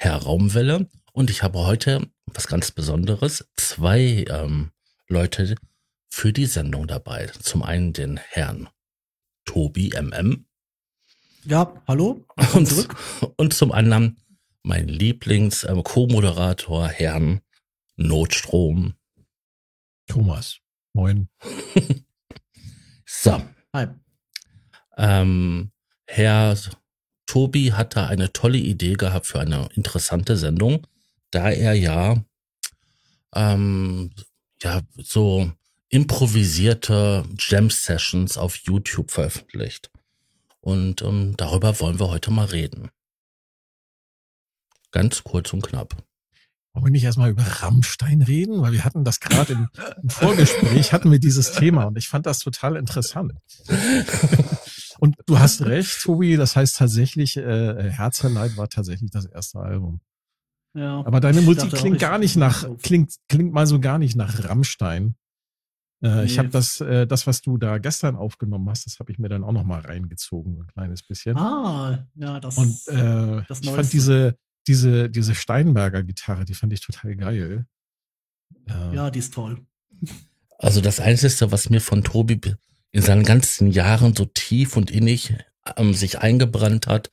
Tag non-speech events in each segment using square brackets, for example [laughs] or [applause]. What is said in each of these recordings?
Herr Raumwelle, und ich habe heute was ganz Besonderes. Zwei ähm, Leute für die Sendung dabei. Zum einen den Herrn Tobi MM. Ja, hallo. Und, zurück. und zum anderen mein Lieblings-Co-Moderator, ähm, Herrn Notstrom. Thomas. Moin. [laughs] so. Hi. Ähm, Herr Tobi hatte eine tolle Idee gehabt für eine interessante Sendung, da er ja, ähm, ja so improvisierte Jam-Sessions auf YouTube veröffentlicht. Und ähm, darüber wollen wir heute mal reden. Ganz kurz und knapp. Wollen wir nicht erstmal über Rammstein reden? Weil wir hatten das gerade im, im, Vorgespräch, hatten wir dieses Thema und ich fand das total interessant. [laughs] und du [laughs] hast recht, Tobi, das heißt tatsächlich, äh, Herzerleid war tatsächlich das erste Album. Ja, Aber deine Musik klingt gar nicht nach, klingt, klingt mal so gar nicht nach Rammstein. Äh, nee. Ich habe das, äh, das, was du da gestern aufgenommen hast, das habe ich mir dann auch noch mal reingezogen, ein kleines bisschen. Ah, ja, das. Und äh, das ich fand diese, diese, diese Steinberger Gitarre, die fand ich total geil. Äh, ja, die ist toll. Also das Einzige, was mir von Tobi in seinen ganzen Jahren so tief und innig ähm, sich eingebrannt hat,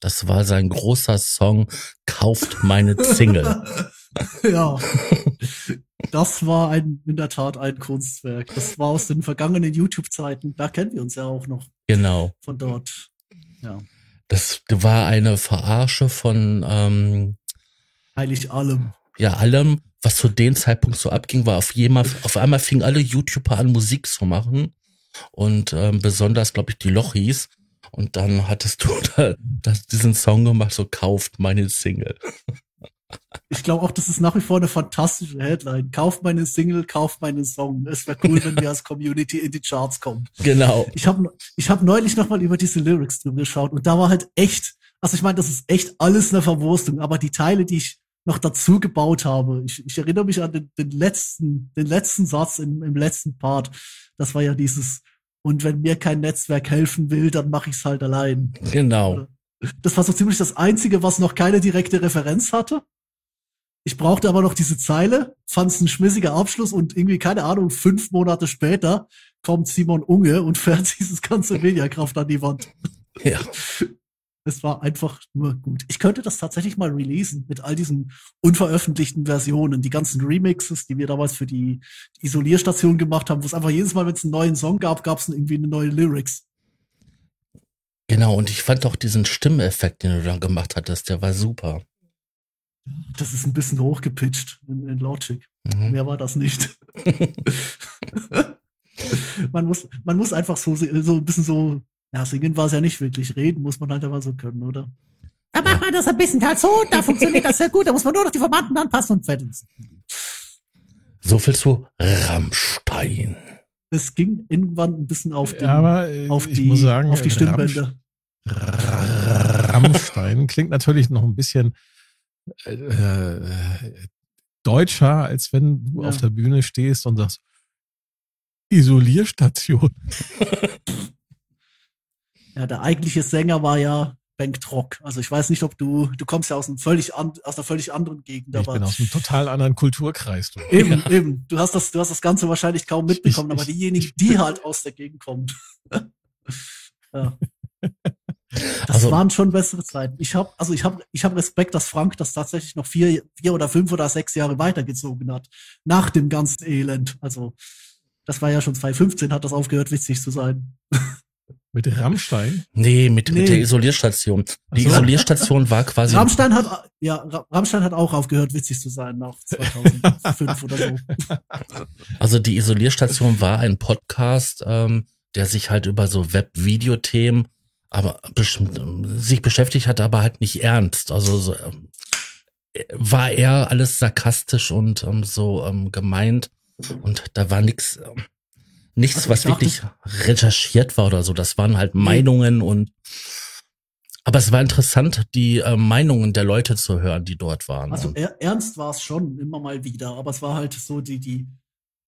das war sein großer Song Kauft meine Single. [laughs] ja. Das war ein, in der Tat ein Kunstwerk. Das war aus den vergangenen YouTube-Zeiten. Da kennen wir uns ja auch noch. Genau. Von dort. Ja. Das war eine Verarsche von ähm, Heilig allem. Ja, allem, was zu dem Zeitpunkt so abging, war auf, jemand, auf einmal fingen alle YouTuber an, Musik zu machen. Und ähm, besonders, glaube ich, die Lochis. Und dann hattest du [laughs] da, das, diesen Song gemacht, so kauft meine Single. [laughs] Ich glaube auch, das ist nach wie vor eine fantastische Headline. Kauft meine Single, kauft meinen Song. Es wäre cool, wenn wir als Community in die Charts kommen. Genau. Ich habe ich hab neulich nochmal über diese Lyrics drüber geschaut und da war halt echt, also ich meine, das ist echt alles eine Verwurstung, aber die Teile, die ich noch dazu gebaut habe, ich, ich erinnere mich an den, den letzten, den letzten Satz im, im letzten Part. Das war ja dieses, und wenn mir kein Netzwerk helfen will, dann mache ich es halt allein. Genau. Das war so ziemlich das Einzige, was noch keine direkte Referenz hatte. Ich brauchte aber noch diese Zeile, fand es ein schmissiger Abschluss und irgendwie, keine Ahnung, fünf Monate später kommt Simon Unge und fährt [laughs] dieses ganze Mediakraft an die Wand. Ja. Es war einfach nur gut. Ich könnte das tatsächlich mal releasen mit all diesen unveröffentlichten Versionen, die ganzen Remixes, die wir damals für die, Isolierstation gemacht haben, wo es einfach jedes Mal, wenn es einen neuen Song gab, gab es irgendwie eine neue Lyrics. Genau, und ich fand auch diesen Stimmeffekt, den du dann gemacht hattest, der war super. Das ist ein bisschen hochgepitcht in, in Logic. Mhm. Mehr war das nicht. [laughs] [laughs] man, muss, man muss einfach so, so ein bisschen so, ja, singen war es ja nicht wirklich, reden muss man halt aber so können, oder? Da macht man das ein bisschen halt so, da [laughs] funktioniert das sehr gut, da muss man nur noch die Verwandten anpassen und fertig. So viel zu Rammstein. Es ging irgendwann ein bisschen auf, den, ja, äh, auf die, sagen, auf die Stimmbänder. Rammstein klingt natürlich noch ein bisschen äh, deutscher, als wenn du ja. auf der Bühne stehst und sagst, Isolierstation. [laughs] ja, der eigentliche Sänger war ja Bengt Trock. Also ich weiß nicht, ob du, du kommst ja aus einem völlig an, aus einer völlig anderen Gegend. Ich aber bin aus einem total anderen Kulturkreis. Du. Eben, ja. eben. Du hast das, du hast das Ganze wahrscheinlich kaum mitbekommen, ich, aber diejenigen, die halt aus der Gegend kommen. [laughs] ja. Das also, waren schon bessere Zeiten. Ich habe also ich habe ich habe Respekt, dass Frank das tatsächlich noch vier, vier oder fünf oder sechs Jahre weitergezogen hat nach dem ganzen Elend. Also das war ja schon 2015 hat das aufgehört witzig zu sein. [laughs] Mit Rammstein? Nee, mit, nee. mit der Isolierstation. Die so. Isolierstation war quasi. Rammstein hat, ja, Rammstein hat auch aufgehört, witzig zu sein nach 2005 oder so. [laughs] Also die Isolierstation war ein Podcast, ähm, der sich halt über so Web-Video-Themen aber sich beschäftigt hat, aber halt nicht ernst. Also so, ähm, war eher alles sarkastisch und ähm, so ähm, gemeint. Und da war nichts, ähm, nichts, Also was wirklich recherchiert war oder so. Das waren halt Meinungen und aber es war interessant, die äh, Meinungen der Leute zu hören, die dort waren. Also er, ernst war es schon immer mal wieder, aber es war halt so, die, die,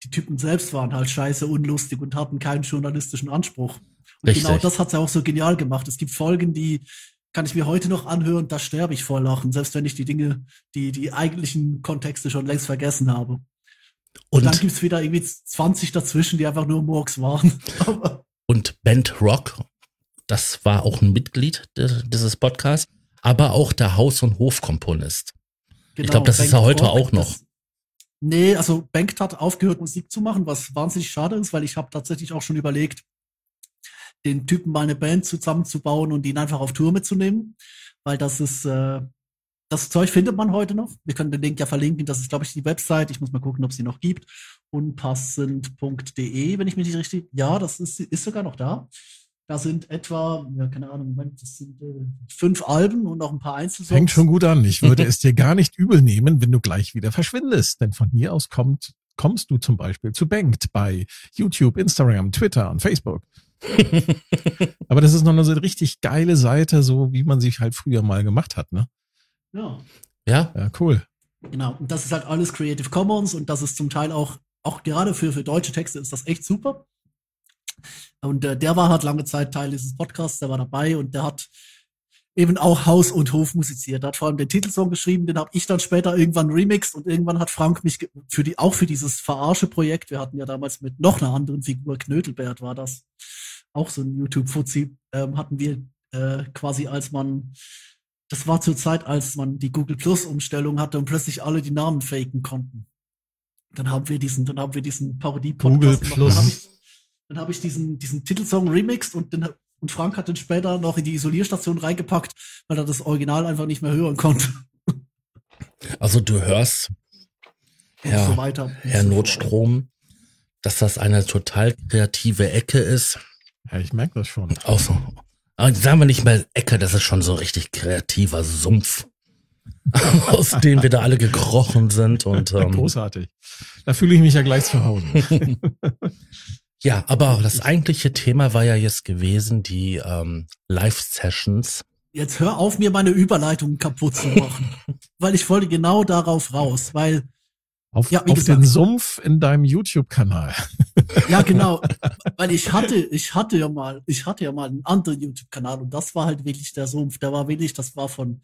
die Typen selbst waren halt scheiße unlustig und hatten keinen journalistischen Anspruch. Und Richtig. genau das hat's ja auch so genial gemacht. Es gibt Folgen, die kann ich mir heute noch anhören, da sterbe ich vor Lachen, selbst wenn ich die Dinge, die, die eigentlichen Kontexte schon längst vergessen habe. Und, dann und, gibt's wieder irgendwie 20 dazwischen, die einfach nur Murks waren. [laughs] Und Bent Rock, das war auch ein Mitglied des, dieses Podcasts, aber auch der Haus- und Hofkomponist. genau, glaub, das ist Bengt er heute Rock, auch noch. Das, nee, also Bengt hat aufgehört, Musik zu machen, was wahnsinnig schade ist, weil ich habe tatsächlich auch schon überlegt, den Typen mal eine Band zusammenzubauen und ihn einfach auf Tour mitzunehmen, weil das ist, äh, das Zeug findet man heute noch. Wir können den Link ja verlinken. Das ist, glaube ich, die Website. Ich muss mal gucken, ob es die noch gibt. Unpassend.de, wenn ich mich nicht richtig. Ja, das ist, ist sogar noch da. Da sind etwa, ja, keine Ahnung, Moment, das sind äh, fünf Alben und noch ein paar Einzelsongs. Fängt schon gut an. Ich [laughs] würde es dir gar nicht übel nehmen, wenn du gleich wieder verschwindest. Denn von hier aus kommt, kommst du zum Beispiel zu Bengt bei YouTube, Instagram, Twitter und Facebook. [laughs] Aber das ist noch eine so richtig geile Seite, so wie man sich halt früher mal gemacht hat, ne? Ja. Ja, Ja, cool. Genau, und das ist halt alles Creative Commons und das ist zum Teil auch, auch gerade für, für deutsche Texte ist das echt super. Und äh, der war halt lange Zeit Teil dieses Podcasts, der war dabei und der hat eben auch Haus und Hof musiziert. Der hat vor allem den Titelsong geschrieben, den habe ich dann später irgendwann remixed und irgendwann hat Frank mich für die, auch für dieses Verarsche-Projekt, wir hatten ja damals mit noch einer anderen Figur, Knödelbert war das, auch so ein YouTube-Fuzzi, ähm, hatten wir äh, quasi als man das war zur Zeit, als man die Google Plus Umstellung hatte und plötzlich alle die Namen faken konnten. Dann haben wir diesen, dann haben wir diesen Parodie Google Podcast Plus. Dann habe ich, dann hab ich diesen, diesen Titelsong remixed und den, und Frank hat den später noch in die Isolierstation reingepackt, weil er das Original einfach nicht mehr hören konnte. [laughs] also du hörst, Und Ja, so weiter. Herr so. Notstrom, dass das eine total kreative Ecke ist. Ja, ich merke das schon. Auch so, aber sagen wir nicht mal Ecke, das ist schon so ein richtig kreativer Sumpf, [laughs] aus dem wir da alle gekrochen sind. Und [laughs] ähm, Großartig. Da fühle ich mich ja gleich zu Hause. [laughs] ja, aber das eigentliche Thema war ja jetzt gewesen, die ähm, Live-Sessions. Jetzt hör auf, mir meine Überleitungen kaputt zu machen. weil ich wollte genau darauf raus, weil Auf, Ja, auf gesagt. den Sumpf in deinem YouTube-Kanal. Ja, [laughs] genau. Weil ich hatte, ich hatte ja mal, ich hatte ja mal einen anderen YouTube-Kanal und das war halt wirklich der Sumpf. Der war wirklich, das war von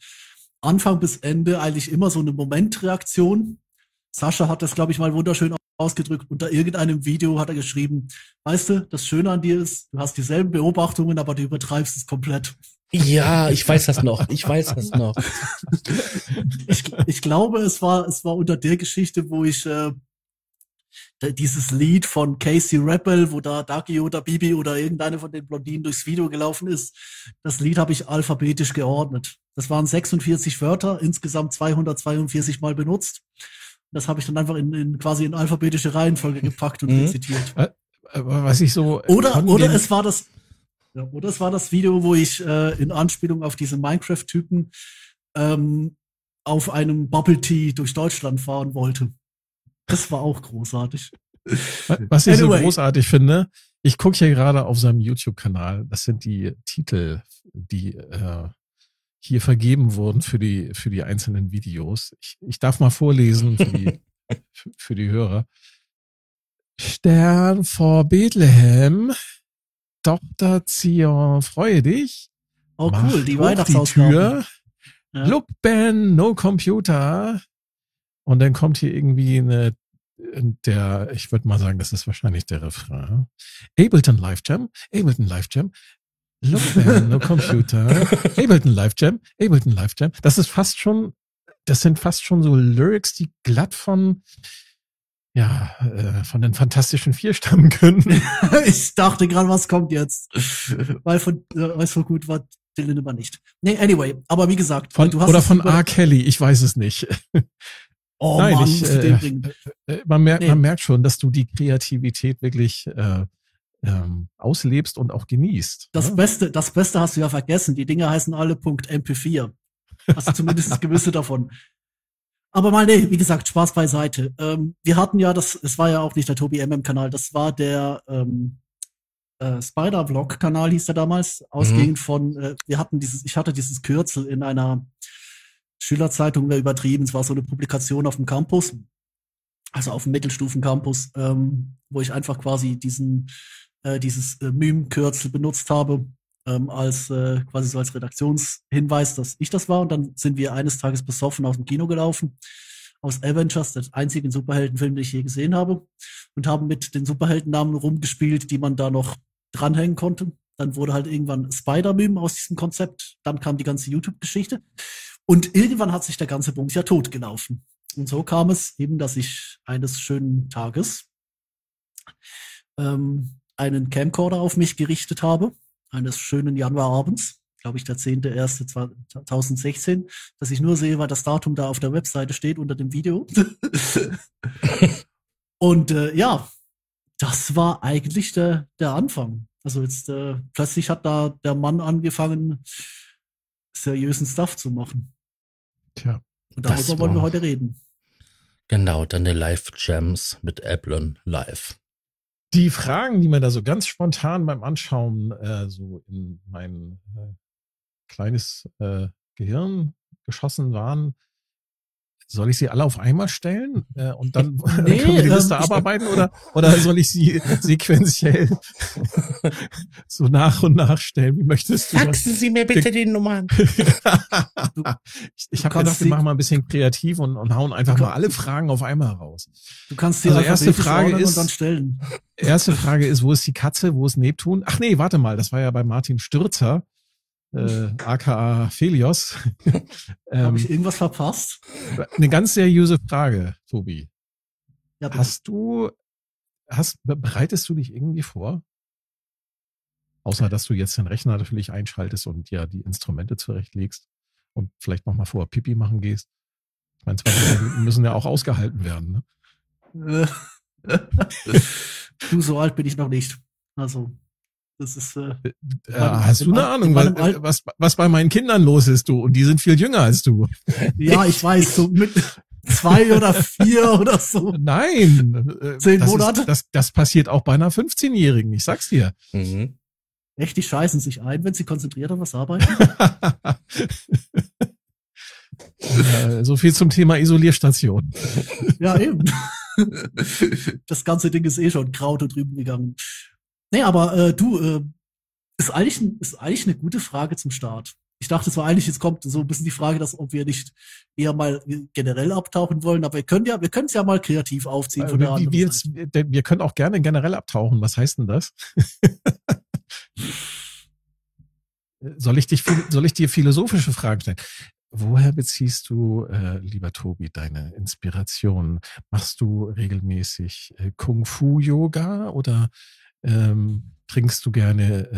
Anfang bis Ende eigentlich immer so eine Momentreaktion. Sascha hat das, glaube ich, mal wunderschön ausgedrückt. Unter irgendeinem Video hat er geschrieben, weißt du, das Schöne an dir ist, du hast dieselben Beobachtungen, aber du übertreibst es komplett. Ja, [laughs] ich weiß das noch. Ich weiß das noch. ich, ich glaube, es war, es war unter der Geschichte, wo ich äh, dieses Lied von Casey Rebel, wo da Dagi oder Bibi oder irgendeine von den Blondinen durchs Video gelaufen ist. Das Lied habe ich alphabetisch geordnet. Das waren 46 Wörter, insgesamt 242 Mal benutzt. Das habe ich dann einfach in, in quasi in alphabetische Reihenfolge gepackt und Mhm. rezitiert. Aber was ich so. Oder, oder es war das, ja, oder es war das Video, wo ich äh, in Anspielung auf diese Minecraft-Typen ähm, auf einem Bubble Tea durch Deutschland fahren wollte. Das war auch großartig. Was ich Anyway. so großartig finde, ich gucke hier gerade auf seinem YouTube-Kanal, das sind die Titel, die äh, hier vergeben wurden für die, für die einzelnen Videos. Ich, ich darf mal vorlesen für die, [laughs] für, für die Hörer. Stern vor Bethlehem, Tochter Zion, freue dich. Oh Mach cool, die Weihnachtsausgabe. Ja. Look, Ben, no computer. Und dann kommt hier irgendwie eine, der, ich würde mal sagen, das ist wahrscheinlich der Refrain. Ableton Live Jam, Ableton Live Jam. Look, Ben, no computer. [laughs] Ableton Live Jam, Ableton Live Jam. Das ist fast schon, das sind fast schon so Lyrics, die glatt von, ja, äh, von den Fantastischen Vier stammen können. [laughs] ich dachte gerade, was kommt jetzt? Weil von, äh, weiß so gut war Dylan immer nicht. Nee, anyway, aber wie gesagt, Von, du hast oder von R. Kelly, ich weiß es nicht. [laughs] Oh Nein, Mann, ich, äh, bringen. Äh, man, merkt, Nee. man merkt schon, dass du die Kreativität wirklich äh, ähm, auslebst und auch genießt. Das ne? Beste, das Beste hast du ja vergessen. Die Dinge heißen alle Punkt .mp4. Hast du zumindest gewisse davon. Aber mal, nee, wie gesagt, Spaß beiseite. Ähm, wir hatten ja das, es war ja auch nicht der Tobi MM-Kanal, das war der ähm, äh, Spider-Vlog-Kanal, hieß der damals, ausgehend von, äh, wir hatten dieses, ich hatte dieses Kürzel in einer Schülerzeitung, wäre übertrieben, es war so eine Publikation auf dem Campus, also auf dem Mittelstufen-Campus, ähm, wo ich einfach quasi diesen, äh, dieses äh, Meme-Kürzel benutzt habe, ähm, als äh, quasi so als Redaktionshinweis, dass ich das war. Und dann sind wir eines Tages besoffen aus dem Kino gelaufen, aus Avengers, der einzige Superheldenfilm, den ich je gesehen habe, und haben mit den Superheldennamen rumgespielt, die man da noch dranhängen konnte. Dann wurde halt irgendwann Spider-Meme aus diesem Konzept. Dann kam die ganze YouTube-Geschichte. Und irgendwann hat sich der ganze Bums ja totgelaufen. Und so kam es eben, dass ich eines schönen Tages ähm, einen Camcorder auf mich gerichtet habe, eines schönen Januarabends, glaube ich, der 10.01.2016, dass ich nur sehe, weil das Datum da auf der Webseite steht unter dem Video. [laughs] Und äh, ja, das war eigentlich der, der Anfang. Also jetzt äh, plötzlich hat da der Mann angefangen, seriösen Stuff zu machen. Tja. Und darüber wollen wir heute reden. Genau, deine Live-Jams mit Applon live. Die Fragen, die mir da so ganz spontan beim Anschauen äh, so in mein äh, kleines äh, Gehirn geschossen waren, soll ich sie alle auf einmal stellen äh, und dann [laughs] Nee, können wir die Liste ich- abarbeiten oder oder soll ich sie [laughs] sequenziell [laughs] so nach und nach stellen? Wie möchtest du das? Sie mir bitte die Nummern. ich ich habe gedacht, wir machen mal ein bisschen kreativ und, und hauen einfach mal alle Fragen auf einmal raus. Du kannst die Also erste Frage ist- und dann stellen. Erste Frage ist, wo ist die Katze, wo ist Neptun? Ach nee, warte mal, das war ja bei Martin Stürzer, äh, aka Felios. Habe [laughs] ähm, ich irgendwas verpasst? eine ganz seriöse Frage, Tobi. Ja. Hast du, hast, be- bereitest du dich irgendwie vor? Außer, dass du jetzt den Rechner natürlich einschaltest und ja die Instrumente zurechtlegst und vielleicht nochmal vorher Pipi machen gehst. Ich meine, 20 Minuten [laughs] müssen ja auch ausgehalten werden. Ne? [laughs] Du, so alt bin ich noch nicht. Also, das ist, äh, Äh, meinem- hast du in eine Ahnung, was, was, was bei meinen Kindern los ist, du? Und die sind viel jünger als du. [laughs] ja, ich weiß, so mit zwei oder vier [laughs] oder so. Nein. äh, Zehn das Monate? Ist, das, das passiert auch bei einer 15-Jährigen, ich sag's dir. Mhm. Echt, die scheißen sich ein, wenn sie konzentriert an was arbeiten? [laughs] So viel zum Thema Isolierstation. ja, eben. das ganze Ding ist eh schon grau da drüben gegangen. Nee, aber äh, du, äh, ist, eigentlich, ein- ist eigentlich eine gute Frage zum Start. Ich dachte zwar eigentlich, jetzt kommt so ein bisschen die Frage, dass ob wir nicht eher mal generell abtauchen wollen, aber wir können ja, wir können es ja mal kreativ aufziehen von der Äh, wie, anderen wie Seite. jetzt, wir können auch gerne generell abtauchen. Was heißt denn das? [laughs] soll ich dich, soll ich dir philosophische Fragen stellen? Woher beziehst du, äh, lieber Tobi, deine Inspiration? Machst du regelmäßig äh, Kung-Fu-Yoga oder ähm, trinkst du gerne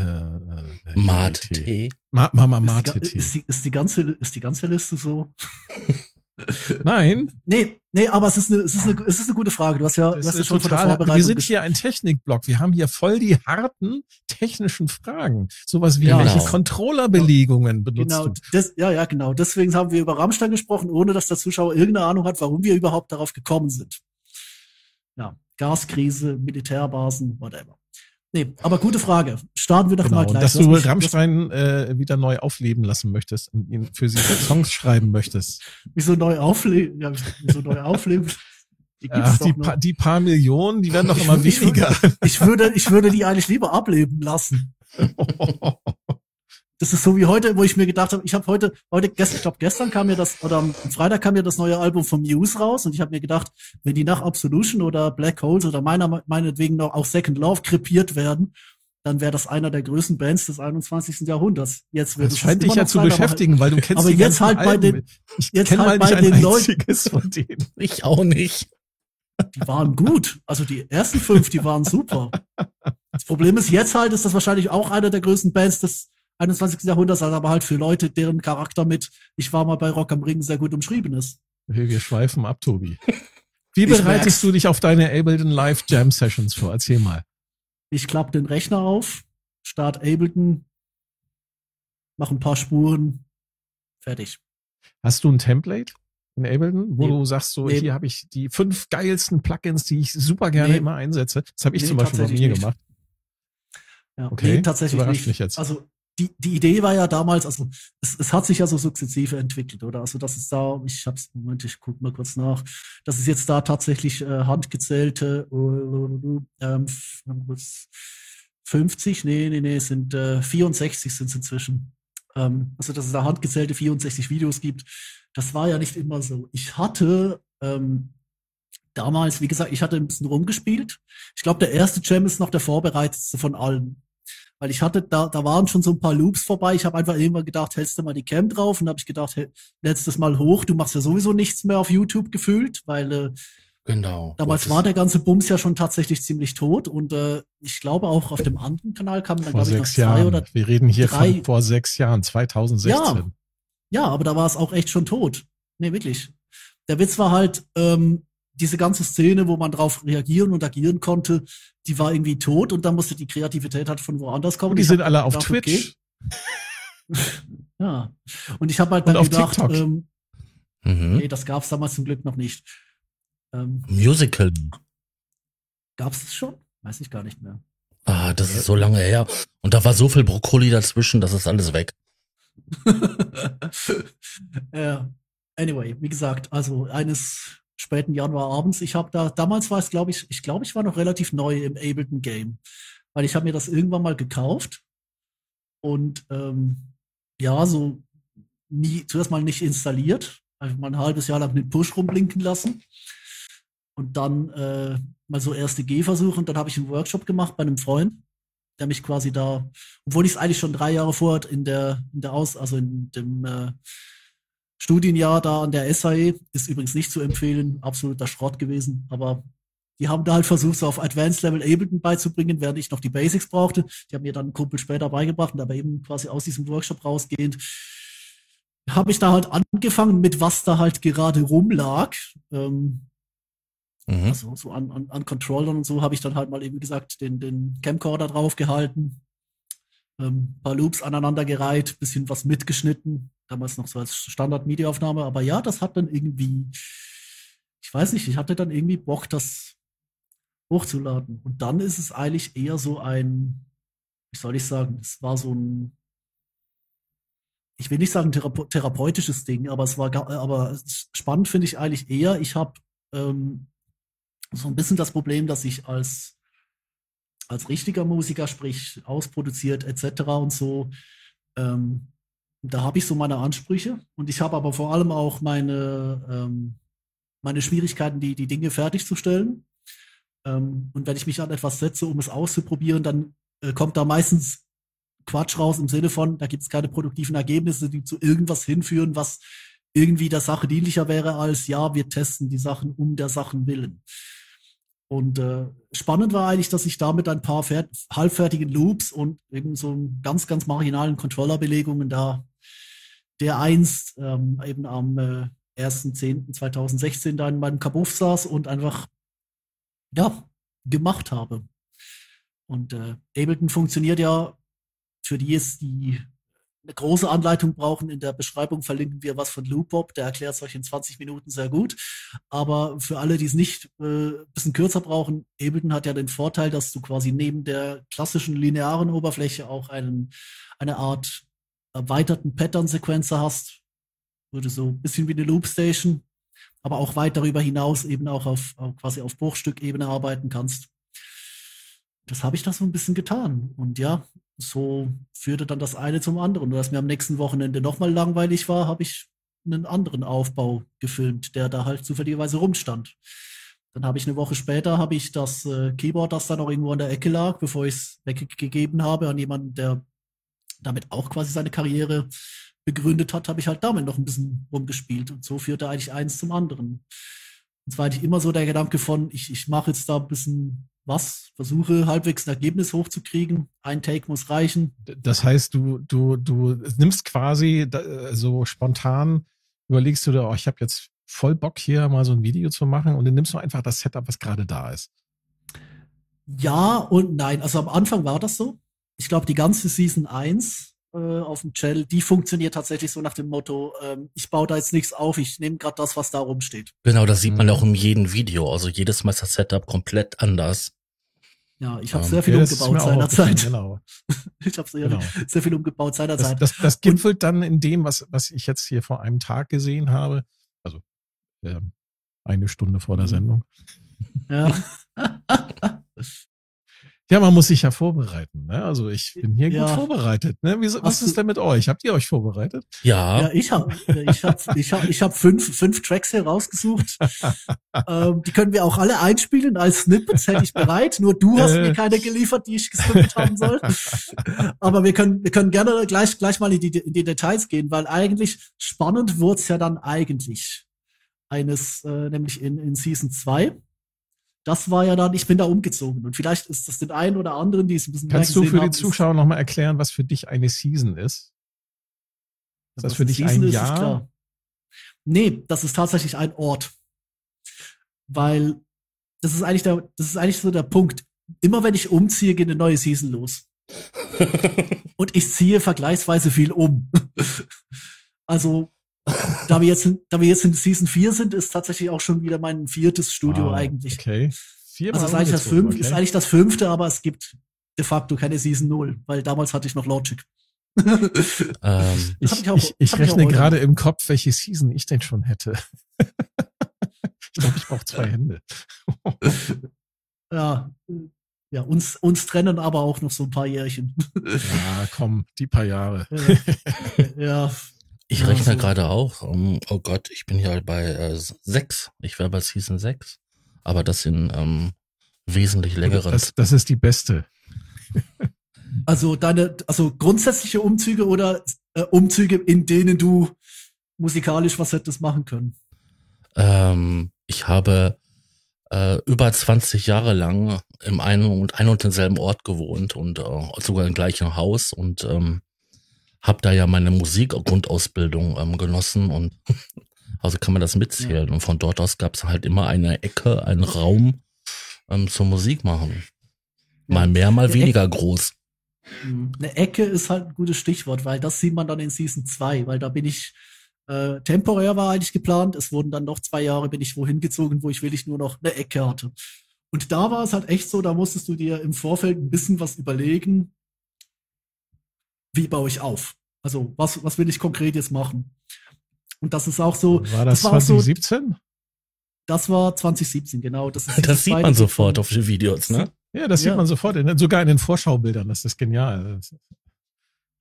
äh, äh, Mate-Tee. Tee? Ma Mama Ist die, Mate-Tee. ist, die, ist, die ganze, ist die ganze Liste so? [laughs] Nein, Nee, nee, aber es ist eine, es ist eine, es ist eine gute Frage. Du hast ja, du hast ja ist schon von der total, Vorbereitung wir sind hier ein Technikblock. Wir haben hier voll die harten technischen Fragen. Sowas wie, Ja, welche genau. Controllerbelegungen benutzt Genau, du? das, ja, ja, genau. Deswegen haben wir über Rammstein gesprochen, ohne dass der Zuschauer irgendeine Ahnung hat, warum wir überhaupt darauf gekommen sind. Ja, Gaskrise, Militärbasen, whatever. Nee, aber gute Frage. Starten wir doch Genau, mal gleich. dass du mich- Rammstein äh, wieder neu aufleben lassen möchtest und ihn für sie Songs schreiben möchtest. Wieso neu aufleben? Ja, wieso neu aufleben? Die Ach, die, pa die paar Millionen, die werden doch immer ich weniger. Ich würde, ich würde die eigentlich lieber ableben lassen. [laughs] Das ist so wie heute, wo ich mir gedacht habe, ich habe heute, heute, gestern, ich glaube gestern kam mir das, oder am Freitag kam mir das neue Album von Muse raus und ich habe mir gedacht, wenn die nach Absolution oder Black Holes oder meiner meinetwegen noch auch Second Love krepiert werden, dann wäre das einer der größten Bands des 21. Jahrhunderts. Jetzt wird Das es scheint dich ja zu sein, aber beschäftigen, weil du kennst aber die jetzt halt bei Alben. den- ich jetzt halt bei den Leuten- von denen. [laughs] Ich auch nicht. die waren gut. Also die ersten fünf, die waren super. Das Problem ist jetzt halt, ist das wahrscheinlich auch einer der größten Bands des 21. Jahrhunderts, also aber halt für Leute, deren Charakter mit Ich war mal bei Rock am Ring sehr gut umschrieben ist. Wir, schweifen ab, Tobi. [laughs] Wie bereitest du dich auf deine Ableton Live Jam Sessions vor? Erzähl mal. Ich klappe den Rechner auf, start Ableton, mache ein paar Spuren, fertig. Hast du ein Template? in Ableton, wo Nee. du sagst, so Nee. hier habe ich die fünf geilsten Plugins, die ich super gerne Nee. immer einsetze. Das habe ich zum Beispiel bei mir nicht. gemacht. Ja, Okay, tatsächlich überrascht nicht. mich jetzt. Also die, die Idee war ja damals, also es, es hat sich ja so sukzessive entwickelt, oder? Also das ist da, ich hab's, Moment, ich guck mal kurz nach. Das ist jetzt da tatsächlich äh, handgezählte äh, ähm, f- was, 50, nee, nee, nee, es sind äh, 64 sind es inzwischen. Ähm, also dass es da handgezählte 64 Videos gibt. Das war ja nicht immer so. Ich hatte ähm, damals, wie gesagt, ich hatte ein bisschen rumgespielt. Ich glaube, der erste Jam ist noch der vorbereitetste von allen. Weil ich hatte, da, da waren schon so ein paar Loops vorbei. Ich habe einfach irgendwann gedacht, hältst du mal die Cam drauf? Und dann habe ich gedacht, hey, letztes Mal hoch, du machst ja sowieso nichts mehr auf YouTube gefühlt, weil äh, Genau. damals war der ganze Bums ja schon tatsächlich ziemlich tot. Und äh, ich glaube auch auf dem anderen Kanal kamen dann, Vor glaube ich, noch sechs zwei Jahren. oder Wir reden hier drei- von vor sechs Jahren, 2016. Ja, aber da war es auch echt schon tot. Nee, wirklich. Der Witz war halt, ähm, diese ganze Szene, wo man drauf reagieren und agieren konnte, die war irgendwie tot und dann musste die Kreativität halt von woanders kommen. Und die Ich sind alle auf gedacht, Twitch. Okay. [laughs] Ja. Und ich habe halt Und dann auf gedacht, ähm, Mhm. nee, das gab's damals zum Glück noch nicht. Ähm, Musical. gab's es schon? Weiß ich gar nicht mehr. Ah, das ist so lange her. Und da war so viel Brokkoli dazwischen, das ist alles weg. ja. [laughs] Anyway, wie gesagt, also eines späten Januarabends, ich habe da, damals war es, glaube ich, ich glaube, ich war noch relativ neu im Ableton Game, weil ich habe mir das irgendwann mal gekauft und ähm, ja, so nie, zuerst mal nicht installiert, einfach mal ein halbes Jahr lang den Push rumblinken lassen und dann äh, mal so erste Gehversuche und dann habe ich einen Workshop gemacht bei einem Freund, der mich quasi da, obwohl ich es eigentlich schon drei Jahre vorher in der, in der Aus, also in dem äh, Studienjahr da an der SAE, ist übrigens nicht zu empfehlen, absoluter Schrott gewesen, aber die haben da halt versucht, so auf Advanced Level Ableton beizubringen, während ich noch die Basics brauchte. Die haben mir dann einen Kumpel später beigebracht und aber eben quasi aus diesem Workshop rausgehend habe ich da halt angefangen mit was da halt gerade rumlag. Ähm, Mhm. also so an, an, an Controllern und so habe ich dann halt mal eben gesagt, den, den Camcorder draufgehalten, ähm, paar Loops aneinandergereiht, bisschen was mitgeschnitten, damals noch so als Standard-Media-Aufnahme, aber ja, das hat dann irgendwie, ich weiß nicht, ich hatte dann irgendwie Bock, das hochzuladen. Und dann ist es eigentlich eher so ein, wie soll ich sagen, es war so ein, ich will nicht sagen therape therapeutisches Ding, aber es war, aber spannend finde ich eigentlich eher, ich habe ähm, so ein bisschen das Problem, dass ich als, als richtiger Musiker, sprich ausproduziert etc. und so, ähm, da habe ich so meine Ansprüche und ich habe aber vor allem auch meine, ähm, meine Schwierigkeiten, die, die Dinge fertigzustellen. Ähm, und wenn ich mich an etwas setze, um es auszuprobieren, dann äh, kommt da meistens Quatsch raus im Sinne von, da gibt es keine produktiven Ergebnisse, die zu irgendwas hinführen, was irgendwie der Sache dienlicher wäre als, ja, wir testen die Sachen um der Sachen willen. Und äh, spannend war eigentlich, dass ich da mit ein paar fert- halbfertigen Loops und eben so ganz, ganz marginalen Controllerbelegungen da, der einst ähm, eben am äh, 1.10.2016 da in meinem Kabuff saß und einfach, ja, gemacht habe. Und äh, Ableton funktioniert ja, für die es die eine große Anleitung brauchen. In der Beschreibung verlinken wir was von Loopop, der erklärt es euch in 20 Minuten sehr gut. Aber für alle, die es nicht äh, bisschen kürzer brauchen, Ableton hat ja den Vorteil, dass du quasi neben der klassischen linearen Oberfläche auch einen, eine Art erweiterten Pattern-Sequencer hast. Würde so ein bisschen wie eine Loopstation, aber auch weit darüber hinaus eben auch auf, auf quasi auf Bruchstückebene arbeiten kannst. Das habe ich da so ein bisschen getan. Und ja, so führte dann das eine zum anderen. Und als mir am nächsten Wochenende nochmal langweilig war, habe ich einen anderen Aufbau gefilmt, der da halt zufälligerweise rumstand. Dann habe ich eine Woche später habe ich das äh, Keyboard, das da noch irgendwo in der Ecke lag, bevor ich es weggegeben habe an jemanden, der damit auch quasi seine Karriere begründet hat, habe ich halt damit noch ein bisschen rumgespielt. Und so führte eigentlich eins zum anderen. Und zwar hatte ich immer so der Gedanke von, ich, ich mache jetzt da ein bisschen was, versuche halbwegs ein Ergebnis hochzukriegen. Ein Take muss reichen. Das heißt, du, du, du nimmst quasi da, so spontan, überlegst du dir, oh, ich habe jetzt voll Bock hier mal so ein Video zu machen und dann nimmst du einfach das Setup, was gerade da ist. Ja und nein. Also am Anfang war das so. Ich glaube, die ganze Season 1 äh, auf dem Channel, die funktioniert tatsächlich so nach dem Motto, ähm, ich baue da jetzt nichts auf, ich nehme gerade das, was da rumsteht. Genau, das sieht man Mhm. auch in jedem Video. Also jedes Mal ist das Setup komplett anders. Ja, ich habe Ähm, sehr viel Ja, das ist umgebaut seinerzeit. Genau. [laughs] Ich habe sehr, Genau. sehr viel umgebaut Das, seinerzeit. das, das gipfelt dann in dem, was, was ich jetzt hier vor einem Tag gesehen habe. Also ähm, eine Stunde vor der Mhm. Sendung. Ja. [laughs] [laughs] Ja, man muss sich ja vorbereiten. Ne? Also ich bin hier Ja. gut vorbereitet. Ne? Wie, was ist denn mit euch? Habt ihr euch vorbereitet? Ja, Ja, ich habe ich hab, ich hab, ich hab fünf, fünf Tracks hier rausgesucht. [laughs] ähm, die können wir auch alle einspielen als Snippets, hätte ich bereit. Nur du hast Äh. mir keine geliefert, die ich gesnippet haben soll. Aber wir können, wir können gerne gleich, gleich mal in die, in die Details gehen, weil eigentlich spannend wurde es ja dann eigentlich eines, äh, nämlich in, in Season 2. Das war ja dann, ich bin da umgezogen. Und vielleicht ist das den einen oder anderen, die es ein bisschen Kannst mehr du für die haben, Zuschauer nochmal erklären, was für dich eine Season ist? Ist das Was für dich Season ein ist, ist Jahr? klar. Nee, das ist tatsächlich ein Ort. Weil das ist eigentlich der, das ist eigentlich so der Punkt. Immer wenn ich umziehe, geht eine neue Season los. [laughs] Und ich ziehe vergleichsweise viel um. [laughs] also, da wir jetzt, in- da wir jetzt in Season 4 sind, ist tatsächlich auch schon wieder mein viertes Studio Wow, eigentlich. Okay. Viermal Also ist eigentlich, das umgezogen, fünf, ist okay. eigentlich das fünfte, aber es gibt de facto keine Season 0, weil damals hatte ich noch Logic. [laughs] ähm, Ich, ich auch- ich, ich rechne gerade im Kopf, welche Season ich denn schon hätte. ich glaube, ich brauche zwei [laughs] Hände. Ja, ja, uns, uns trennen aber auch noch so ein paar Jährchen. Ja, komm, die paar Jahre. ja, [laughs] ich rechne so. gerade auch. ähm, oh Gott, ich bin ja bei äh, sechs. Ich wäre bei Season 6. Aber das sind ähm, wesentlich längeren. Das, das ist die beste. [laughs] also deine, also grundsätzliche Umzüge oder äh, Umzüge, in denen du musikalisch was hättest machen können. Ähm, ich habe äh, über 20 Jahre lang im einen und ein und denselben Ort gewohnt und äh, sogar im gleichen Haus und ähm, habe da ja meine Musikgrundausbildung ähm, genossen und [laughs] also kann man das mitzählen. Und von dort aus gab es halt immer eine Ecke, einen Raum ähm, zur Musik machen. Mal Ja. mehr, mal Eine weniger groß. Mhm. Eine Ecke ist halt ein gutes Stichwort, weil das sieht man dann in Season 2, weil da bin ich äh, temporär war eigentlich geplant. Es wurden dann noch zwei Jahre, bin ich wohin gezogen, wo ich wirklich nur noch eine Ecke hatte. Und da war es halt echt so, da musstest du dir im Vorfeld ein bisschen was überlegen, wie baue ich auf? Also, was, was will ich konkret jetzt machen? Und das ist auch so, War das, das war auch so- 2017? das war 2017, genau. Das, ist [laughs] Das sieht man sofort auf den Videos, ne? Ja, das Ja. sieht man sofort, in, sogar in den Vorschaubildern. Das ist genial.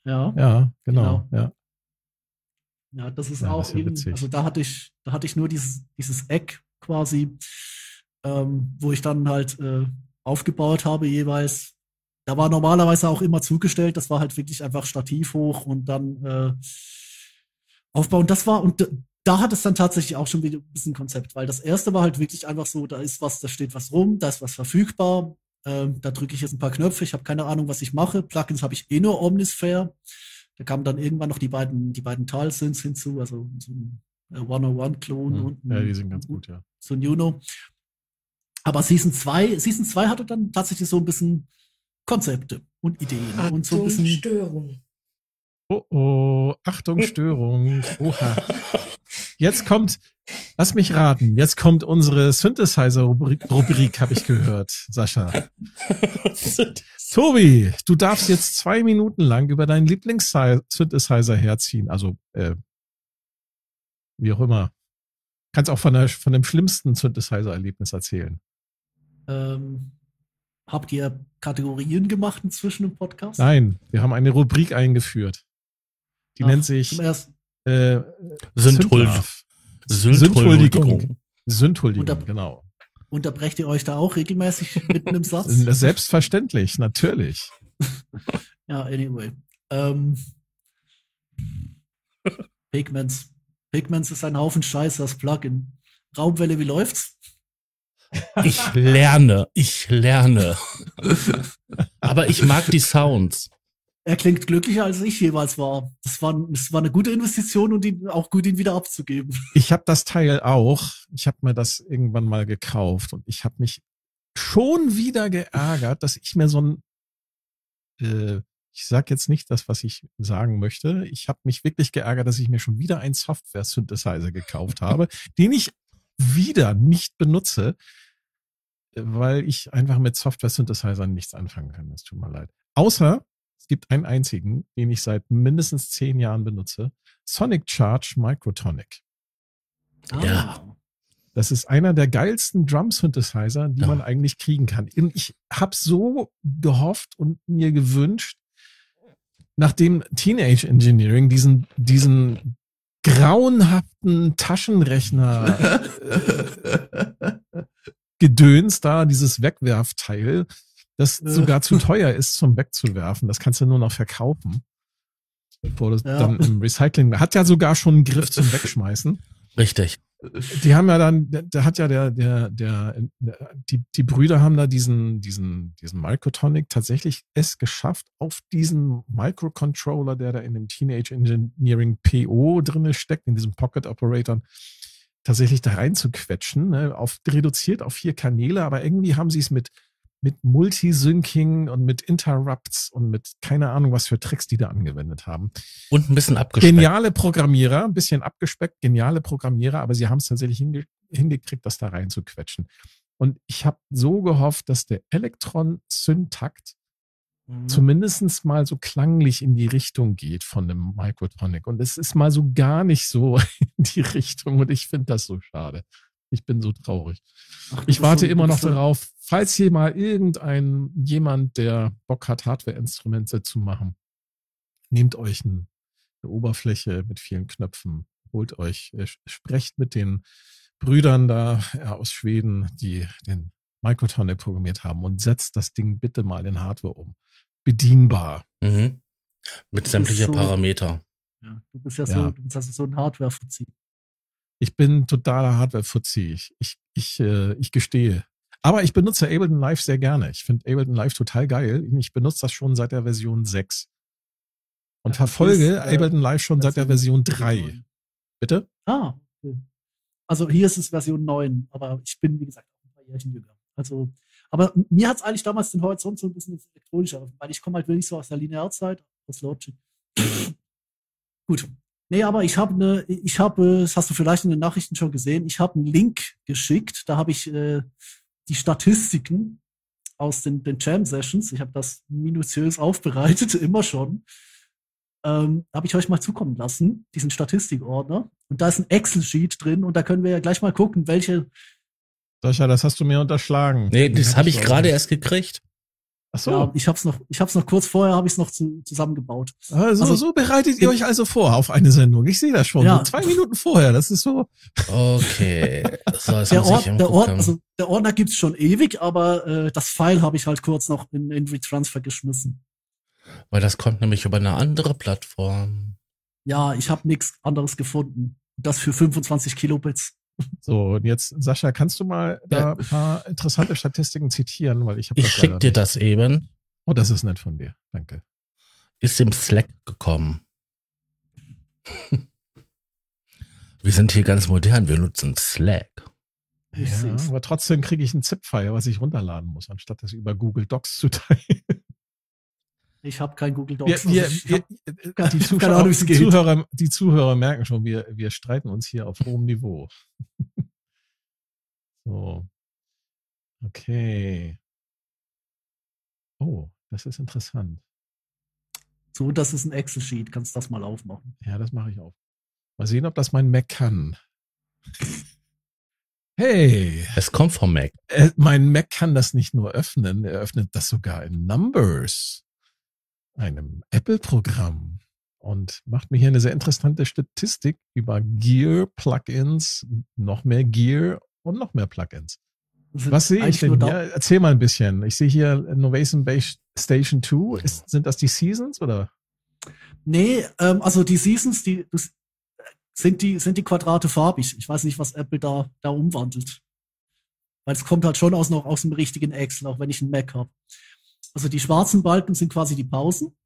Ja. Ja, genau. Ja. Ja, das ist Ja, auch das ist ja eben, witzig. also da hatte ich, da hatte ich nur dieses, dieses Eck quasi, ähm, wo ich dann halt äh, aufgebaut habe jeweils. Da war normalerweise auch immer zugestellt, das war halt wirklich einfach Stativ hoch und dann äh, aufbauen. Das war, und da hat es dann tatsächlich auch schon wieder ein bisschen Konzept, weil das erste war halt wirklich einfach so, da ist was, da steht was rum, da ist was verfügbar, ähm, da drücke ich jetzt ein paar Knöpfe, ich habe keine Ahnung, was ich mache. Plugins habe ich eh nur Omnisphere. Da kamen dann irgendwann noch die beiden, die beiden Tal-Synths hinzu, also so ein äh, 101-Klon Hm. und ein, ja, die sind ganz gut, ja. so ein Juno. Aber Season 2, Season 2 hatte dann tatsächlich so ein bisschen Konzepte und Ideen und so ein Achtung, bisschen. Störung. Oh, oh, Achtung, Störung. Oha. Jetzt kommt, lass mich raten, jetzt kommt unsere Synthesizer-Rubrik, Rubrik, habe ich gehört, Sascha. [laughs] Tobi, du darfst jetzt zwei Minuten lang über deinen Lieblings-Synthesizer herziehen. Also, äh, wie auch immer. Kannst auch von, der, von dem schlimmsten Synthesizer-Erlebnis erzählen. Ähm, habt ihr Kategorien gemacht inzwischen im Podcast? Nein, wir haben eine Rubrik eingeführt. Die Ach, nennt sich äh. Synthuldigung. Synthuldigung, Und da- genau. Unterbrecht ihr euch da auch regelmäßig [laughs] mitten im Satz? Selbstverständlich, natürlich. [laughs] Ja, anyway. Ähm, Pigments. Pigments ist ein Haufen Scheiße, das Plugin. Raumwelle, wie läuft's? Ich lerne, ich lerne. Aber ich mag die Sounds. Er klingt glücklicher, als ich jeweils war. Das war, das war eine gute Investition und ihn, auch gut, ihn wieder abzugeben. Ich habe das Teil auch. Ich habe mir das irgendwann mal gekauft und ich habe mich schon wieder geärgert, dass ich mir so ein, äh, Ich sage jetzt nicht das, was ich sagen möchte. Ich habe mich wirklich geärgert, dass ich mir schon wieder einen Software-Synthesizer gekauft habe, den ich wieder nicht benutze, weil ich einfach mit Software-Synthesizern nichts anfangen kann. Es tut mir leid. Außer es gibt einen einzigen, den ich seit mindestens zehn Jahren benutze. Sonic Charge Microtonic. Ja. Das ist einer der geilsten Drum-Synthesizer, die Ja. man eigentlich kriegen kann. Ich habe so gehofft und mir gewünscht, nachdem Teenage Engineering diesen, diesen grauenhaften Taschenrechner äh, Gedöns da, dieses Wegwerfteil, das sogar zu teuer ist zum Wegzuwerfen. Das kannst du nur noch verkaufen. Bevor das Ja. dann im Recycling. Hat ja sogar schon einen Griff zum [laughs] Wegschmeißen. Richtig. Die haben ja dann, da, hat ja der, der, der, die, die Brüder haben da diesen, diesen, diesen Microtonic tatsächlich es geschafft, auf diesen Microcontroller, der da in dem Teenage Engineering PO drinne steckt, in diesem Pocket Operator, tatsächlich da reinzuquetschen, ne, auf, reduziert auf vier Kanäle, aber irgendwie haben sie es mit, mit Multisyncing und mit Interrupts und mit keine Ahnung, was für Tricks die da angewendet haben. Und ein bisschen abgespeckt. Geniale Programmierer, ein bisschen abgespeckt, geniale Programmierer, aber sie haben es tatsächlich hinge hingekriegt, das da reinzuquetschen. Und ich habe so gehofft, dass der Elektron-Syntakt Mhm. zumindestens mal so klanglich in die Richtung geht von dem Microtonic. Und es ist mal so gar nicht so [laughs] in die Richtung und ich finde das so schade. Ich bin so traurig. Ach, Ich warte so- immer noch so- darauf, falls hier mal irgendein jemand, der Bock hat, Hardware-Instrumente zu machen, nehmt euch ein, eine Oberfläche mit vielen Knöpfen, holt euch, äh, sprecht mit den Brüdern da ja, aus Schweden, die den Microtonic programmiert haben und setzt das Ding bitte mal in Hardware um. Bedienbar. Mhm. Mit sämtlicher so- Parameter. Ja, du bist ja, Ja. so, du bist also so ein Hardware-Fuzzi. Ich bin totaler Hardware-Fuzzi. Ich, ich, ich, äh, ich gestehe. Aber ich benutze Ableton Live sehr gerne. Ich finde Ableton Live total geil. Ich benutze das schon seit der Version 6. Und Ja, verfolge ist, äh, Ableton Live schon seit der Version 3. Bitte? Ah, okay. Also hier ist es Version 9, aber ich bin, wie gesagt, auch ein paar Jährchen jünger. Also, aber mir hat es eigentlich damals den Horizont so ein bisschen ins Elektronische eröffnet, weil ich komme halt wirklich so aus der Linearzeit, das Logic. Gut. Nee, aber ich habe eine, ich habe, das hast du vielleicht in den Nachrichten schon gesehen, ich habe einen Link geschickt, da habe ich äh, die Statistiken aus den, den Jam-Sessions, ich habe das minutiös aufbereitet, [laughs] immer schon, ähm, habe ich euch mal zukommen lassen, diesen Statistikordner. Und da ist ein Excel-Sheet drin und da können wir ja gleich mal gucken, welche. Sascha, das hast du mir unterschlagen. Nee, das hab habe ich gerade erst gekriegt. Ach so. Ja, ich habe es noch, ich habe es noch kurz vorher, habe ich es noch zu, zusammengebaut. Also, Also- so bereitet ihr euch also vor auf eine Sendung. Ich sehe das schon. Ja. So zwei Minuten vorher. Das ist so. Okay. [laughs] So, Der, Ord, der, Ord, also der Ordner gibt's schon ewig, aber äh, das File habe ich halt kurz noch in, in Retransfer geschmissen. Weil das kommt nämlich über eine andere Plattform. Ja, ich habe nichts anderes gefunden. Das für 25 Kilobits. So, und jetzt, Sascha, kannst du mal da Ja. ein paar interessante Statistiken zitieren, weil ich habe Ich schick dir das eben. Oh, das ist nett von dir. Danke. Ist im Slack gekommen. [laughs] Wir sind hier ganz modern. Wir nutzen Slack. Ja, aber trotzdem kriege ich ein ZIP-File, was ich runterladen muss, anstatt das über Google Docs zu teilen. Ich habe kein Google Wir, Docs. wir, also ich wir, hab, die, [laughs] Zuschauer, Ahnung, die. Zuhörer, die Zuhörer merken schon, wir, wir streiten uns hier auf hohem Niveau. [laughs] so. Okay. Oh, das ist interessant. so, das ist ein Excel-Sheet. Kannst das mal aufmachen. Ja, das mache ich auch. Mal sehen, ob das mein Mac kann. [laughs] Hey, Es kommt vom Mac. äh, mein Mac kann das nicht nur öffnen, er öffnet das sogar in Numbers, einem Apple-Programm. Und macht mir hier eine sehr interessante Statistik über Gear-Plugins, noch mehr Gear und noch mehr Plugins. Sind Was sehe ich denn hier? da- Erzähl mal ein bisschen. Ich sehe hier Innovation Base Station 2. Ist, sind das die Seasons oder? Nee, ähm, also die Seasons, die das, sind die sind die Quadrate farbig. Ich weiß nicht, was Apple da da umwandelt. Weil es kommt halt schon aus noch aus dem richtigen Excel, auch wenn ich einen Mac habe. Also die schwarzen Balken sind quasi die Pausen.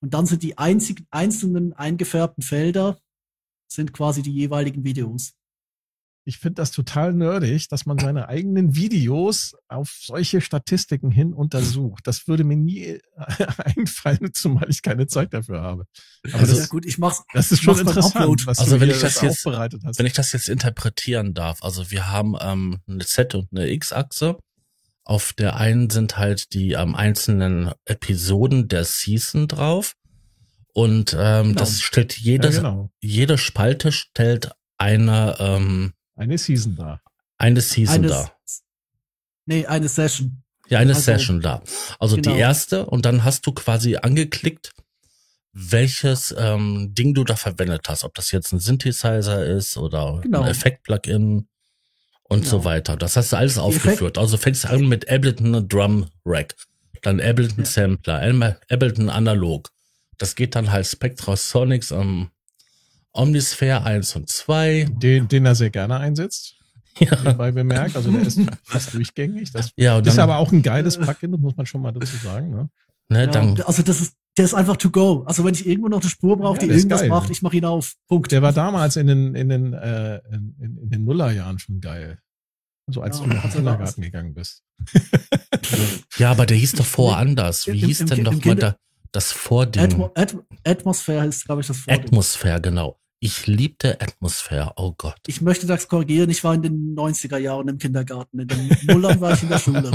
Und dann sind die einzigen einzelnen eingefärbten Felder sind quasi die jeweiligen Videos. ich finde das total nerdig, dass man seine eigenen Videos auf solche Statistiken hin untersucht. Das würde mir nie [laughs] einfallen, zumal ich keine Zeit dafür habe. Aber also, das, ja gut, ich mach's. Das ist schon interessant, was also wenn ich das jetzt, hast. wenn ich das jetzt interpretieren darf. Also wir haben ähm, eine Z und eine X-Achse. Auf der einen sind halt die ähm, einzelnen Episoden der Season drauf. Und ähm, genau. das stellt jedes, ja, genau. jede Spalte stellt eine ähm, eine Season da. Eine Season eine, da. Nee, eine Session. Ja, eine also, Session da. Also genau. die erste und dann hast du quasi angeklickt, welches ähm, Ding du da verwendet hast. Ob das jetzt ein Synthesizer ist oder genau. ein Effekt-Plugin und genau. so weiter. Das hast du alles aufgeführt. Also fängst du an mit Ableton Drum Rack, dann Ableton ja. Sampler, Ableton Analog. Das geht dann halt Spectrasonics am Omnisphere 1 und 2. Den, den er sehr gerne einsetzt. [laughs] Ja. Weil bemerkt, also der ist [laughs] fast durchgängig. Das ja, ist aber auch ein geiles Plugin, das muss man schon mal dazu sagen. Ne? Ne, ja, dann, also das ist, der ist einfach to go. Also wenn ich irgendwo noch eine Spur brauche, ja, die irgendwas geil. macht, ich mache ihn auf. Punkt. Der war damals in den, in den, äh, in, in den Nullerjahren schon geil. Also als ja, du nach dem Kindergarten gegangen bist. [laughs] ja, aber der hieß doch vorher anders. Wie Im, hieß im, denn im, doch mal da, das Vording? Atmo, At, Atmosphäre ist, glaube ich, das Vording. Atmosphäre, genau. Ich liebte Atmosphäre, oh Gott. Ich möchte das korrigieren, ich war in den 90er Jahren im Kindergarten. In den Nullern war ich in der Schule.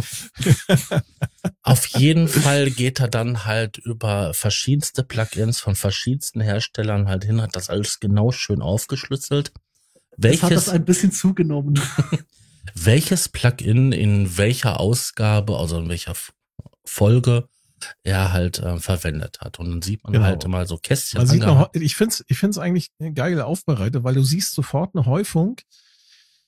[laughs] Auf jeden Fall geht er dann halt über verschiedenste Plugins von verschiedensten Herstellern halt hin, hat das alles genau schön aufgeschlüsselt. Welches, das hat das ein bisschen zugenommen. [laughs] welches Plugin in welcher Ausgabe, also in welcher Folge er halt äh, verwendet hat. Und dann sieht man genau. halt mal so Kästchen. Man sieht noch, ich finde es ich find's eigentlich geil aufbereitet, weil du siehst sofort eine Häufung.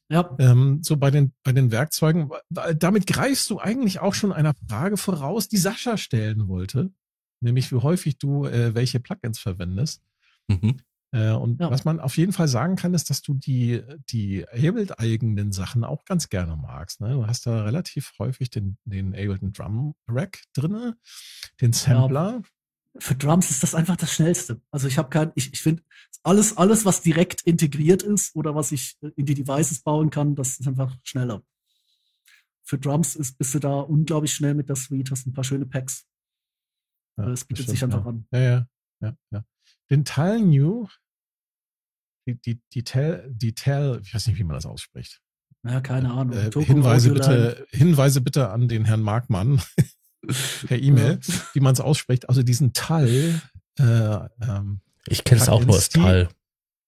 Ja. Ähm, so bei den, bei den Werkzeugen. Damit greifst du eigentlich auch schon einer Frage voraus, die Sascha stellen wollte. Nämlich, wie häufig du äh, welche Plugins verwendest. Mhm. Äh, und ja. was man auf jeden Fall sagen kann, ist, dass du die, die Ableton-eigenen Sachen auch ganz gerne magst. Ne? Du hast da relativ häufig den, den Ableton Drum Rack drinne, den Sampler. Ja, für Drums ist das einfach das Schnellste. Also ich habe kein, ich, ich finde, alles, alles, was direkt integriert ist oder was ich in die Devices bauen kann, das ist einfach schneller. Für Drums ist, bist du da unglaublich schnell mit der Suite, hast ein paar schöne Packs. Ja, es bietet sich einfach an. Ja, ja, ja, ja. Den Teil New die, die, die Tell, die Tell, ich weiß nicht, wie man das ausspricht. Ja, keine Ahnung. Äh, Hinweise bitte, Hinweise bitte an den Herrn Markmann [laughs] per E-Mail, ja. wie man es ausspricht. Also diesen Teil. Äh, ähm, ich kenne es auch nur als Teil.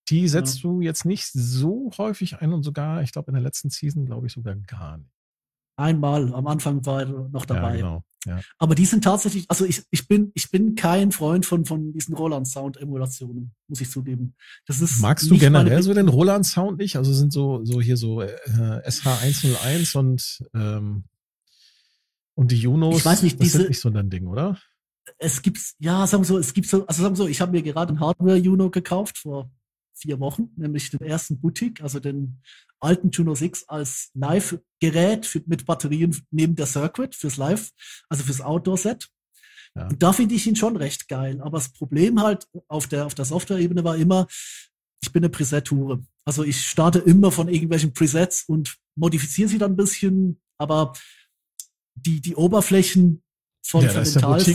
Die setzt ja. du jetzt nicht so häufig ein und sogar, ich glaube, in der letzten Season, glaube ich, sogar gar nicht. Einmal, am Anfang war er noch dabei. Ja, genau. Ja. Aber die sind tatsächlich, also ich, ich bin, ich bin kein Freund von, von diesen Roland-Sound-Emulationen, muss ich zugeben. Das ist Magst du generell so den Roland-Sound nicht? Also sind so, so hier so äh, SH101 und, ähm, und die Junos, ich weiß nicht, das diese, sind nicht so dein Ding, oder? Es gibt, ja, sagen wir so, es gibt so, also sagen wir so, ich habe mir gerade ein Hardware-Juno gekauft vor vier Wochen, nämlich den ersten Boutique, also den alten Juno 6 als Live-Gerät mit Batterien neben der Circuit fürs Live, also fürs Outdoor-Set. Ja. Und da finde ich ihn schon recht geil. Aber das Problem halt auf der, auf der Software-Ebene war immer, ich bin eine Preset-Hure. Also ich starte immer von irgendwelchen Presets und modifiziere sie dann ein bisschen, aber die, die Oberflächen von, ja, von den Tals,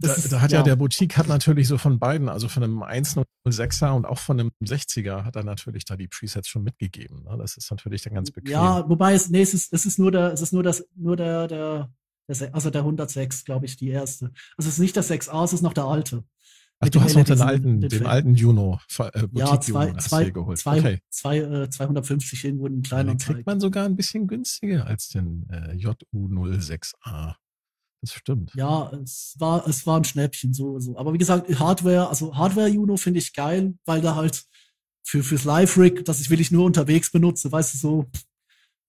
da, da, hat ja. ja. der Boutique hat natürlich so von beiden, also von einem 106er und auch von einem 60er hat er natürlich da die Presets schon mitgegeben. Ne? Das ist natürlich dann ganz bequem. Ja, wobei es, nee, es ist, es ist nur der, es ist nur das, nur der, der, der also der 106, glaube ich, die erste. Also es ist nicht der 6A, es ist noch der alte. Ach, du hast noch den alten, den, den alten Juno, äh, Boutique ja, zwei, Juno zwei, geholt. Zwei, okay. zwei, äh, 250 irgendwo in kleinen Den kriegt man sogar ein bisschen günstiger als den äh, JU06A. Das stimmt. Ja, es war, es war ein Schnäppchen, so, so. Aber wie gesagt, Hardware, also Hardware-Juno finde ich geil, weil da halt für, fürs Live-Rig, das ich will ich nur unterwegs benutze, weißt du, so,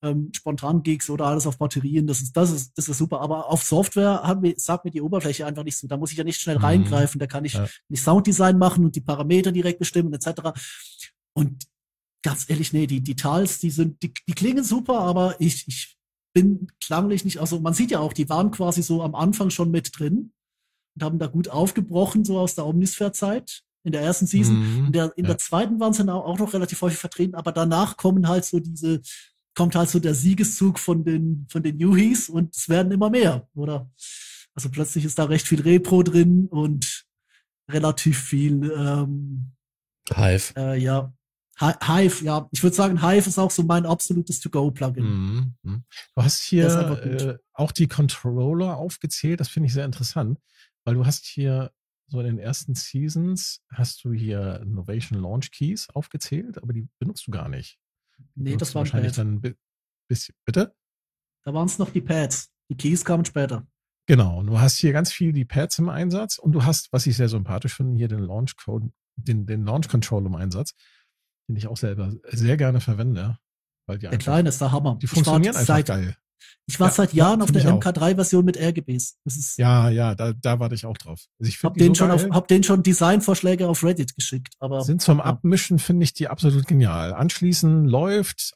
ähm, spontan Gigs oder alles auf Batterien, das ist, das ist, das ist super. Aber auf Software hat mir, sagt mir die Oberfläche einfach nicht so. Da muss ich ja nicht schnell mhm. reingreifen. Da kann ich ja. nicht Sounddesign machen und die Parameter direkt bestimmen, etc. Und ganz ehrlich, nee, die Details, die sind, die, die klingen super, aber ich, ich bin klanglich nicht, also man sieht ja auch, die waren quasi so am Anfang schon mit drin und haben da gut aufgebrochen, so aus der Omnisphere-Zeit. in der ersten Season. Mhm, In der, in ja. der zweiten waren sie dann auch noch relativ häufig vertreten, aber danach kommen halt so diese, kommt halt so der Siegeszug von den, von den Yuhis und es werden immer mehr, oder? Also plötzlich ist da recht viel Repro drin und relativ viel, ähm, Hive. äh, ja, Hive, ja, ich würde sagen, Hive ist auch so mein absolutes To-Go-Plugin. Mhm. mhm. Du hast hier äh, auch die Controller aufgezählt. Das finde ich sehr interessant, weil du hast hier so in den ersten Seasons hast du hier Innovation Launch Keys aufgezählt, aber die benutzt du gar nicht. Die Nee, das war ein wahrscheinlich Pad. dann bi- bisschen. Bitte? Da waren es noch die Pads. Die Keys kamen später. Genau. Und du hast hier ganz viel die Pads im Einsatz und du hast, was ich sehr sympathisch finde, hier den Launch Code, den, den Launch Control im Einsatz, den ich auch selber sehr gerne verwende, weil die Der einfach, Kleine ist der Hammer. die funktionieren einfach seit, geil. Ich war Ja, seit ja, Jahren auf der ich auch. MK3-Version mit RGBs. Das ist, Ja, ja, da, da warte ich auch drauf. Also ich hab den, so schon auf, hab den schon Designvorschläge auf Reddit geschickt. Aber sind zum ja. Abmischen, finde ich die absolut genial. Anschließend läuft,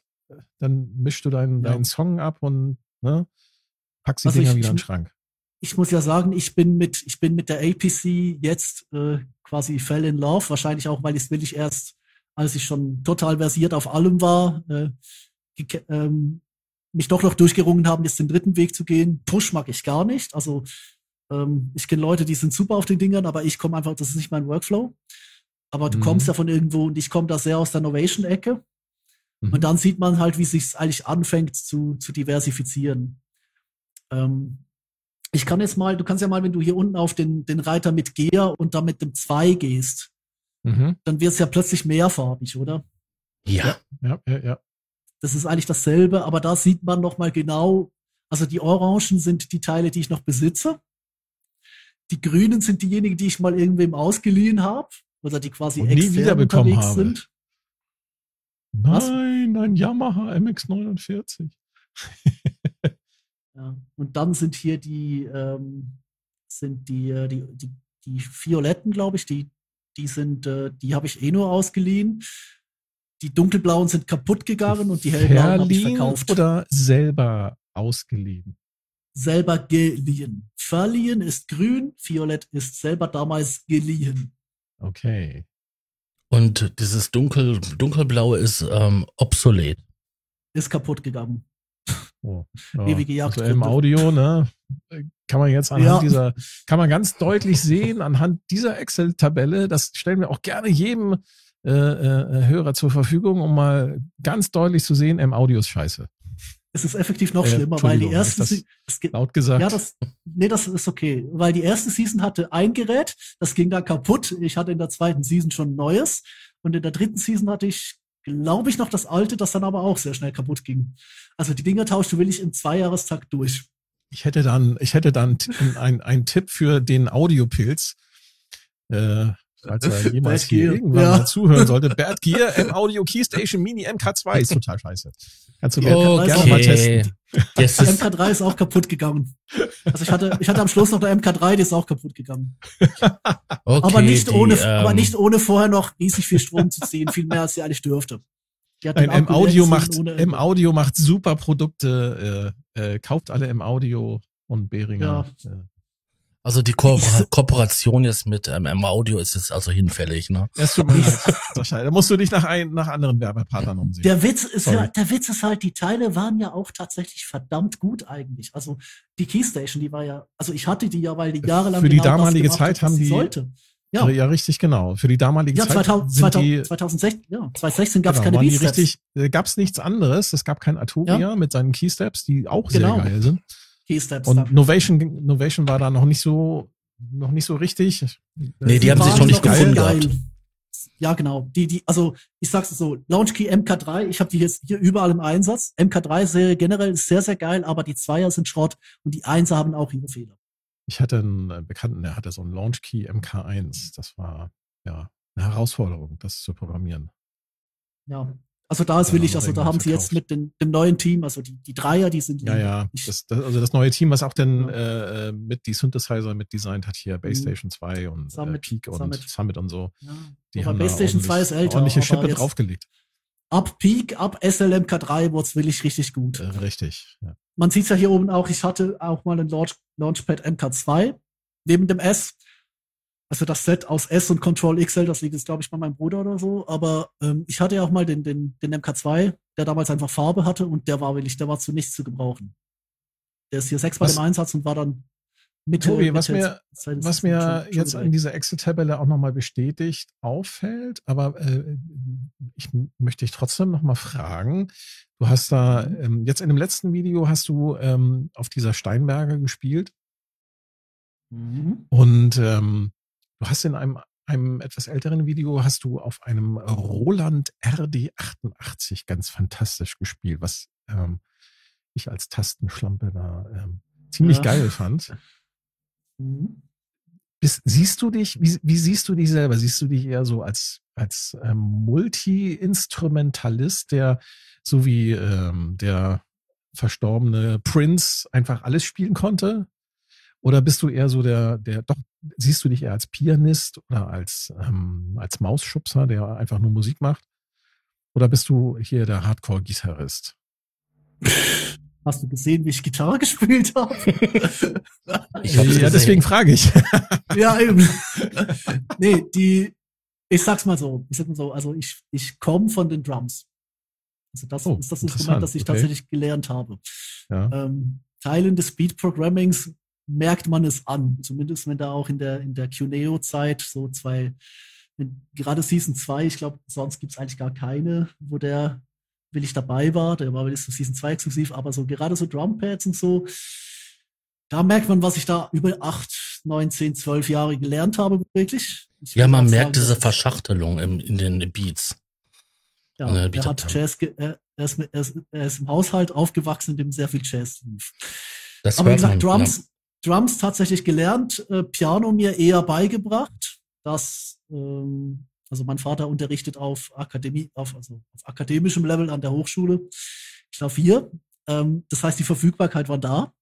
dann mischst du deinen, deinen Song ab und ne, packst die Also Dinger ich- wieder in den Schrank. ich muss ja sagen, ich bin mit, ich bin mit der APC jetzt äh, quasi fell in love. Wahrscheinlich auch, weil ich es will ich erst, als ich schon total versiert auf allem war, äh, ähm, mich doch noch durchgerungen haben, jetzt den dritten Weg zu gehen. Push mag ich gar nicht. Also ähm, ich kenne Leute, die sind super auf den Dingern, aber ich komme einfach, das ist nicht mein Workflow. Aber du Mhm. kommst ja von irgendwo und ich komme da sehr aus der Novation-Ecke. Mhm. Und dann sieht man halt, wie sich eigentlich anfängt zu, zu diversifizieren. Ähm, ich kann jetzt mal, du kannst ja mal, wenn du hier unten auf den, den Reiter mit Gear und dann mit dem 2 gehst, Mhm. dann wird es ja plötzlich mehrfarbig, oder? Ja. Ja, ja, ja. Das ist eigentlich dasselbe, aber da sieht man noch mal genau, also die Orangen sind die Teile, die ich noch besitze. Die Grünen sind diejenigen, die ich mal irgendwem ausgeliehen habe oder die quasi Und nie extern wiederbekommen unterwegs habe. sind. Nein, ein Yamaha MX49. [laughs] Ja. Und dann sind hier die, ähm, sind die, äh, die, die, die Violetten, glaube ich, die, die sind, äh, die habe ich eh nur ausgeliehen. Die dunkelblauen sind kaputt gegangen und die hellblauen habe ich verkauft. oder selber ausgeliehen? selber geliehen. Verliehen ist grün, violett ist selber damals geliehen. Okay. Und dieses dunkel, dunkelblaue ist ähm, obsolet. Ist kaputt gegangen. Oh, ja. Ewige Also Jagdgründe. im Audio, ne, kann man jetzt anhand Ja. dieser, kann man ganz deutlich sehen, anhand dieser Excel-Tabelle, das stellen wir auch gerne jedem äh, äh, Hörer zur Verfügung, um mal ganz deutlich zu sehen, im Audio ist scheiße. Es ist effektiv noch Äh, schlimmer, weil die erste, Se- Laut gesagt. ja, das, nee, das ist okay, weil die erste Season hatte ein Gerät, das ging dann kaputt. Ich hatte in der zweiten Season schon ein neues und in der dritten Season hatte ich, glaube ich, noch das alte, das dann aber auch sehr schnell kaputt ging. Also die Dinger tauschte will ich im Zweijahrestakt durch. Ich hätte dann, ich hätte dann ein, ein Tipp für den Audiopilz. Äh, falls er jemals Bad hier Gear. irgendwann Ja. mal zuhören sollte. [laughs] Bad Gear M Audio Keystation Mini MK2 ist total scheiße. Kannst du Ja, gerne, mal Okay. testen. Die ist, MK3 ist auch kaputt gegangen. Also ich hatte, ich hatte am Schluss noch eine MK3, die ist auch kaputt gegangen. okay, aber nicht die, ohne, ähm, aber nicht ohne vorher noch riesig viel Strom zu ziehen, viel mehr als sie eigentlich dürfte. Die hat den Nein, M Akku Audio leer macht, gezogen ohne M Ende. Audio macht super Produkte, äh, äh, kauft alle M Audio und Behringer. Äh, Also die Ko Kooperation jetzt mit ähm, M Audio ist jetzt also hinfällig, ne? es tut mir leid, da musst du dich nach, ein, nach anderen Werbepartnern umsehen. Der Witz ist Sorry. ja, der Witz ist halt, die Teile waren ja auch tatsächlich verdammt gut eigentlich. Also die Keystation, die war ja, also ich hatte die ja, weil die jahrelang Für die genau das damalige gemacht Zeit haben die- sollte. ja. Ja, ja, richtig, genau. Für die damalige ja Zeit 2000, sind 2000, die, 2016, ja, 2016 gab es genau, keine Beatsteps. richtig, äh, gab's nichts anderes. Es gab kein Arturia mit seinen Keysteps, die auch Genau. sehr geil sind. Keysteps Und. Novation, Novation war da noch nicht so, noch nicht so richtig. Nee, die haben sich noch nicht geil. gefunden gehabt. Ja, genau. Die, die, also ich sag's so, Launchkey MK3, ich habe die jetzt hier überall im Einsatz. MK3-Serie generell ist sehr, sehr geil, aber die Zweier sind Schrott und die Einser haben auch ihre Fehler. Ich hatte einen äh, Bekannten, der hatte so einen Launchkey MK1. Das war, ja, eine Herausforderung, das zu programmieren. Ja. Also da ist Ja, willig, also da haben sie jetzt mit den, dem neuen Team, also die, die Dreier, die sind Ja, ja. Das, das, also das neue Team, was auch denn Ja. äh, äh, mit die Synthesizer mit designt hat hier, Base Mhm. Station 2 und äh, Summit, Peak und Summit. Summit. und so. ja. Die Aber haben Base Station ordentlich- 2 ist älter. ordentliche Schippe draufgelegt. Ab Peak, ab SLMK3 wurde es willig richtig gut. Äh, richtig. Ja. Man sieht's ja hier oben auch, ich hatte auch mal ein Launch, Launchpad MK2 neben dem S. also das Set aus S und Control XL, das liegt jetzt, glaube ich, bei meinem Bruder oder so. Aber ähm, ich hatte ja auch mal den, den, den MK2, der damals einfach Farbe hatte und der war wirklich, der war zu nichts zu gebrauchen. Der ist hier sechsmal im Einsatz und war dann Mitte. Tobi, was mir, was mir jetzt in dieser Excel-Tabelle auch nochmal bestätigt auffällt, aber äh, ich möchte dich trotzdem nochmal fragen. Du hast da, Mhm. ähm, jetzt in dem letzten Video hast du ähm, auf dieser Steinberger gespielt Mhm. und ähm, du hast in einem, einem etwas älteren Video hast du auf einem Roland RD88 ganz fantastisch gespielt, was ähm, ich als Tastenschlampe da ähm, ziemlich Ja. geil fand. [laughs] Mhm. Bist, siehst du dich, wie, wie siehst du dich selber? Siehst du dich eher so als, als ähm, Multi-Instrumentalist, der so wie ähm, der verstorbene Prince einfach alles spielen konnte? Oder bist du eher so der, der, doch, siehst du dich eher als Pianist oder als, ähm, als Mausschubser, der einfach nur Musik macht? Oder bist du hier der Hardcore-Gitarrist? Hast du gesehen, wie ich Gitarre [laughs] gespielt habe? Ich hab's ja, gesehen. deswegen frage ich. [laughs] ja, eben. nee, die, ich sag's mal so, ich sag mal so, also ich, ich komme von den Drums. Also das Oh, ist das Instrument, das ich okay. tatsächlich gelernt habe. Ja. Ähm, Teilen des Speed Programmings merkt man es an. Zumindest wenn da auch in der, in der Cuneo-Zeit so zwei, wenn, gerade Season 2, ich glaube, sonst gibt's eigentlich gar keine, wo der will ich dabei war. Der war so Season 2 exklusiv, aber so gerade so Drumpads und so, da merkt man, was ich da über acht, neun, zehn, zwölf Jahre gelernt habe, wirklich. Ich Ja, man merkt sagen, diese Verschachtelung im, in den Beats. Ja, Ne, er hat. Jazz, er, er, ist, er, ist, im Haushalt aufgewachsen, in dem sehr viel Jazz lief. Das Aber wie gesagt, man, Drums, Drums tatsächlich gelernt, äh, Piano mir eher beigebracht. Das, ähm, also mein Vater unterrichtet auf Akademie, auf, also auf akademischem Level an der Hochschule Klavier. Ähm, das heißt, die Verfügbarkeit war da.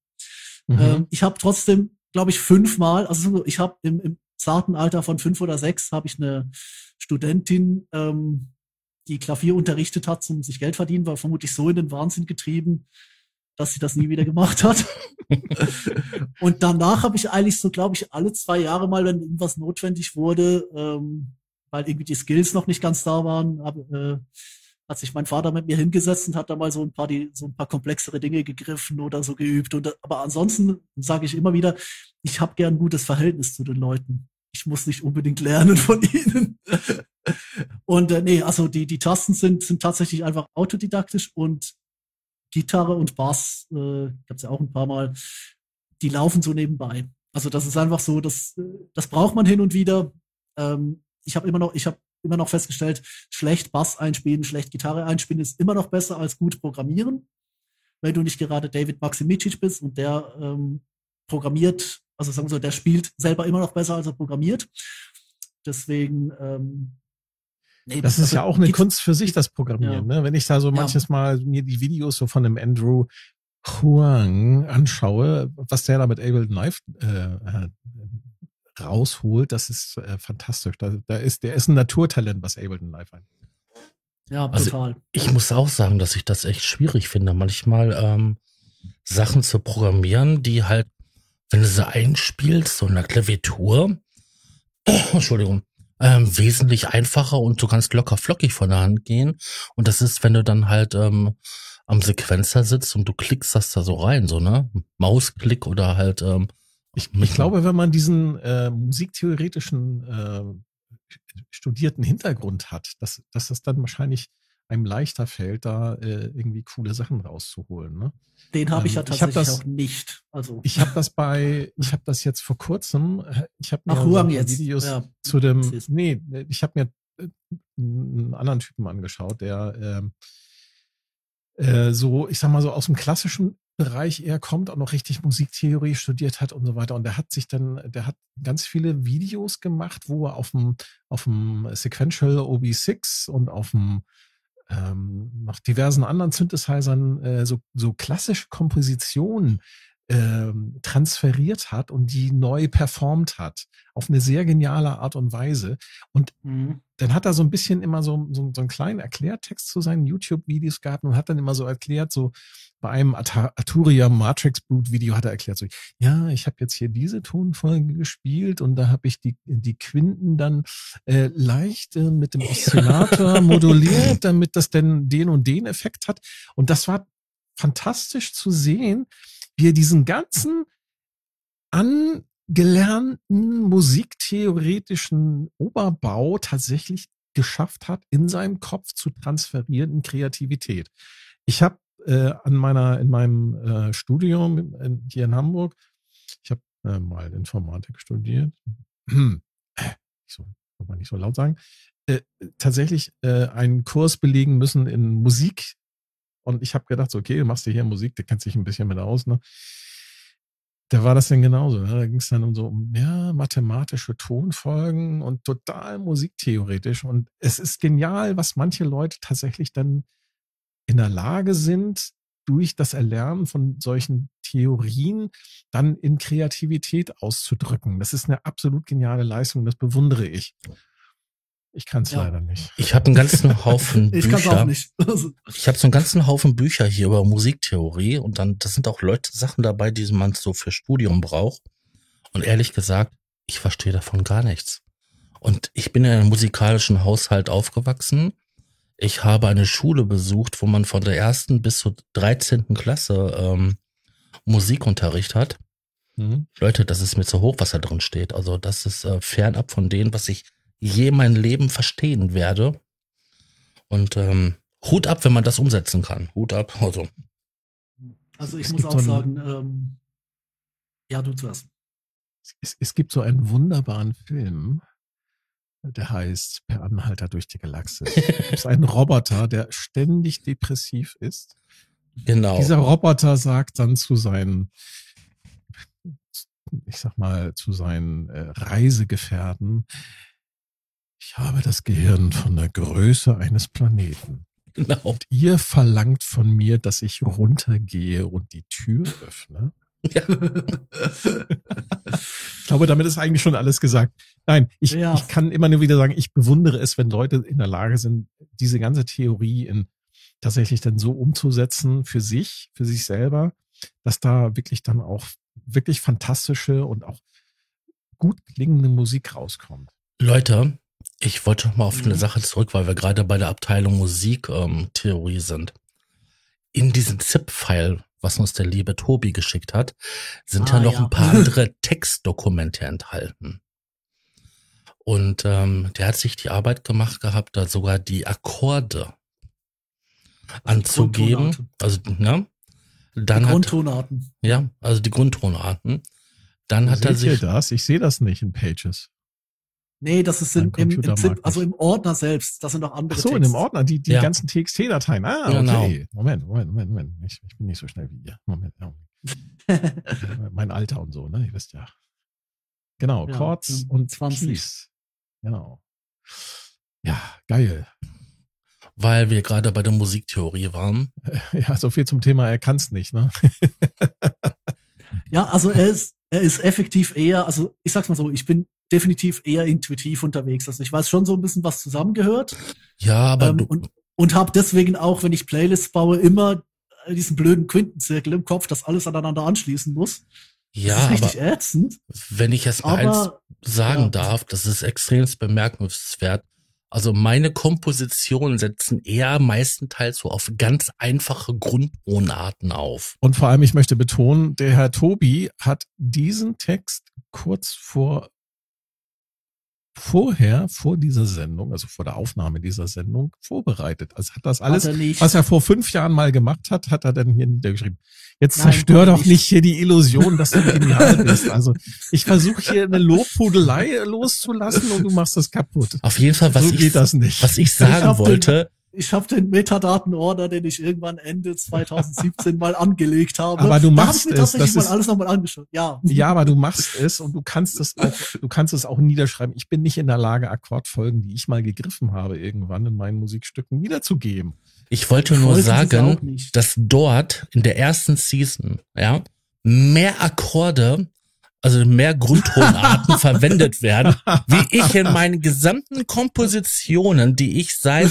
Mhm. Ähm, ich habe trotzdem, glaube ich, fünfmal, also so, ich habe im, im zarten Alter von fünf oder sechs, habe ich eine Studentin, ähm, die Klavier unterrichtet hat, zum sich Geld verdienen, war vermutlich so in den Wahnsinn getrieben, dass sie das nie wieder gemacht hat. [laughs] Und danach habe ich eigentlich so, glaube ich, alle zwei Jahre mal, wenn irgendwas notwendig wurde, ähm, weil irgendwie die Skills noch nicht ganz da waren, hab, äh, hat sich mein Vater mit mir hingesetzt und hat da mal so ein paar die so ein paar komplexere Dinge gegriffen oder so geübt. Und, aber ansonsten sage ich immer wieder, ich habe gern ein gutes Verhältnis zu den Leuten. Ich muss nicht unbedingt lernen von [laughs] ihnen. und äh, nee, also die die Tasten sind sind tatsächlich einfach autodidaktisch und Gitarre und Bass, äh, gab's ja auch ein paar Mal, die laufen so nebenbei. Also das ist einfach so, das, äh, das braucht man hin und wieder. Ähm, ich habe immer noch, ich habe immer noch festgestellt, schlecht Bass einspielen, schlecht Gitarre einspielen ist immer noch besser als gut programmieren. Wenn du nicht gerade David Maximicic bist und der ähm, programmiert, also sagen wir so, der spielt selber immer noch besser, als er programmiert. Deswegen, ähm, nee, Das ist also ja auch eine Kunst für sich, das Programmieren. Ne? Wenn ich da so Ja. manches Mal mir die Videos so von dem Andrew Huang anschaue, was der da mit Ableton Live äh, äh, rausholt, das ist äh, fantastisch. Da, da ist, der ist ein Naturtalent, was Ableton Live angeht. Ja, Also- total. Ich muss auch sagen, dass ich das echt schwierig finde, manchmal ähm, Sachen zu programmieren, die halt, wenn du sie einspielst, so in der Klaviatur, [clears throat] Entschuldigung, ähm, wesentlich einfacher und du kannst locker flockig von der Hand gehen. Und das ist, wenn du dann halt ähm, am Sequenzer sitzt und du klickst das da so rein, so, ne? Mausklick oder halt, ähm, Ich, ich glaube, wenn man diesen äh, musiktheoretischen äh, studierten Hintergrund hat, dass, dass das dann wahrscheinlich einem leichter fällt, da äh, irgendwie coole Sachen rauszuholen. Ne? Den habe ich ja Ähm, ich hab tatsächlich das- auch nicht. Also Ich habe das bei, [laughs] ich habe das jetzt vor kurzem, äh, ich habe mir Ach, so. Videos Ja. zu dem, nee, ich habe mir äh, einen anderen Typen angeschaut, der ähm, äh, so, ich sag mal so aus dem klassischen Bereich eher kommt und noch richtig Musiktheorie studiert hat und so weiter. Und der hat sich dann, der hat ganz viele Videos gemacht, wo er auf dem, auf dem Sequential OB6 und auf dem ähm, noch diversen anderen Synthesizern äh, so, so klassische Kompositionen ähm, transferiert hat und die neu performt hat. Auf eine sehr geniale Art und Weise. Und Mhm. dann hat er so ein bisschen immer so, so, so einen kleinen Erklärtext zu seinen YouTube-Videos gehabt und hat dann immer so erklärt, so bei einem Arturia Matrix Boot Video hat er erklärt, so, ja, ich habe jetzt hier diese Tonfolge gespielt und da habe ich die, die Quinten dann äh, leicht äh, mit dem [laughs] Oszillator moduliert, damit das denn den und den Effekt hat. Und das war fantastisch zu sehen, wie er diesen ganzen angelernten musiktheoretischen Oberbau tatsächlich geschafft hat, in seinem Kopf zu transferieren in Kreativität. Ich habe äh, an meiner in meinem äh, Studium in, hier in Hamburg, ich habe äh, mal Informatik studiert. Hm. Äh, nicht so, kann man nicht so laut sagen. Äh, tatsächlich äh, einen Kurs belegen müssen in Musik. Und ich habe gedacht, so, okay, du machst dir hier Musik, du kennst dich ein bisschen mit aus, ne? Da war das dann genauso. Ne? Da ging es dann um so um ja, mathematische Tonfolgen und total musiktheoretisch. Und es ist genial, was manche Leute tatsächlich dann in der Lage sind, durch das Erlernen von solchen Theorien dann in Kreativität auszudrücken. Das ist eine absolut geniale Leistung, das bewundere ich. Ich kann es Ja. leider nicht. Ich habe einen ganzen Haufen [laughs] Ich kann es auch Bücher. nicht. [laughs] Ich habe so einen ganzen Haufen Bücher hier über Musiktheorie und dann, das sind auch Leute, Sachen dabei, die man so für Studium braucht. Und ehrlich gesagt, ich verstehe davon gar nichts. Und ich bin in einem musikalischen Haushalt aufgewachsen. Ich habe eine Schule besucht, wo man von der ersten bis zur 13. Klasse ähm, Musikunterricht hat. Mhm. Leute, das ist mir zu hoch, was da drin steht. Also das ist äh, fernab von dem, was ich je mein Leben verstehen werde. Und ähm, Hut ab, wenn man das umsetzen kann. Hut ab. Also also ich Es muss auch so sagen, ähm, ja, du zuerst. Es, es gibt so einen wunderbaren Film, der heißt Per Anhalter durch die Galaxis. Es ist ein Roboter, der ständig depressiv ist. genau. Dieser Roboter sagt dann zu seinen, ich sag mal, zu seinen äh, Reisegefährten, ich habe das Gehirn von der Größe eines Planeten. genau. Und ihr verlangt von mir, dass ich runtergehe und die Tür öffne. Ja. Ich glaube, damit ist eigentlich schon alles gesagt. Nein, ich, Ja. ich kann immer nur wieder sagen, ich bewundere es, wenn Leute in der Lage sind, diese ganze Theorie in tatsächlich dann so umzusetzen für sich, für sich selber, dass da wirklich dann auch wirklich fantastische und auch gut klingende Musik rauskommt. Leute, ich wollte noch mal auf eine Mhm. Sache zurück, weil wir gerade bei der Abteilung Musiktheorie ähm, sind. In diesem ZIP-File, was uns der liebe Tobi geschickt hat, sind Ah, ja noch ja. ein paar [laughs] andere Textdokumente enthalten. Und ähm, der hat sich die Arbeit gemacht gehabt, da sogar die Akkorde anzugeben. Grundtonarten. Also, ne? Dann Die hat, Grundtonarten. ja, also die Grundtonarten. Dann hat er Seht ihr sich, das? Ich sehe das nicht in Pages. Nee, das ist im, im, im ZIP, also im Ordner selbst. Das sind noch andere Ach so, in Texte. dem Ordner, die, die Ja. ganzen TXT-Dateien. Ah, Genau. okay. Moment, Moment, Moment, Moment. Ich, ich bin nicht so schnell wie ihr. Moment, [laughs] mein Alter und so, ne? Ihr wisst ja. Genau, Ja, Chords und 20. Keys. Genau. Ja, geil. weil wir gerade bei der Musiktheorie waren, [laughs] Ja, so viel zum Thema, er kann's nicht, ne? [laughs] Ja, also er ist, er ist effektiv eher, also ich sag's mal so, ich bin definitiv eher intuitiv unterwegs. Also ich weiß schon so ein bisschen, was zusammengehört. ja, aber ähm, und und habe deswegen auch, wenn ich Playlists baue, immer diesen blöden Quintenzirkel im Kopf, dass alles aneinander anschließen muss. ja, das ist aber richtig ätzend. wenn ich jetzt mal eins Aber sagen ja. darf, das ist extrem bemerkenswert. Also meine Kompositionen setzen eher meistenteils so auf ganz einfache Grundtonarten auf. Und vor allem, ich möchte betonen, der Herr Tobi hat diesen Text kurz vor vorher, vor dieser Sendung, also vor der Aufnahme dieser Sendung, vorbereitet. Also hat das alles, hat er nicht. was er vor fünf Jahren mal gemacht hat, hat er dann hier niedergeschrieben. Jetzt Nein, zerstör doch nicht. nicht hier die Illusion, dass du [laughs] genial bist. Also ich versuche hier eine Lobhudelei loszulassen und du machst das kaputt. Auf jeden Fall, was so ich, geht das nicht. was ich sagen den- wollte, Ich habe den Metadaten-Order, den ich irgendwann Ende 2017 mal angelegt habe. Aber du da hab machst ich mir es, tatsächlich das mal ist- alles nochmal angeschaut. Ja. Ja, aber du machst es und du kannst es auch, du kannst es auch niederschreiben. Ich bin nicht in der Lage, Akkordfolgen, die ich mal gegriffen habe, irgendwann in meinen Musikstücken wiederzugeben. ich wollte nur Folgen sie sagen, dass dort in der ersten Season, ja, mehr Akkorde, also mehr Grundtonarten [laughs] verwendet werden, wie ich in meinen gesamten Kompositionen, die ich seit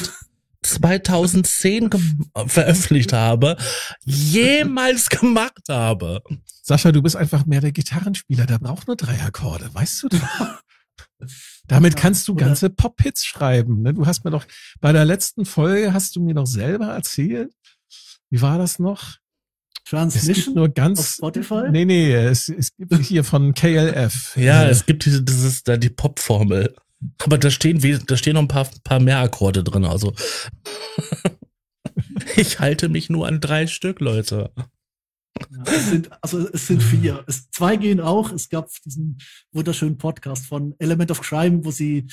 2010 veröffentlicht habe, jemals gemacht habe. Sascha, du bist einfach mehr der Gitarrenspieler, der braucht nur drei Akkorde, weißt du doch. Damit kannst du ganze Pop-Hits schreiben. Ne? Du hast mir doch bei der letzten Folge hast du mir noch selber erzählt. Wie war das noch? Transmission? Es gibt nur ganz. Auf Spotify? Nee, nee, es, es gibt hier von KLF. Ja, es gibt diese, das ist da die Pop-Formel. Aber da stehen, da stehen noch ein paar, paar mehr Akkorde drin, also. [laughs] ich halte mich nur an drei Stück, Leute. Ja, es sind, also es sind vier. Es, zwei gehen auch. Es gab diesen wunderschönen Podcast von Element of Crime, wo sie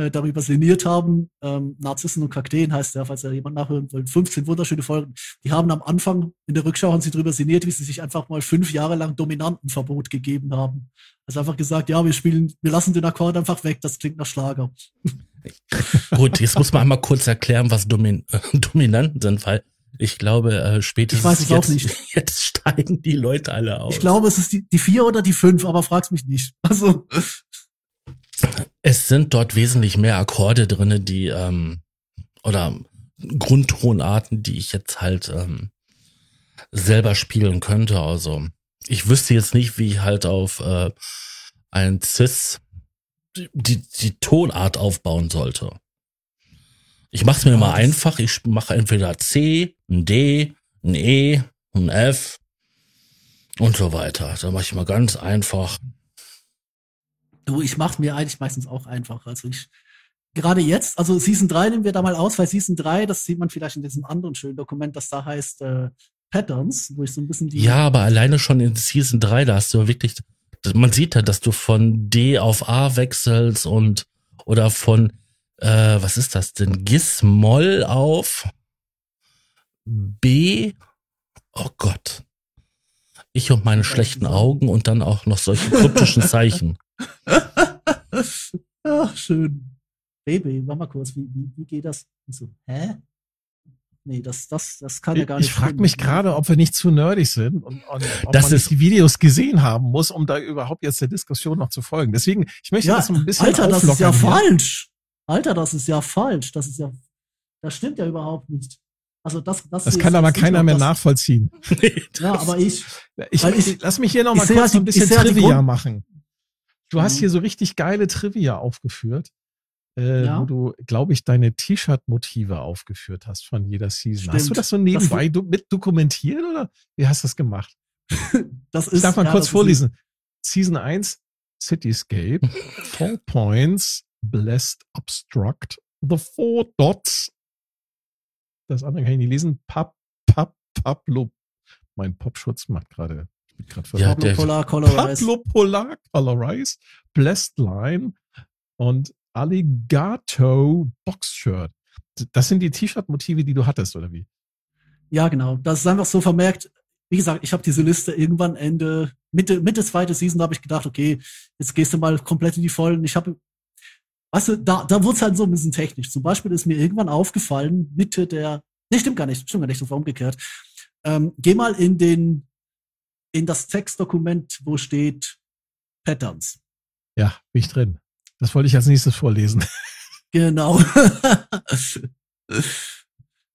äh, darüber sinniert haben. Ähm, Narzissen und Kakteen heißt der, falls er jemand nachhören will. 15 wunderschöne Folgen. Die haben am Anfang in der Rückschau haben sie darüber sinniert, wie sie sich einfach mal fünf Jahre lang Dominantenverbot gegeben haben. Also einfach gesagt, ja, wir spielen, wir lassen den Akkord einfach weg, das klingt nach Schlager. [laughs] Gut, jetzt muss man einmal kurz erklären, was Domin [laughs] äh, Dominanten sind, weil ich glaube, äh, spätestens ich weiß es jetzt, auch nicht. [laughs] jetzt steigen die Leute alle aus. Ich glaube, es ist die, die vier oder die fünf, aber frag's mich nicht. Also es sind dort wesentlich mehr Akkorde drinne, die ähm, oder Grundtonarten, die ich jetzt halt ähm, selber spielen könnte. Also ich wüsste jetzt nicht, wie ich halt auf äh, ein Cis die, die Tonart aufbauen sollte. Ich mache es mir mal einfach. Ich mache entweder C, ein D, ein E, ein F und so weiter. Da mache ich mal ganz einfach. Du, ich mache mir eigentlich meistens auch einfach. Also ich gerade jetzt, also Season 3 nehmen wir da mal aus, weil Season 3, das sieht man vielleicht in diesem anderen schönen Dokument, das da heißt äh, Patterns, wo ich so ein bisschen die. Ja, aber alleine schon in Season 3, da hast du wirklich, man sieht ja, dass du von D auf A wechselst und oder von äh, was ist das denn? Gis-Moll auf B. Oh Gott. Ich und meine schlechten Augen und dann auch noch solche kryptischen Zeichen. [laughs] Ach, schön. Baby, mach mal kurz, wie, wie, wie geht das? Und so, hä? Nee, das, das, das kann ja gar nicht. Ich frage mich gerade, ob wir nicht zu nerdig sind und, und ob Das man ist- die Videos gesehen haben muss, um da überhaupt jetzt der Diskussion noch zu folgen. Deswegen, ich möchte Ja, das so ein bisschen Alter, das ist ja hier. falsch. Alter, das ist ja falsch. Das ist ja, das stimmt ja überhaupt nicht. Also das, das, Das kann aber keiner mehr das- nachvollziehen. [laughs] Ja, aber ich, Ich, ich- ich, lass mich hier noch mal kurz halt so ein bisschen Trivia machen. Du hast Mhm. hier so richtig geile Trivia aufgeführt, äh, Ja. wo du, glaube ich, deine T-Shirt-Motive aufgeführt hast von jeder Season. Hast du Stimmt. das so nebenbei du, mit dokumentiert oder wie hast du [laughs] das gemacht? das ist. Ich darf mal ja, kurz das vorlesen. Season 1, Cityscape, Four Points, Blessed Obstruct, The Four Dots. Das andere kann ich nicht lesen. Pap, Pap, Pablo. Mein Popschutz macht gerade. Bin grad Ja, Pablo der- Polar Colorize. Pablo Polar Colorize, Blessed Line und Alligato Boxshirt. Das sind die T-Shirt-Motive, die du hattest, oder wie? Ja, genau. Das ist einfach so vermerkt. Wie gesagt, ich habe diese Liste irgendwann Ende, Mitte, Mitte zweite Season habe ich gedacht, okay, jetzt gehst du mal komplett in die Vollen. Ich habe, weißt du, da, da wurde es halt so ein bisschen technisch. Zum Beispiel ist mir irgendwann aufgefallen, Mitte der, nee, stimmt gar nicht, stimmt gar nicht, das war umgekehrt. Ähm, geh mal in den, in das Textdokument, wo steht Patterns. Ja, bin ich drin. Das wollte ich als nächstes vorlesen. [laughs] Genau. [laughs]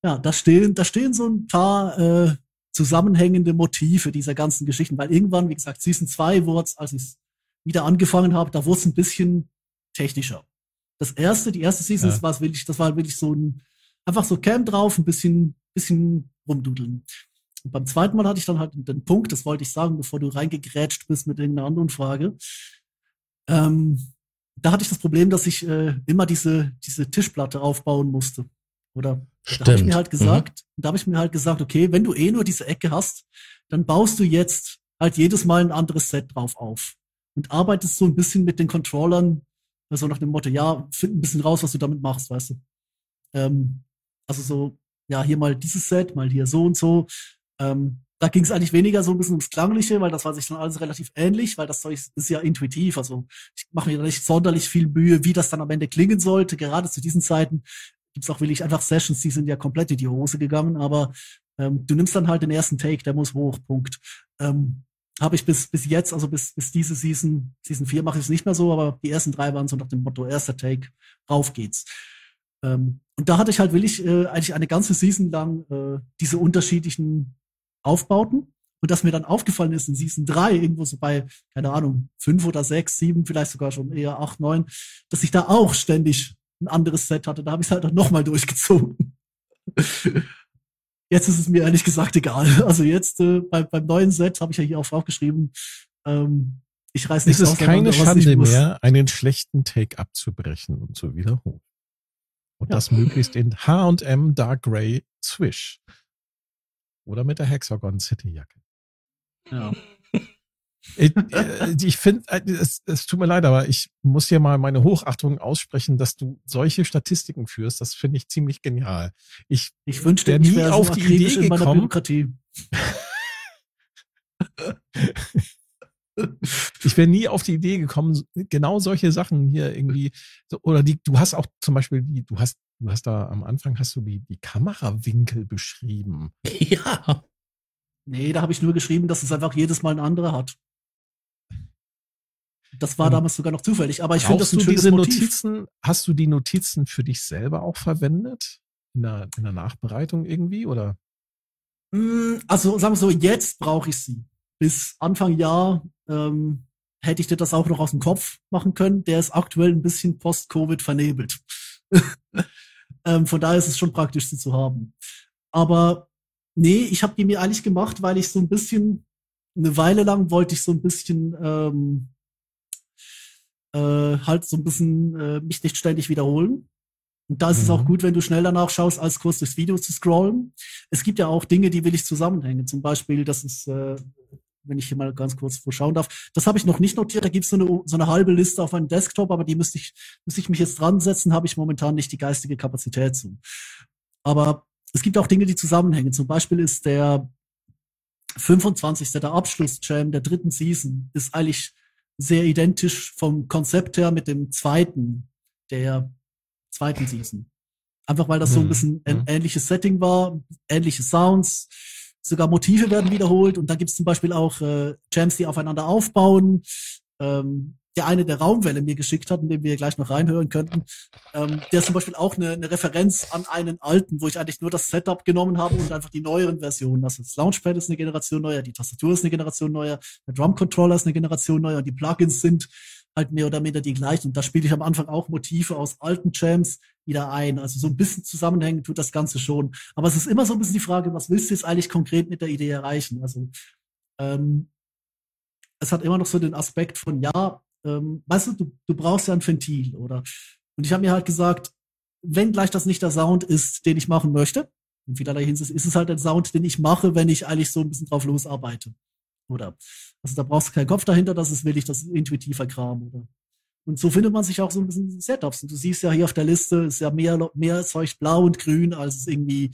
ja, da stehen, da stehen so ein paar äh, zusammenhängende Motive dieser ganzen Geschichten, weil irgendwann, wie gesagt, Season 2 wurde als ich wieder angefangen habe, da wurde es ein bisschen technischer. Das erste, die erste Season, Ja. das war wirklich, das war wirklich so ein, einfach so Cam drauf, ein bisschen, bisschen rumdudeln. Und beim zweiten Mal hatte ich dann halt den Punkt, das wollte ich sagen, bevor du reingegrätscht bist mit irgendeiner anderen Frage. Ähm, da hatte ich das Problem, dass ich äh, immer diese, diese Tischplatte aufbauen musste. Oder da habe ich Stimmt. mir halt gesagt, da habe ich mir halt gesagt, okay, wenn du eh nur diese Ecke hast, dann baust du jetzt halt jedes Mal ein anderes Set drauf auf und arbeitest so ein bisschen mit den Controllern, so nach dem Motto, ja, find ein bisschen raus, was du damit machst, weißt du. Ähm, also so, ja, hier mal dieses Set, mal hier so und so. Ähm, da ging es eigentlich weniger so ein bisschen ums Klangliche, weil das war sich dann alles relativ ähnlich, weil das Zeug ist, ja intuitiv. Also ich mache mir da nicht sonderlich viel Mühe, wie das dann am Ende klingen sollte. Gerade zu diesen Zeiten gibt's auch wirklich einfach Sessions, die sind ja komplett in die Hose gegangen, aber ähm, du nimmst dann halt den ersten Take, der muss hoch, Punkt. Ähm, habe ich bis, bis jetzt, also bis, bis diese Season, Season 4 mache ich es nicht mehr so, aber die ersten drei waren so nach dem Motto, erster Take, rauf geht's. Ähm, und da hatte ich halt wirklich äh, eigentlich eine ganze Season lang äh, diese unterschiedlichen Aufbauten. Und dass mir dann aufgefallen ist in Season 3, irgendwo so bei, keine Ahnung, fünf oder sechs, sieben, vielleicht sogar schon eher acht, neun, dass ich da auch ständig ein anderes Set hatte. Da habe ich es halt auch nochmal durchgezogen. [laughs] Jetzt ist es mir ehrlich gesagt egal. Also jetzt äh, bei, beim neuen Set habe ich ja hier auch aufgeschrieben, ähm, ich reiß nicht Es ist keine Schande mehr, einen schlechten Take abzubrechen und zu wiederholen. Und ja. das möglichst in H&M Dark Grey Swish. Oder mit der Hexagon City Jacke. Ja. Ich, äh, ich finde, äh, es, es tut mir leid, aber ich muss hier mal meine Hochachtung aussprechen, dass du solche Statistiken führst. Das finde ich ziemlich genial. Ich, ich wünschte, nie auf die Idee gekommen. ich wäre nie auf die Idee gekommen, genau solche Sachen hier irgendwie, oder die, du hast auch zum Beispiel die, du hast, du hast da am Anfang hast du die, die Kamerawinkel beschrieben. [laughs] Ja. Nee, da habe ich nur geschrieben, dass es einfach jedes Mal ein anderer hat. Das war damals sogar noch zufällig, aber ich finde das ein du schönes diese Motiv. Notizen, hast du die Notizen für dich selber auch verwendet? In der, in der Nachbereitung irgendwie, oder? Mm, also, sagen wir so, jetzt brauche ich sie. Bis Anfang Jahr ähm, hätte ich dir das auch noch aus dem Kopf machen können. Der ist aktuell ein bisschen post-Covid vernebelt. [laughs] ähm, von daher ist es schon praktisch, sie zu haben. Aber nee, ich habe die mir eigentlich gemacht, weil ich so ein bisschen, eine Weile lang wollte ich so ein bisschen ähm, äh, halt so ein bisschen äh, mich nicht ständig wiederholen. Und da ist mhm. es auch mhm. gut, wenn du schnell danach schaust, als kurz durchs Video zu scrollen. Es gibt ja auch Dinge, die will ich zusammenhängen. Zum Beispiel, das ist, äh, wenn ich hier mal ganz kurz vorschauen darf, das habe ich noch nicht notiert. Da gibt so es eine, so eine halbe Liste auf meinem Desktop, aber die müsste ich, müsste ich mich jetzt dran setzen, habe ich momentan nicht die geistige Kapazität zu. Aber es gibt auch Dinge, die zusammenhängen. Zum Beispiel ist der 25. der Abschluss-Jam der dritten Season, ist eigentlich sehr identisch vom Konzept her mit dem zweiten der zweiten Season. Einfach weil das so ein mhm. bisschen ein mhm. ähnliches Setting war, ähnliche Sounds, sogar Motive werden wiederholt und da gibt es zum Beispiel auch äh, Jams, die aufeinander aufbauen. Ähm, der eine der Raumwelle mir geschickt hat, in dem wir gleich noch reinhören könnten, ähm, der ist zum Beispiel auch eine, eine Referenz an einen alten, wo ich eigentlich nur das Setup genommen habe und einfach die neueren Versionen. Also das Launchpad ist eine Generation neuer, die Tastatur ist eine Generation neuer, der Drum Controller ist eine Generation neuer und die Plugins sind halt mehr oder minder die gleichen. Und da spiele ich am Anfang auch Motive aus alten Jams wieder ein. Also so ein bisschen zusammenhängen tut das Ganze schon. Aber es ist immer so ein bisschen die Frage, was willst du jetzt eigentlich konkret mit der Idee erreichen? Also ähm, es hat immer noch so den Aspekt von, ja, ähm, weißt du, du, du brauchst ja ein Ventil, oder? Und ich habe mir halt gesagt, wenn gleich das nicht der Sound ist, den ich machen möchte, in vielerlei Hinsicht ist es halt ein Sound, den ich mache, wenn ich eigentlich so ein bisschen drauf losarbeite. Oder? Also da brauchst du keinen Kopf dahinter, das ist wirklich das intuitiver Kram, oder? Und so findet man sich auch so ein bisschen Setups. Und du siehst ja hier auf der Liste, ist ja mehr, mehr Zeug blau und grün, als es irgendwie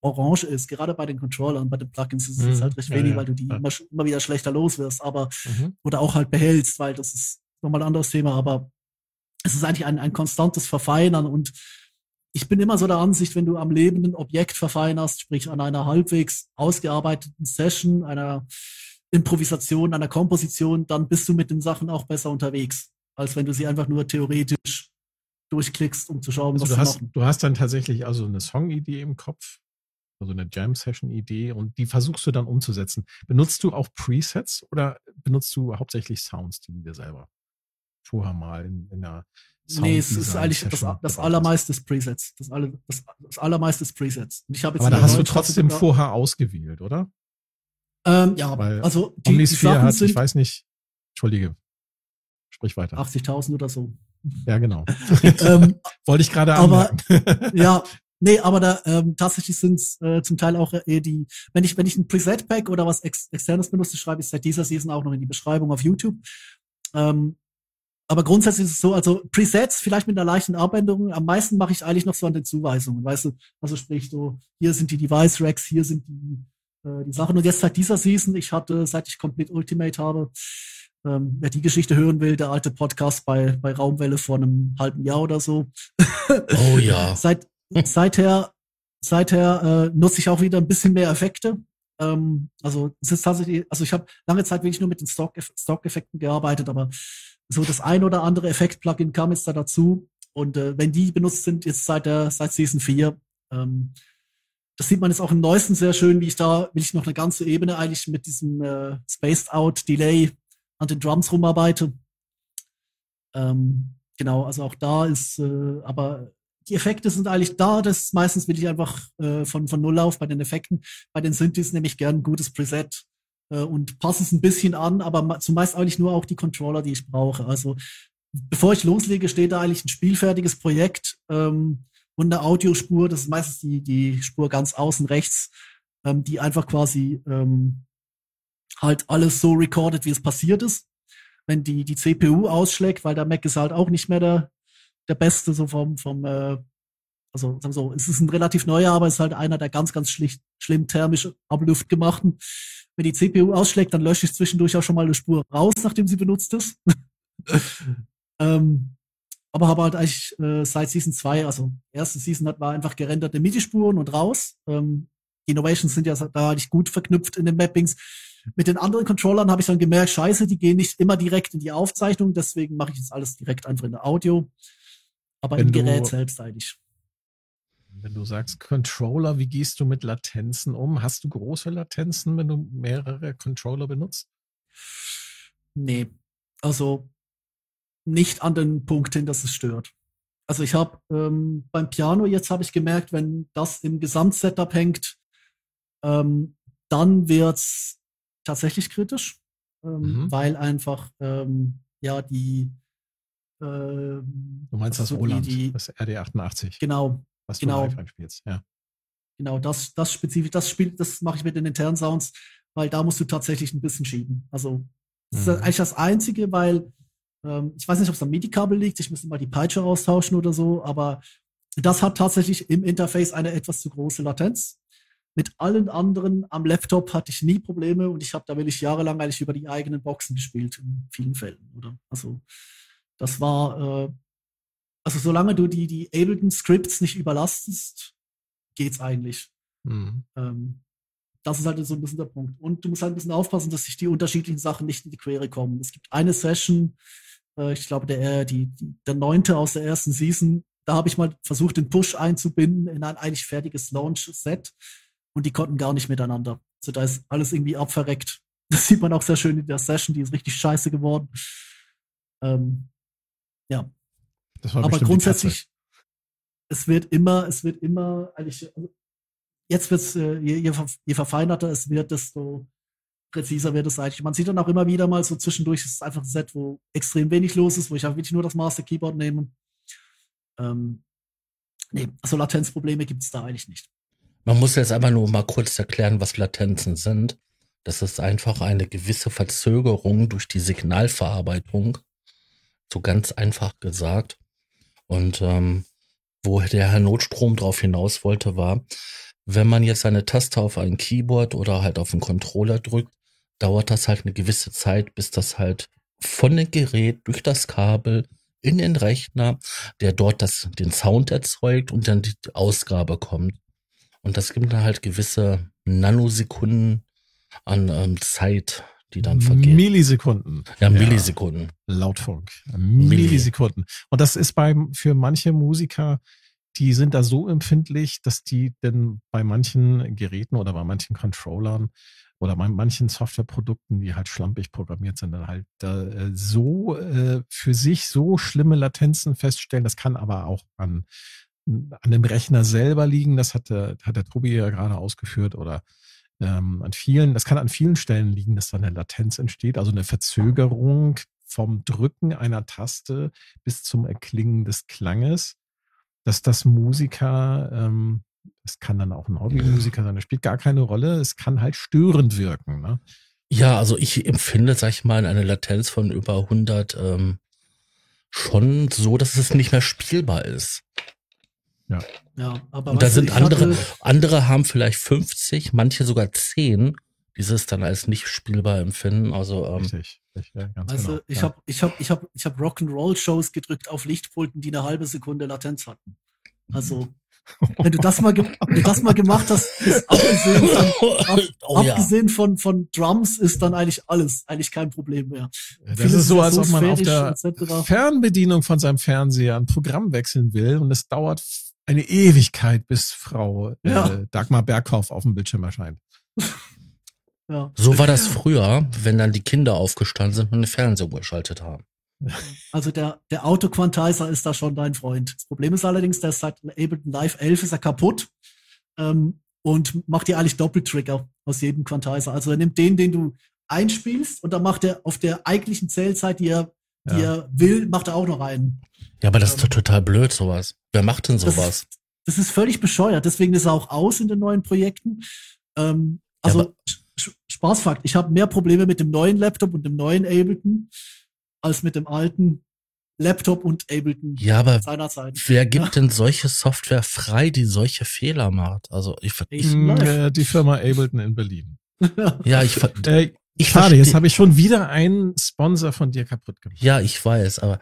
orange ist. Gerade bei den Controllern, bei den Plugins ist es mhm. halt recht ja, wenig, ja. weil du die ja. immer, immer wieder schlechter los wirst, aber, mhm. oder auch halt behältst, weil das ist nochmal ein anderes Thema, aber es ist eigentlich ein, ein konstantes Verfeinern und ich bin immer so der Ansicht, wenn du am lebenden Objekt verfeinerst, sprich an einer halbwegs ausgearbeiteten Session, einer Improvisation, einer Komposition, dann bist du mit den Sachen auch besser unterwegs, als wenn du sie einfach nur theoretisch durchklickst, um zu schauen, also was du hast. Machen. Du hast dann tatsächlich also eine Song-Idee im Kopf, also eine Jam-Session-Idee und die versuchst du dann umzusetzen. Benutzt du auch Presets oder benutzt du hauptsächlich Sounds, die du dir selber vorher mal in, in der Nee, es ist eigentlich das, das allermeiste ist Presets. Das, alle, das, das allermeiste ist Presets. Und ich jetzt Aber da hast du trotzdem vorher ausgewählt, oder? Ähm, ja, Weil also die, die Sachen hat, sind, ich weiß nicht, entschuldige, sprich weiter. 80.000 oder so. Ja, genau. [laughs] ähm, Wollte ich gerade Aber, [laughs] ja, nee, aber da ähm, tatsächlich sind es äh, zum Teil auch äh, die, wenn ich, wenn ich ein Preset-Pack oder was ex externes benutze, schreibe ich seit dieser Season auch noch in die Beschreibung auf YouTube. Ähm, aber grundsätzlich ist es so, also Presets vielleicht mit einer leichten Abänderung. Am meisten mache ich eigentlich noch so an den Zuweisungen. Weißt du, also sprich so, hier sind die Device Racks, hier sind die, die Sachen. Und jetzt seit dieser Season, ich hatte, seit ich Complete Ultimate habe, ähm, wer die Geschichte hören will, der alte Podcast bei, bei Raumwelle vor einem halben Jahr oder so. Oh ja. [laughs] Seit, seither, seither äh, nutze ich auch wieder ein bisschen mehr Effekte. Ähm, also es ist tatsächlich, also ich habe lange Zeit wirklich nur mit den Stock-Effekten gearbeitet, aber so das ein oder andere Effekt-Plugin kam jetzt da dazu. Und äh, wenn die benutzt sind, jetzt seit der seit Season 4, ähm, das sieht man jetzt auch im neuesten sehr schön, wie ich da, will ich noch eine ganze Ebene eigentlich mit diesem äh, Spaced Out Delay an den Drums rumarbeite. Ähm, genau, also auch da ist, äh, aber die Effekte sind eigentlich da. Das meistens will ich einfach äh, von, von Null auf bei den Effekten. Bei den Synthes nehme ich gern ein gutes Preset äh, und passe es ein bisschen an, aber zumeist eigentlich nur auch die Controller, die ich brauche. Also bevor ich loslege, steht da eigentlich ein spielfertiges Projekt ähm, und eine Audiospur. Das ist meistens die, die Spur ganz außen rechts, ähm, die einfach quasi ähm, halt alles so recordet, wie es passiert ist. Wenn die, die CPU ausschlägt, weil der Mac ist halt auch nicht mehr der, der Beste, so vom, vom äh, also sagen wir so, es ist ein relativ neuer, aber es ist halt einer der ganz, ganz schlicht, schlimm thermisch Abluft gemachten. Wenn die CPU ausschlägt, dann lösche ich zwischendurch auch schon mal eine Spur raus, nachdem sie benutzt ist. [laughs] ähm, aber habe halt eigentlich äh, seit Season 2, also erste Season hat war einfach gerenderte MIDI-Spuren und raus. Ähm, die Innovations sind ja da eigentlich gut verknüpft in den Mappings. Mit den anderen Controllern habe ich dann gemerkt, scheiße, die gehen nicht immer direkt in die Aufzeichnung, deswegen mache ich jetzt alles direkt einfach in der Audio. Aber wenn im Gerät selbst eigentlich. Wenn du sagst Controller, wie gehst du mit Latenzen um? Hast du große Latenzen, wenn du mehrere Controller benutzt? Nee, also nicht an den Punkt hin, dass es stört. Also ich habe ähm, beim Piano jetzt habe ich gemerkt, wenn das im Gesamtsetup hängt, ähm, dann wird's tatsächlich kritisch, ähm, mhm. weil einfach ähm, ja die ähm, du meinst das Roland, die, das RD88. Genau. Was du genau. live einspielst, ja. Genau, das, das spezifisch, das spielt, das mache ich mit den internen Sounds, weil da musst du tatsächlich ein bisschen schieben. Also, das mhm. ist eigentlich das Einzige, weil ähm, ich weiß nicht, ob es am MIDI-Kabel liegt, ich müsste mal die Peitsche austauschen oder so, aber das hat tatsächlich im Interface eine etwas zu große Latenz. Mit allen anderen am Laptop hatte ich nie Probleme und ich habe da wirklich jahrelang eigentlich über die eigenen Boxen gespielt, in vielen Fällen, oder? Also, das war, äh, also solange du die, die Ableton-Scripts nicht überlastest, geht's eigentlich. Mhm. Ähm, das ist halt so ein bisschen der Punkt. Und du musst halt ein bisschen aufpassen, dass sich die unterschiedlichen Sachen nicht in die Quere kommen. Es gibt eine Session, äh, ich glaube, der, äh, die, der neunte aus der ersten Season, da habe ich mal versucht, den Push einzubinden in ein eigentlich fertiges Launch-Set und die konnten gar nicht miteinander. Also da ist alles irgendwie abverreckt. [laughs] Das sieht man auch sehr schön in der Session, die ist richtig scheiße geworden. Ähm, ja. Aber grundsätzlich, es wird immer, es wird immer, eigentlich, jetzt wird es, äh, je, je, je verfeinerter es wird, desto präziser wird es eigentlich. Man sieht dann auch immer wieder mal so zwischendurch, es ist einfach ein Set, wo extrem wenig los ist, wo ich auch wirklich nur das Master Keyboard nehme. Ähm, nee, also Latenzprobleme gibt es da eigentlich nicht. Man muss jetzt aber nur mal kurz erklären, was Latenzen sind. Das ist einfach eine gewisse Verzögerung durch die Signalverarbeitung so ganz einfach gesagt. Und ähm, wo der Herr Notstrom drauf hinaus wollte, war, wenn man jetzt eine Taste auf ein Keyboard oder halt auf einen Controller drückt, dauert das halt eine gewisse Zeit, bis das halt von dem Gerät durch das Kabel in den Rechner, der dort das, den Sound erzeugt und dann die Ausgabe kommt. Und das gibt dann halt gewisse Nanosekunden an ähm, Zeit, die dann vergehen. Millisekunden. Ja, Millisekunden. Ja, Lautfunk. Millisekunden. Und das ist beim, für manche Musiker, die sind da so empfindlich, dass die denn bei manchen Geräten oder bei manchen Controllern oder bei manchen Softwareprodukten, die halt schlampig programmiert sind, dann halt äh, so äh, für sich so schlimme Latenzen feststellen. Das kann aber auch an, an dem Rechner selber liegen. Das hat der, hat der Tobi ja gerade ausgeführt oder ähm, an vielen, das kann an vielen Stellen liegen, dass da eine Latenz entsteht, also eine Verzögerung vom Drücken einer Taste bis zum Erklingen des Klanges, dass das Musiker, ähm, es kann dann auch ein Hobbymusiker sein, das spielt gar keine Rolle, es kann halt störend wirken. Ne? Ja, also ich empfinde, sag ich mal, eine Latenz von über 100 ähm, schon so, dass es nicht mehr spielbar ist. Ja. Ja, aber und da sind andere, andere haben vielleicht 50, manche sogar 10, dieses dann als nicht spielbar empfinden. Also, ähm, Richtig. Ja, also genau. ich ja. habe ich hab, ich hab, ich hab Rock'n'Roll-Shows gedrückt auf Lichtpulten, die eine halbe Sekunde Latenz hatten. Also [laughs] Wenn du das mal, ge- wenn du das mal gemacht hast, ist abgesehen von, [laughs] ab, Oh ja. abgesehen von, von Drums ist dann eigentlich alles, eigentlich kein Problem mehr. Das Vieles ist so, als ob man auf der. Fernbedienung von seinem Fernseher ein Programm wechseln will und es dauert eine Ewigkeit, bis Frau Ja. äh, Dagmar Berghoff auf dem Bildschirm erscheint. [laughs] Ja. So war das früher, wenn dann die Kinder aufgestanden sind und den Fernseher geschaltet haben. Also der, der Auto-Quantizer ist da schon dein Freund. Das Problem ist allerdings, der ist seit Ableton Live 11 ist er kaputt ähm, und macht dir eigentlich Doppeltrigger aus jedem Quantizer. Also er nimmt den, den du einspielst und dann macht er auf der eigentlichen Zählzeit, die er, die Ja. er will, macht er auch noch einen. Ja, aber das ist doch total blöd, sowas. Wer macht denn Das sowas? ist, das ist völlig bescheuert. Deswegen ist er auch aus in den neuen Projekten. Ähm, also Sch- Spaßfakt, ich habe mehr Probleme mit dem neuen Laptop und dem neuen Ableton als mit dem alten Laptop und Ableton Ja, aber seinerzeit. wer [laughs] gibt denn solche Software frei, die solche Fehler macht? Also ich, Ich Mm, live. äh, die Firma Ableton in Berlin. [laughs] ja, ich, ver- Äh, ich schade, jetzt habe ich schon wieder einen Sponsor von dir kaputt gemacht. Ja, ich weiß, aber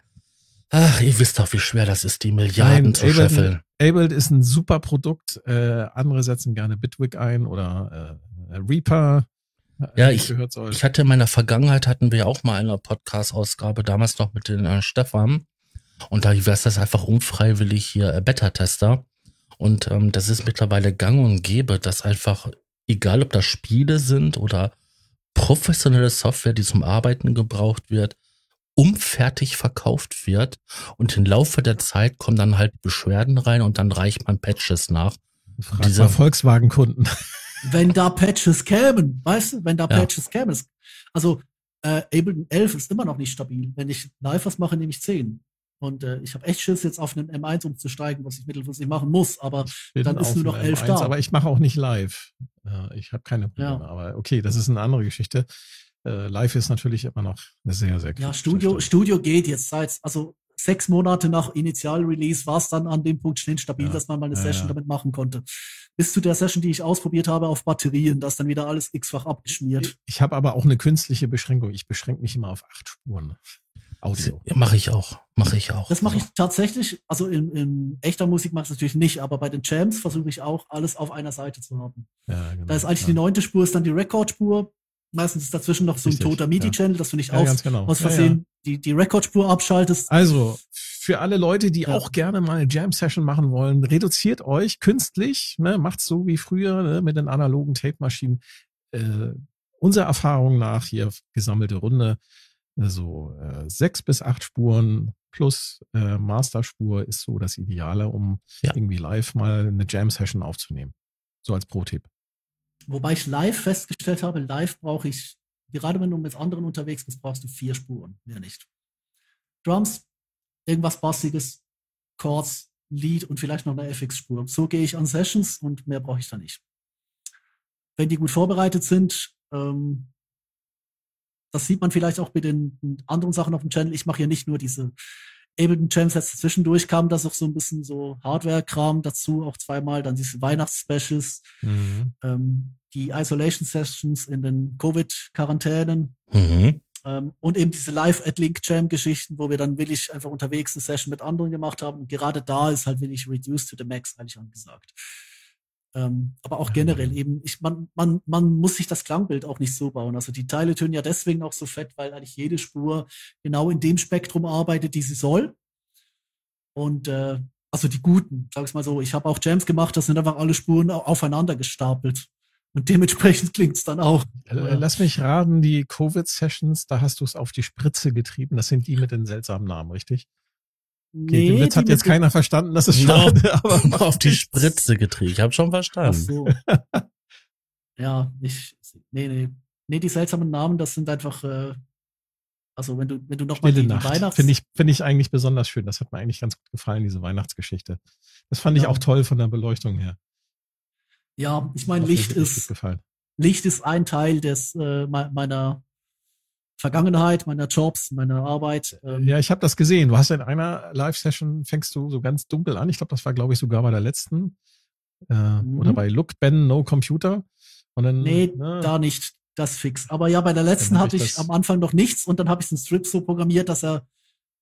ach, ihr wisst doch, wie schwer das ist, die Milliarden Nein, zu Ableton- scheffeln. Ableton ist ein super Produkt. Äh, andere setzen gerne Bitwig ein oder äh, Reaper. äh, Ja, ich-. Ich hatte in meiner Vergangenheit hatten wir auch mal eine Podcast-Ausgabe, damals noch mit den äh, Stefan. Und da wäre das einfach unfreiwillig hier äh, Beta-Tester. Und ähm, das ist mittlerweile gang und gäbe, dass einfach, egal ob das Spiele sind oder professionelle Software, die zum Arbeiten gebraucht wird, umfertig verkauft wird. Und im Laufe der Zeit kommen dann halt Beschwerden rein und dann reicht man Patches nach. Frag dieser- mal Volkswagen-Kunden. Wenn da Patches kämen, weißt du, wenn da Ja. Patches kämen. Also äh, Ableton 11 ist immer noch nicht stabil. Wenn ich live was mache, nehme ich 10. Und äh, ich habe echt Schiss, jetzt auf einen M1 umzusteigen, was ich mittelfristig machen muss. Aber Dann ist nur noch dem 11 M1, da. Aber ich mache auch nicht live. Äh, ich habe keine Probleme. Ja. Aber okay, das ist eine andere Geschichte. Äh, live ist natürlich immer noch eine sehr, sehr ja, kritische Studio. Studio geht jetzt seit, also sechs Monate nach Initial-Release war es dann an dem Punkt schnell stabil, Ja. dass man mal eine Ja, Session ja. damit machen konnte. Bis zu der Session, die ich ausprobiert habe auf Batterien, da ist dann wieder alles x-fach abgeschmiert. Ich habe aber auch eine künstliche Beschränkung. Ich beschränke mich immer auf acht Spuren. Audio. Ja, mache ich auch. Mache ich auch. Das mache ich tatsächlich, also in, in echter Musik mache ich es natürlich nicht, aber bei den Jams versuche ich auch, alles auf einer Seite zu haben. Ja, genau. Da ist eigentlich ja. die neunte Spur, ist dann die Rekordspur. Meistens ist dazwischen noch so ein Richtig, toter MIDI-Channel, dass du nicht Ja, aus, ganz genau. aus Ja, Versehen Die, die Rekordspur abschaltest. Also, für alle Leute, die Ja. auch gerne mal eine Jam-Session machen wollen, reduziert euch künstlich, ne, macht so wie früher ne, mit den analogen Tape-Maschinen. Äh, unserer Erfahrung nach hier gesammelte Runde, äh, so äh, sechs bis acht Spuren plus äh, Masterspur ist so das Ideale, um Ja. irgendwie live mal eine Jam-Session aufzunehmen. So als Pro-Tipp. Wobei ich live festgestellt habe, live brauche ich, gerade wenn du mit anderen unterwegs bist, brauchst du vier Spuren, mehr nicht. Drums, irgendwas Bassiges, Chords, Lead und vielleicht noch eine FX-Spur. So gehe ich an Sessions und mehr brauche ich da nicht. Wenn die gut vorbereitet sind, ähm, das sieht man vielleicht auch mit den anderen Sachen auf dem Channel. Ich mache ja nicht nur diese Ableton Jam Sets. Zwischendurch kam das auch so ein bisschen so Hardware-Kram dazu, auch zweimal. Dann diese Weihnachtsspecials ähm, die Isolation Sessions in den Covid-Quarantänen Mhm. ähm, und eben diese Live-at-Link-Jam-Geschichten, wo wir dann willig einfach unterwegs eine Session mit anderen gemacht haben. Und gerade da ist halt willig Reduced to the Max eigentlich angesagt. Ähm, aber auch generell eben, ich, man, man, man muss sich das Klangbild auch nicht so bauen. Also die Teile tönen ja deswegen auch so fett, weil eigentlich jede Spur genau in dem Spektrum arbeitet, die sie soll. Und äh, also die guten, sag ich mal so, ich habe auch Jams gemacht, das sind einfach alle Spuren au- aufeinander gestapelt. Und dementsprechend [laughs] klingt's dann auch. Lass mich raten, die Covid-Sessions, da hast du es auf die Spritze getrieben. Das sind die mit den seltsamen Namen, richtig? Okay, den Witz hat jetzt keiner verstanden, das ist No. schade, aber [laughs] Auf die Spritze getrieben. Ich habe schon Ach verstanden. so. [laughs] ja, ich, nee, nee. Nee, die seltsamen Namen, das sind einfach, äh, also wenn du, wenn du nochmal Stille die, die Nacht. Weihnachts... Finde ich, finde ich eigentlich besonders schön. Das hat mir eigentlich ganz gut gefallen, diese Weihnachtsgeschichte. Das fand ich Ja. auch toll von der Beleuchtung her. ja, ich meine, Licht ist, gefallen. Licht ist ein Teil des, äh, me- meiner Vergangenheit, meiner Jobs, meiner Arbeit. Ähm, Ja, ich habe das gesehen. Du hast in einer Live-Session, fängst du so ganz dunkel an. Ich glaube, das war, glaube ich, sogar bei der letzten. Äh, Mhm. Oder bei Look, Ben, No Computer. Und dann, Nee, ne, da nicht. Das fix. Aber ja, bei der letzten hatte ich ich am Anfang noch nichts und dann habe ich den Strip so programmiert, dass er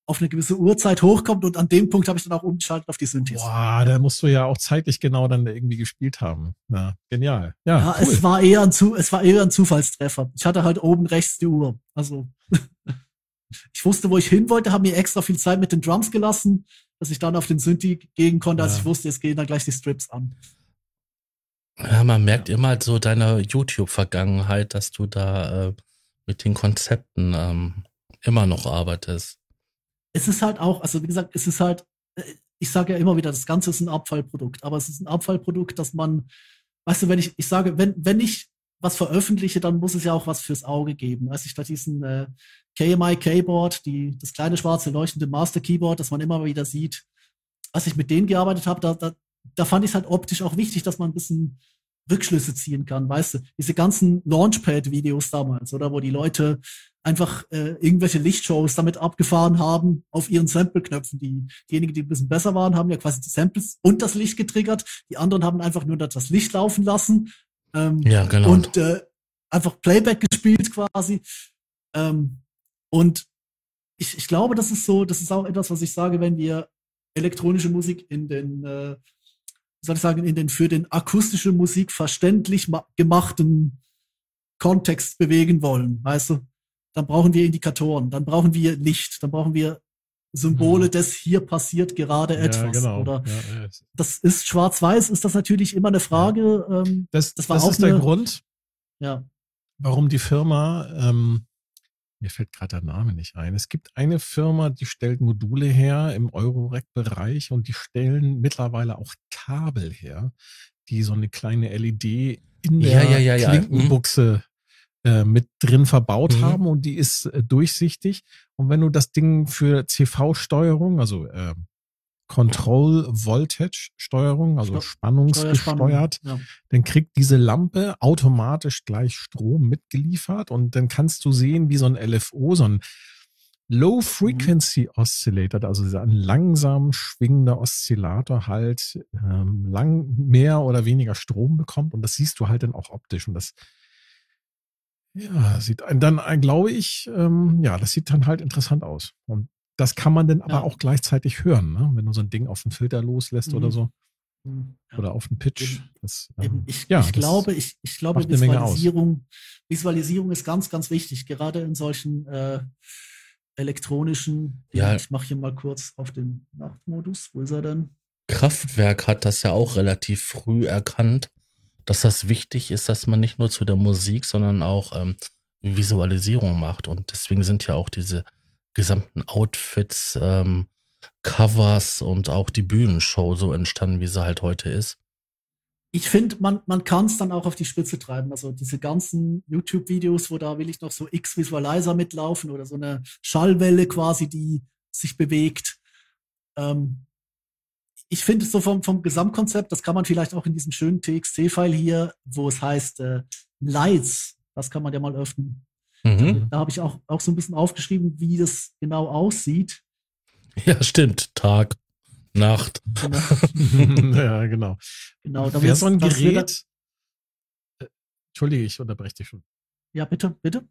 auf eine gewisse Uhrzeit hochkommt und an dem Punkt habe ich dann auch umgeschaltet auf die Synthes. Boah, da musst du ja auch zeitlich genau dann irgendwie gespielt haben. Ja, genial. Ja, Ja, cool. es war eher ein Zu es war eher ein Zufallstreffer. Ich hatte halt oben rechts die Uhr. Also [laughs] ich wusste, wo ich hin wollte, habe mir extra viel Zeit mit den Drums gelassen, dass ich dann auf den Synthi gehen konnte, als Ja. ich wusste, jetzt gehen dann gleich die Strips an. Ja, man merkt immer so deine YouTube-Vergangenheit, dass du da äh, mit den Konzepten ähm, immer noch arbeitest. Es ist halt auch, also wie gesagt, es ist halt, äh, ich sage ja immer wieder, das Ganze ist ein Abfallprodukt, aber es ist ein Abfallprodukt, dass man, weißt du, wenn ich, ich sage, wenn, wenn ich was veröffentliche, dann muss es ja auch was fürs Auge geben. Als ich da diesen äh, KMI Keyboard, die, das kleine schwarze leuchtende Master Keyboard, das man immer wieder sieht, als ich mit denen gearbeitet habe, da, da, da fand ich es halt optisch auch wichtig, dass man ein bisschen Rückschlüsse ziehen kann, weißt du, diese ganzen Launchpad-Videos damals, oder? Wo die Leute einfach äh, irgendwelche Lichtshows damit abgefahren haben auf ihren Sample-Knöpfen. Die, diejenigen, die ein bisschen besser waren, haben ja quasi die Samples und das Licht getriggert. Die anderen haben einfach nur das Licht laufen lassen. Ähm, Ja, genau. und äh, einfach Playback gespielt quasi. Ähm, und ich, ich glaube, das ist so, das ist auch etwas, was ich sage, wenn wir elektronische Musik in den, äh, soll ich sagen, in den für den akustische Musik verständlich ma- gemachten Kontext bewegen wollen, weißt du? Dann brauchen wir Indikatoren, dann brauchen wir Licht, dann brauchen wir Symbole Mhm. des hier passiert gerade etwas. ja, genau. Oder Ja, ja. das ist schwarz-weiß, ist das natürlich immer eine Frage. Ähm, Das, Das das, war auch ist der Grund, ja. warum die Firma, ähm, mir fällt gerade der Name nicht ein. Es gibt eine Firma, die stellt Module her im Eurorack-Bereich und die stellen mittlerweile auch Kabel her, die so eine kleine LED in der ja, ja, ja. Klinkenbuchse äh, mit drin verbaut Mhm. haben und die ist äh, durchsichtig. Und wenn du das Ding für CV-Steuerung, also äh, Control Voltage Steuerung, also Steu- spannungsgesteuert, Ja. dann kriegt diese Lampe automatisch gleich Strom mitgeliefert und dann kannst du sehen, wie so ein LFO, so ein Low Frequency Oscillator, also dieser ein langsam schwingender Oszillator halt ähm, lang mehr oder weniger Strom bekommt und das siehst du halt dann auch optisch und das ja, sieht dann, ein, glaube ich, ähm, ja, das sieht dann halt interessant aus. Und das kann man dann aber Ja. auch gleichzeitig hören, ne? wenn du so ein Ding auf den Filter loslässt oder Mhm. so. Ja. Oder auf den Pitch. Das, ähm, ich, ja, ich das glaube, ich, ich glaube. Visualisierung, Visualisierung ist ganz, ganz wichtig, gerade in solchen äh, elektronischen. Ja. Ich mache hier mal kurz auf den Nachtmodus. Wo ist er denn? Kraftwerk hat das ja auch relativ früh erkannt, dass das wichtig ist, dass man nicht nur zu der Musik, sondern auch ähm, Visualisierung macht. Und deswegen sind ja auch diese gesamten Outfits, ähm, Covers und auch die Bühnenshow so entstanden, wie sie halt heute ist. Ich finde, man, man kann es dann auch auf die Spitze treiben. Also diese ganzen YouTube-Videos, wo da will ich noch so X-Visualizer mitlaufen oder so eine Schallwelle quasi, die sich bewegt. Ähm, ich finde es so vom, vom Gesamtkonzept, das kann man vielleicht auch in diesem schönen TXT-File hier, wo es heißt äh, Lights, das kann man ja mal öffnen. Mhm. Da habe ich auch, auch so ein bisschen aufgeschrieben, wie das genau aussieht. [laughs] Ja, stimmt. Tag, Nacht. Genau, [laughs] [laughs] ja, genau. genau da Wäre so ein das wird- Gerät, äh, Entschuldige, ich unterbreche dich schon. Ja, bitte, bitte.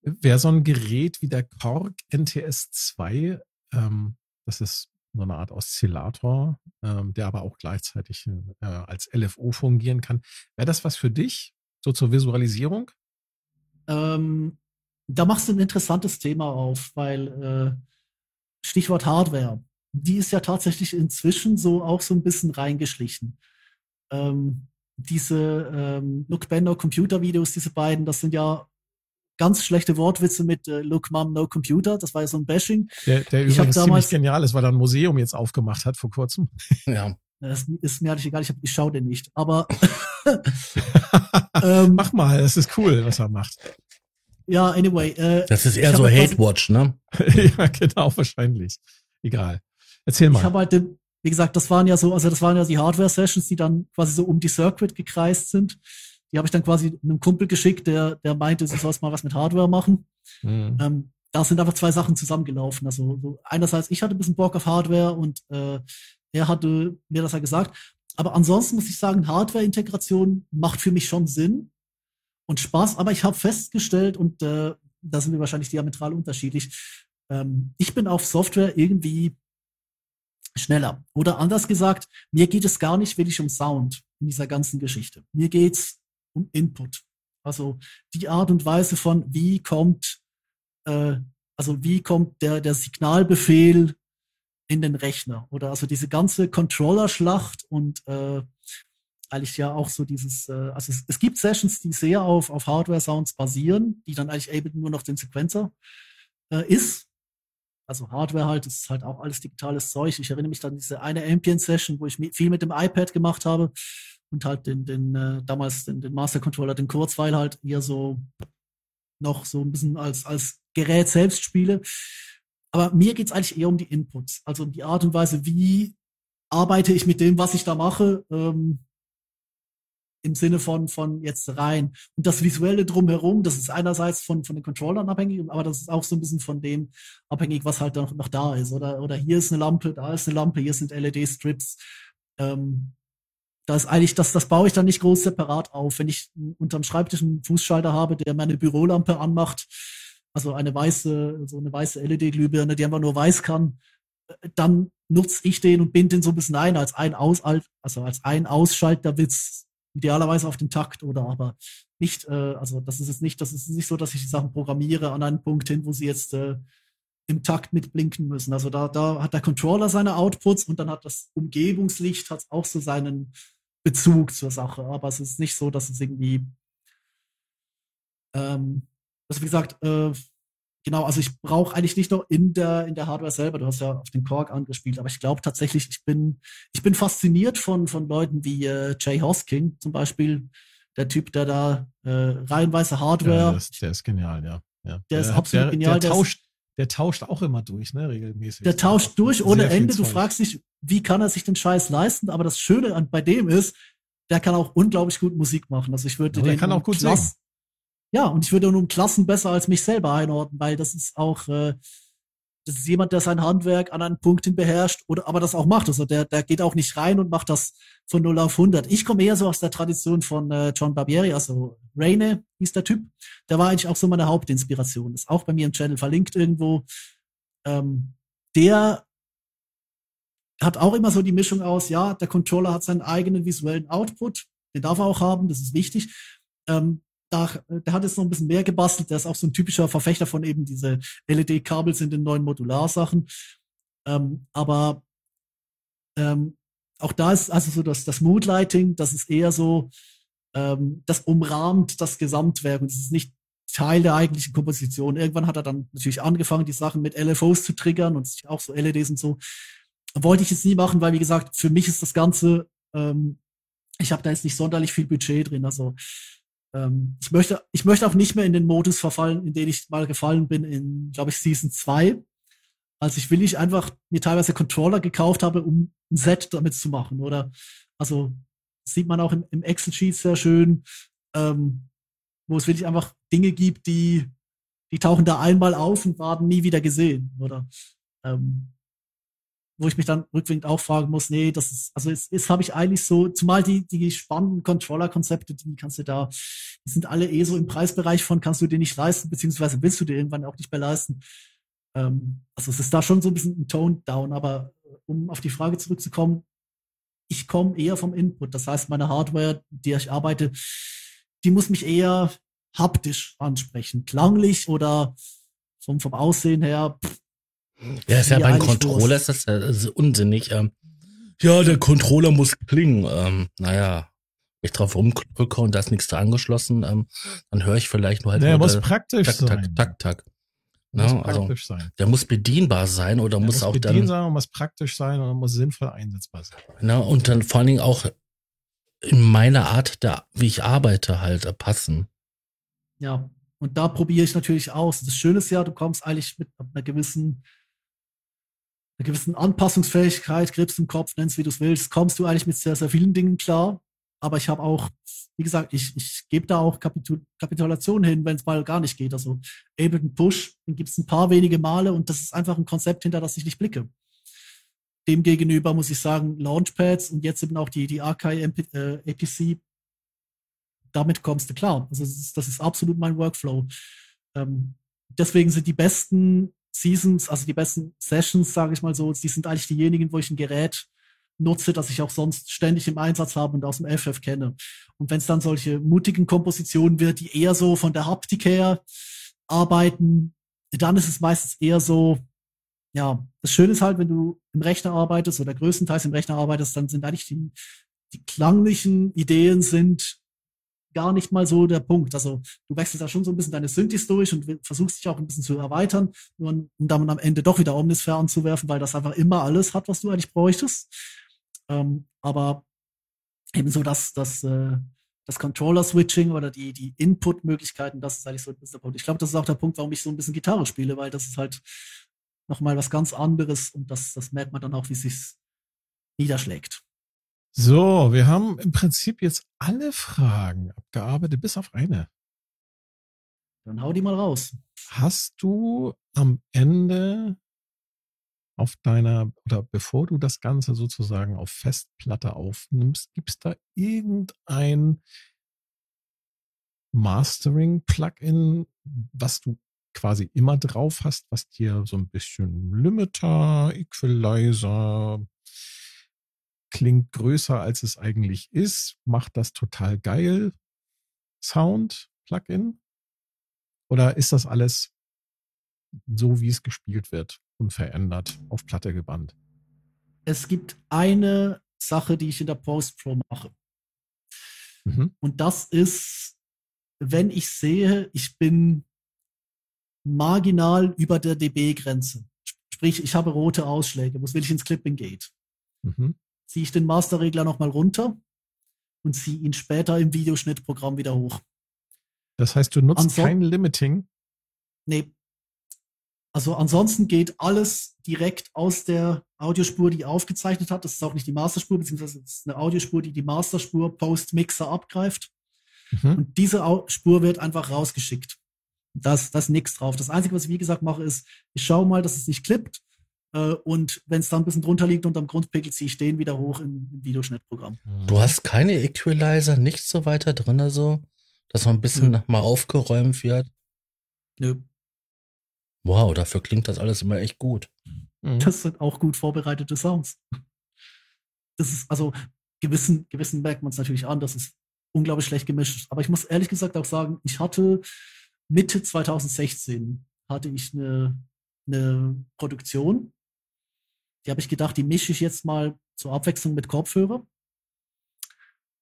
Wäre so ein Gerät wie der Korg NTS2, ähm, das ist so eine Art Oszillator, ähm, der aber auch gleichzeitig äh, als LFO fungieren kann. Wäre das was für dich, so zur Visualisierung? Ähm, da machst du ein interessantes Thema auf, weil äh, Stichwort Hardware, die ist ja tatsächlich inzwischen so auch so ein bisschen reingeschlichen. Ähm, diese ähm, Look Bender Computer Videos, diese beiden, das sind ja ganz schlechte Wortwitze mit äh, Look Mom No Computer, das war ja so ein Bashing. Der, der Ich übrigens damals- ziemlich genial ist, weil er ein Museum jetzt aufgemacht hat vor kurzem. [laughs] Ja. Das ist mir eigentlich egal, ich, hab- ich schaue den nicht. Aber [laughs] ähm, Mach mal, das ist cool, was er macht. ja, anyway. Äh, Das ist Ich eher so etwas- Hate Watch, ne? [laughs] ja, genau, wahrscheinlich. Egal. Erzähl Ich mal. habe halt, den, wie gesagt, das waren ja so, also das waren ja die Hardware-Sessions, die dann quasi so um die Circuit gekreist sind. Die habe ich dann quasi einem Kumpel geschickt, der, der meinte, du sollst mal was mit Hardware machen. Mhm. Ähm, da sind einfach zwei Sachen zusammengelaufen. Also so einerseits, ich hatte ein bisschen Bock auf Hardware und äh, er hatte mir das ja gesagt. Aber ansonsten muss ich sagen, Hardware-Integration macht für mich schon Sinn und Spaß. Aber ich habe festgestellt, und äh, da sind wir wahrscheinlich diametral unterschiedlich, ähm, ich bin auf Software irgendwie schneller. Oder anders gesagt, mir geht es gar nicht wirklich um Sound in dieser ganzen Geschichte. Mir geht's um Input. Also die Art und Weise von, wie kommt, äh, also wie kommt der, der Signalbefehl in den Rechner. Oder also diese ganze Controller-Schlacht und äh, eigentlich ja auch so dieses, äh, also es, es gibt Sessions, die sehr auf, auf Hardware-Sounds basieren, die dann eigentlich eben nur noch den Sequencer äh, ist. Also Hardware halt, das ist halt auch alles digitales Zeug. Ich erinnere mich an diese eine Ambient-Session, wo ich viel mit dem iPad gemacht habe und halt den, den äh, damals den, den Master Controller, den Kurzweil halt eher so noch so ein bisschen als, als Gerät selbst spiele. Aber mir geht's eigentlich eher um die Inputs, also um die Art und Weise, wie arbeite ich mit dem, was ich da mache, ähm, im Sinne von, von jetzt rein. Und das Visuelle drumherum, das ist einerseits von, von den Controllern abhängig, aber das ist auch so ein bisschen von dem abhängig, was halt noch, noch da ist. Oder, oder hier ist eine Lampe, da ist eine Lampe, hier sind LED-Strips. Ähm, da ist eigentlich, das, das baue ich dann nicht groß separat auf. Wenn ich unterm Schreibtisch einen Fußschalter habe, der meine Bürolampe anmacht, also eine weiße, so eine weiße LED-Glühbirne, die einfach nur weiß kann, dann nutze ich den und binde den so ein bisschen ein als ein Aus, also als ein Ausschalterwitz, idealerweise auf den Takt oder aber nicht, äh, also das ist jetzt nicht, das ist nicht so, dass ich die Sachen programmiere an einen Punkt hin, wo sie jetzt äh, im Takt mitblinken müssen. Also da, da hat der Controller seine Outputs und dann hat das Umgebungslicht hat auch so seinen Bezug zur Sache. Aber es ist nicht so, dass es irgendwie ähm, also wie gesagt, äh, genau, also ich brauche eigentlich nicht nur in der, in der Hardware selber, du hast ja auf den Korg angespielt, aber ich glaube tatsächlich, ich bin, ich bin fasziniert von, von Leuten wie äh, Jay Hosking zum Beispiel, der Typ, der da äh, reihenweise Hardware. Ja, das, der ist genial, ja. ja. Der, der ist absolut der, genial. Der tauscht, der tauscht auch immer durch, ne, regelmäßig. Der tauscht durch ohne Ende. Du fragst dich, wie kann er sich den Scheiß leisten? Aber das Schöne an, bei dem ist, der kann auch unglaublich gut Musik machen. Also ich würde den. Der kann auch gut Klass, singen. Ja, und ich würde um Klassen besser als mich selber einordnen, weil das ist auch, äh, das ist jemand, der sein Handwerk an einen Punkt hin beherrscht, oder aber das auch macht. Also der, der geht auch nicht rein und macht das von 0 auf 100. Ich komme eher so aus der Tradition von äh, John Barbieri, also Raine hieß der Typ. Der war eigentlich auch so meine Hauptinspiration. Ist auch bei mir im Channel verlinkt irgendwo. Ähm, der hat auch immer so die Mischung aus, ja, der Controller hat seinen eigenen visuellen Output, den darf er auch haben, das ist wichtig. Ähm, da, der hat jetzt noch ein bisschen mehr gebastelt. Der ist auch so ein typischer Verfechter von eben diese LED-Kabel sind in neuen Modularsachen. Ähm, aber ähm, auch da ist also so das, das Moodlighting, das ist eher so, ähm, das umrahmt das Gesamtwerk und es ist nicht Teil der eigentlichen Komposition. Irgendwann hat er dann natürlich angefangen, die Sachen mit LFOs zu triggern und auch so LEDs und so. Wollte ich jetzt nie machen, weil wie gesagt, für mich ist das Ganze, ähm, ich habe da jetzt nicht sonderlich viel Budget drin. Also ähm, ich möchte, ich möchte auch nicht mehr in den Modus verfallen, in den ich mal gefallen bin in, glaube ich, Season 2. Als ich will ich einfach mir teilweise Controller gekauft habe, um ein Set damit zu machen, oder? Also, sieht man auch im, im Excel-Sheet sehr schön, ähm, wo es wirklich einfach Dinge gibt, die, die tauchen da einmal auf und werden nie wieder gesehen, oder? Ähm, wo ich mich dann rückwirkend auch fragen muss, nee, das ist, also es, es habe ich eigentlich so, zumal die, die spannenden Controller-Konzepte, die kannst du da, die sind alle eh so im Preisbereich von, kannst du dir nicht leisten, beziehungsweise willst du dir irgendwann auch nicht mehr leisten. Ähm, also es ist da schon so ein bisschen ein Tone down, aber äh, um auf die Frage zurückzukommen, ich komme eher vom Input. Das heißt, meine Hardware, die ich arbeite, die muss mich eher haptisch ansprechen. Klanglich oder vom, vom Aussehen her, pff, ja, ist ja beim Controller ist das, ja, das ist unsinnig. Ähm, ja, der Controller muss klingen. Ähm, naja, ich drauf rumdrücke und da ist nichts da angeschlossen, ähm, dann höre ich vielleicht nur halt. Der muss praktisch tak, sein. Tak, tak, tak. Der muss Ne, also, praktisch sein. der muss bedienbar sein oder Der muss, auch bedienen dann, sein und muss praktisch sein und muss sinnvoll einsetzbar sein. ne, und dann vor allen Dingen auch in meiner Art, der, wie ich arbeite, halt äh, passen. Ja, und da probiere ich natürlich aus. Das Schöne ist ja, du kommst eigentlich mit einer gewissen, einer gewissen Anpassungsfähigkeit, Grips im Kopf, nennst wie du es willst, kommst du eigentlich mit sehr, sehr vielen Dingen klar. Aber ich habe auch, wie gesagt, ich, ich gebe da auch Kapitul Kapitulation hin, wenn es mal gar nicht geht. Also Ableton Push, den gibt es ein paar wenige Male und das ist einfach ein Konzept, hinter das ich nicht blicke. Demgegenüber muss ich sagen, Launchpads und jetzt eben auch die, die Archive äh, APC, damit kommst du klar. Also das ist, das ist absolut mein Workflow. Ähm, deswegen sind die besten Seasons, also die besten Sessions, sage ich mal so, die sind eigentlich diejenigen, wo ich ein Gerät nutze, das ich auch sonst ständig im Einsatz habe und aus dem FF kenne. Und wenn es dann solche mutigen Kompositionen wird, die eher so von der Haptik her arbeiten, dann ist es meistens eher so, ja, das Schöne ist halt, wenn du im Rechner arbeitest oder größtenteils im Rechner arbeitest, dann sind eigentlich die, die klanglichen Ideen sind gar nicht mal so der Punkt. Also du wechselst da schon so ein bisschen deine Synthes durch und versuchst dich auch ein bisschen zu erweitern, um dann am Ende doch wieder Omnisphere anzuwerfen, weil das einfach immer alles hat, was du eigentlich bräuchtest. Ähm, aber ebenso das, das, äh, das Controller-Switching oder die, die Input-Möglichkeiten, das ist eigentlich so ein bisschen der Punkt. Ich glaube, das ist auch der Punkt, warum ich so ein bisschen Gitarre spiele, weil das ist halt nochmal was ganz anderes und das, das merkt man dann auch, wie es sich niederschlägt. So, wir haben im Prinzip jetzt alle Fragen abgearbeitet, bis auf eine. Dann hau die mal raus. Hast du am Ende auf deiner, oder bevor du das Ganze sozusagen auf Festplatte aufnimmst, gibt es da irgendein Mastering-Plugin, was du quasi immer drauf hast, was dir so ein bisschen Limiter, Equalizer, klingt größer als es eigentlich ist, macht das total geil Sound Plugin? Oder ist das alles so, wie es gespielt wird, unverändert auf Platte gebannt? Es gibt eine Sache, die ich in der Post Pro mache. Mhm. Und das ist, wenn ich sehe, ich bin marginal über der dB-Grenze. Sprich, ich habe rote Ausschläge, was will ich ins Clipping geht. Mhm ziehe ich den Masterregler nochmal runter und ziehe ihn später im Videoschnittprogramm wieder hoch. Das heißt, du nutzt Anson kein Limiting? Nee. Also ansonsten geht alles direkt aus der Audiospur, die aufgezeichnet hat. Das ist auch nicht die Masterspur, beziehungsweise das ist eine Audiospur, die die Masterspur Post-Mixer abgreift. Mhm. Und diese Spur wird einfach rausgeschickt. Das, das ist nichts drauf. Das Einzige, was ich wie gesagt mache, ist, ich schaue mal, dass es nicht klippt. Äh, und wenn es dann ein bisschen drunter liegt unterm Grundpegel, ziehe ich den wieder hoch im, im Videoschnittprogramm. Du hast keine Equalizer, nichts so weiter drin, so, dass noch ein bisschen Nö. mal aufgeräumt wird? Nö. Wow, dafür klingt das alles immer echt gut. Mhm. Das sind auch gut vorbereitete Sounds. Das ist, also, gewissen, gewissen merkt man es natürlich an, das ist unglaublich schlecht gemischt. Aber ich muss ehrlich gesagt auch sagen, ich hatte Mitte 2016 hatte ich eine, eine Produktion, die habe ich gedacht, die mische ich jetzt mal zur Abwechslung mit Kopfhörer.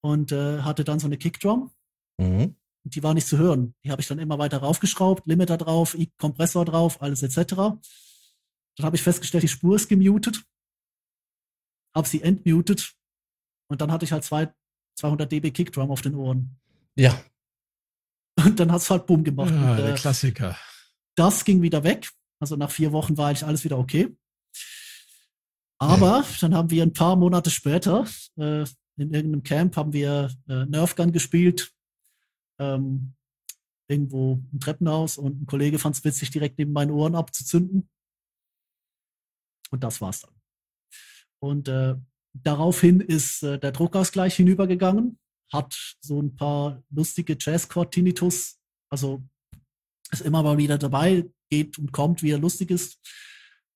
Und äh, hatte dann so eine Kickdrum. Mhm. Die war nicht zu hören. Die habe ich dann immer weiter raufgeschraubt, Limiter drauf, Kompressor drauf, alles etc. Dann habe ich festgestellt, die Spur ist gemutet. Habe sie entmutet. Und dann hatte ich halt zwei, 200 dB Kickdrum auf den Ohren. Ja. [laughs] Und dann hat es halt Boom gemacht. Ja, und, der äh, Klassiker. Das ging wieder weg. Also nach vier Wochen war eigentlich alles wieder okay. Aber dann haben wir ein paar Monate später äh, in irgendeinem Camp haben wir äh, Nerfgun gespielt. Ähm, irgendwo im Treppenhaus und ein Kollege fand es witzig, direkt neben meinen Ohren abzuzünden. Und das war's dann. Und äh, daraufhin ist äh, der Druckausgleich hinübergegangen, hat so ein paar lustige Jazzchord-Tinnitus, also ist immer mal wieder dabei, geht und kommt, wie er lustig ist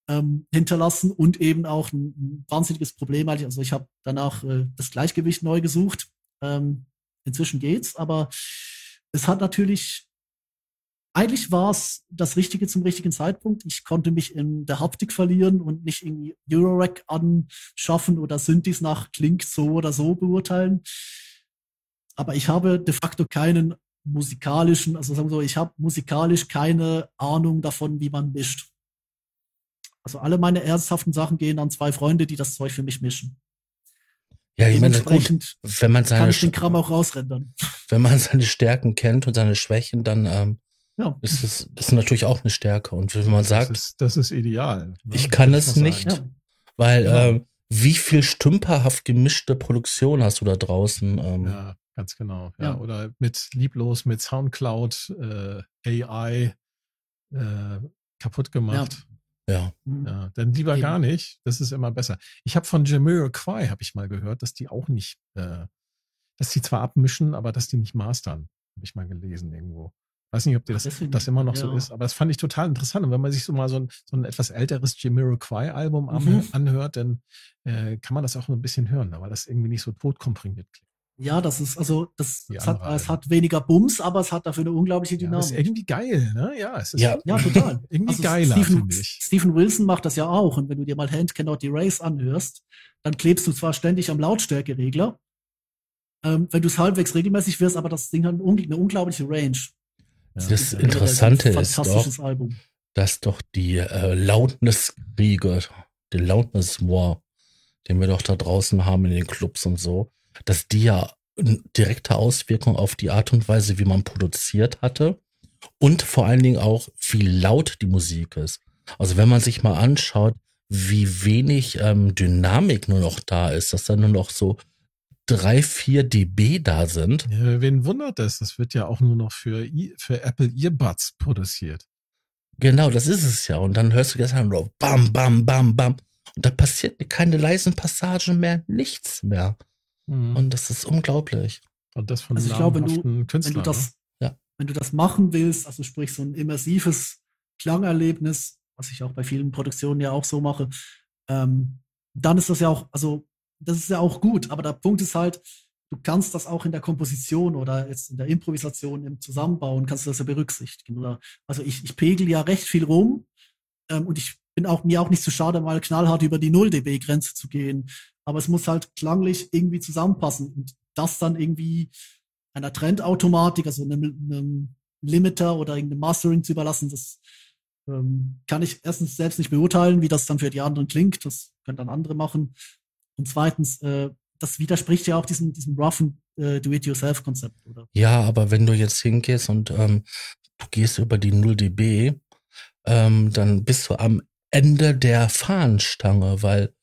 ähm, hinterlassen und eben auch ein, ein wahnsinniges Problem. Also ich habe danach äh, das Gleichgewicht neu gesucht. Ähm, inzwischen geht's, aber es hat natürlich eigentlich war es das Richtige zum richtigen Zeitpunkt. Ich konnte mich in der Haptik verlieren und nicht irgendwie Eurorack anschaffen oder Synthes nach klingt so oder so beurteilen. Aber ich habe de facto keinen musikalischen, also sagen wir so, ich habe musikalisch keine Ahnung davon, wie man mischt. Also alle meine ernsthaften Sachen gehen an zwei Freunde, die das Zeug für mich mischen. Ja, ich meine, gut, wenn man seine kann ich den Kram auch rausrendern. [laughs] Wenn man seine Stärken kennt und seine Schwächen, dann ähm, ja. ist es ist natürlich auch eine Stärke. Und wenn man sagt, das ist, das ist ideal. Ne? Ich kann es nicht, ja. weil ja. ähm, wie viel stümperhaft gemischte Produktion hast du da draußen? Ähm, ja, ganz genau. Ja. Oder mit lieblos mit Soundcloud äh, AI äh, kaputt gemacht. Ja. Mhm. ja. Dann lieber Eben. gar nicht. Das ist immer besser. Ich habe von Jamiroquai, habe ich mal gehört, dass die auch nicht, äh, dass die zwar abmischen, aber dass die nicht mastern. Habe ich mal gelesen irgendwo. Weiß nicht, ob dir das, das immer noch so ja. ist, aber das fand ich total interessant. Und wenn man sich so mal so ein, so ein etwas älteres Jamiroquai-Album an, Mhm. anhört, dann äh, kann man das auch ein bisschen hören, weil das irgendwie nicht so totkomprimiert klingt. Ja, das ist, also, das, es hat, es hat weniger Bums, aber es hat dafür eine unglaubliche Ja, das ist Dynamik. irgendwie geil, ne? Ja, es ist Ja. Ja, total. [laughs] irgendwie Also geiler, Stephen. Stephen Wilson macht das ja auch. Und wenn du dir mal Hand Cannot Erase anhörst, dann klebst du zwar ständig am Lautstärkeregler, ähm, wenn du es halbwegs regelmäßig wirst, aber das Ding hat eine, eine unglaubliche Range. Ja. Das Ja, Interessante ein ist doch, fantastisches Album. dass doch die äh, Loudness-Kriege, die Loudness-War, den wir doch da draußen haben in den Clubs und so, dass die ja eine direkte Auswirkung auf die Art und Weise, wie man produziert hatte und vor allen Dingen auch, wie laut die Musik ist. Also wenn man sich mal anschaut, wie wenig ähm, Dynamik nur noch da ist, dass da nur noch so drei, vier dB da sind. Ja, wen wundert das? Das wird ja auch nur noch für, I für Apple Earbuds produziert. Genau, das ist es ja. Und dann hörst du gestern nur bam, bam, bam, bam. Und da passiert keine leisen Passagen mehr, nichts mehr. Mhm. Und das ist unglaublich. Und das von Also ich glaube, wenn du- namhaften Wenn du das, Ja. wenn du das machen willst, also sprich so ein immersives Klangerlebnis, was ich auch bei vielen Produktionen ja auch so mache, ähm, dann ist das ja auch, also das ist ja auch gut. Aber der Punkt ist halt, du kannst das auch in der Komposition oder jetzt in der Improvisation im Zusammenbauen, kannst du das ja berücksichtigen. Oder, also ich, ich pegel ja recht viel rum ähm, und ich bin auch mir auch nicht zu schade, mal knallhart über die 0 dB-Grenze zu gehen. Aber es muss halt klanglich irgendwie zusammenpassen und das dann irgendwie einer Trendautomatik, also einem, einem Limiter oder irgendeinem Mastering zu überlassen, das ähm, kann ich erstens selbst nicht beurteilen, wie das dann für die anderen klingt. Das können dann andere machen. Und zweitens, äh, das widerspricht ja auch diesem, diesem roughen äh, Do-it-yourself-Konzept, oder? Ja, aber wenn du jetzt hingehst und ähm, du gehst über die 0 dB, ähm, dann bist du am Ende der Fahnenstange, weil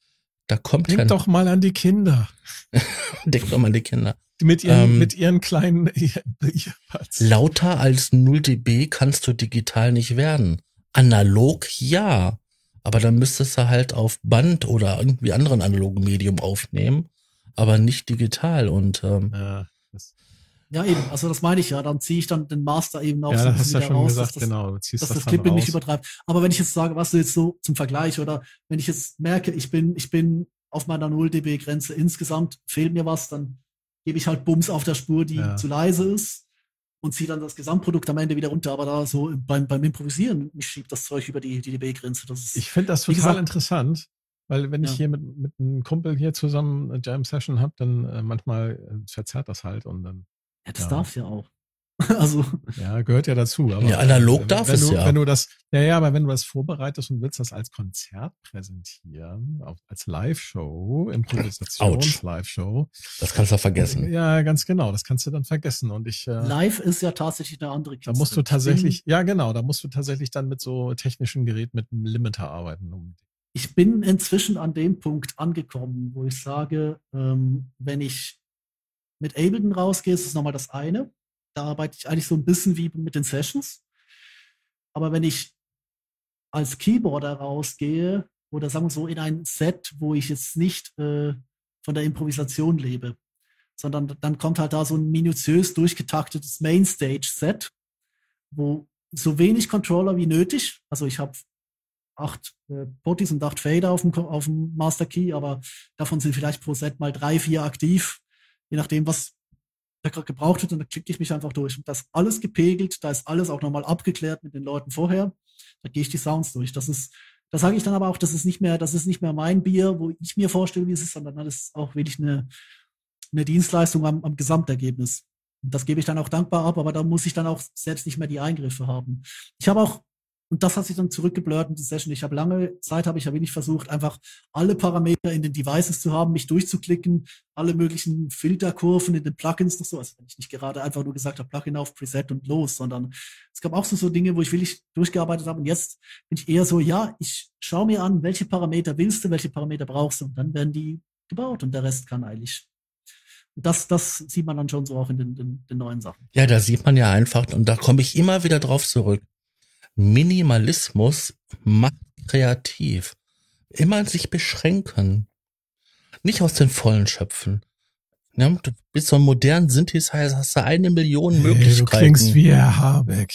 da kommt ja, Denk doch mal an die Kinder. [laughs] denk doch mal an die Kinder. Mit ihren, Ähm, mit ihren kleinen [laughs] Earbuds. Lauter als 0 dB kannst du digital nicht werden. Analog ja. Aber dann müsstest du halt auf Band oder irgendwie anderen analogen Medium aufnehmen, aber nicht digital. Und ähm, Ja, Ja, eben. Also das meine ich ja. Dann ziehe ich dann den Master eben auch ja so ein bisschen ja wieder schon raus, gesagt, dass das, genau. Dass das, das Clipping raus. nicht übertreibt. Aber wenn ich jetzt sage, was du jetzt so zum Vergleich oder wenn ich jetzt merke, ich bin, ich bin auf meiner 0 dB Grenze insgesamt, fehlt mir was, dann gebe ich halt Bums auf der Spur, die Ja. zu leise ist und ziehe dann das Gesamtprodukt am Ende wieder runter. Aber da so beim, beim Improvisieren, mich schiebt das Zeug über die, die dB-Grenze. Das ist, Ich finde das total gesagt- interessant, weil wenn ich Ja. hier mit, mit einem Kumpel hier zusammen eine Jam-Session habe, dann äh, manchmal äh, verzerrt das halt und dann, ja, das ja. darf ja auch. [laughs] also, ja, gehört ja dazu. Aber Ja, analog äh, darf wenn es du, ja. Wenn du das, ja, ja, aber wenn du das vorbereitest und willst das als Konzert präsentieren, als Live-Show, Improvisations-Live-Show. das kannst du vergessen. Ja, ganz genau, das kannst du dann vergessen und ich, äh, live ist ja tatsächlich eine andere da musst du Kiste. Tatsächlich, ja genau, da musst du tatsächlich dann mit so technischen Geräten mit einem Limiter arbeiten. Um, ich bin inzwischen an dem Punkt angekommen, wo ich sage, ähm, wenn ich mit Ableton rausgehe, ist nochmal das eine. Da arbeite ich eigentlich so ein bisschen wie mit den Sessions. Aber wenn ich als Keyboarder rausgehe oder sagen wir so in ein Set, wo ich jetzt nicht äh, von der Improvisation lebe, sondern dann kommt halt da so ein minutiös durchgetaktetes Mainstage-Set, wo so wenig Controller wie nötig, also ich habe acht äh, Potties und acht Fader auf dem, auf dem Master Key, aber davon sind vielleicht pro Set mal drei, vier aktiv, je nachdem, was da gerade gebraucht wird. Und da klicke ich mich einfach durch. Und das alles gepegelt, da ist alles auch nochmal abgeklärt mit den Leuten vorher. Da gehe ich die Sounds durch. Das ist, da sage ich dann aber auch, das ist nicht mehr, das ist nicht mehr mein Bier, wo ich mir vorstelle, wie es ist, sondern das ist auch wirklich eine, eine Dienstleistung am, am Gesamtergebnis. Und das gebe ich dann auch dankbar ab, aber da muss ich dann auch selbst nicht mehr die Eingriffe haben. Ich habe auch, und das hat sich dann zurückgeblurrt in die Session, ich habe lange Zeit, habe ich ja wirklich versucht, einfach alle Parameter in den Devices zu haben, mich durchzuklicken, alle möglichen Filterkurven in den Plugins noch so, also wenn ich nicht gerade einfach nur gesagt habe, Plugin auf Preset und los, sondern es gab auch so, so Dinge, wo ich wirklich durchgearbeitet habe. Und jetzt bin ich eher so, ja, ich schaue mir an, welche Parameter willst du, welche Parameter brauchst du? Und dann werden die gebaut und der Rest kann eigentlich. Das, das sieht man dann schon so auch in den, den, den neuen Sachen. Ja, da sieht man ja einfach, und da komme ich immer wieder drauf zurück. Minimalismus macht kreativ. Immer sich beschränken. Nicht aus den Vollen schöpfen. Ja, du bist so ein modernen Synthesizer, hast du eine Million Möglichkeiten. du klingst wie Herr Habeck.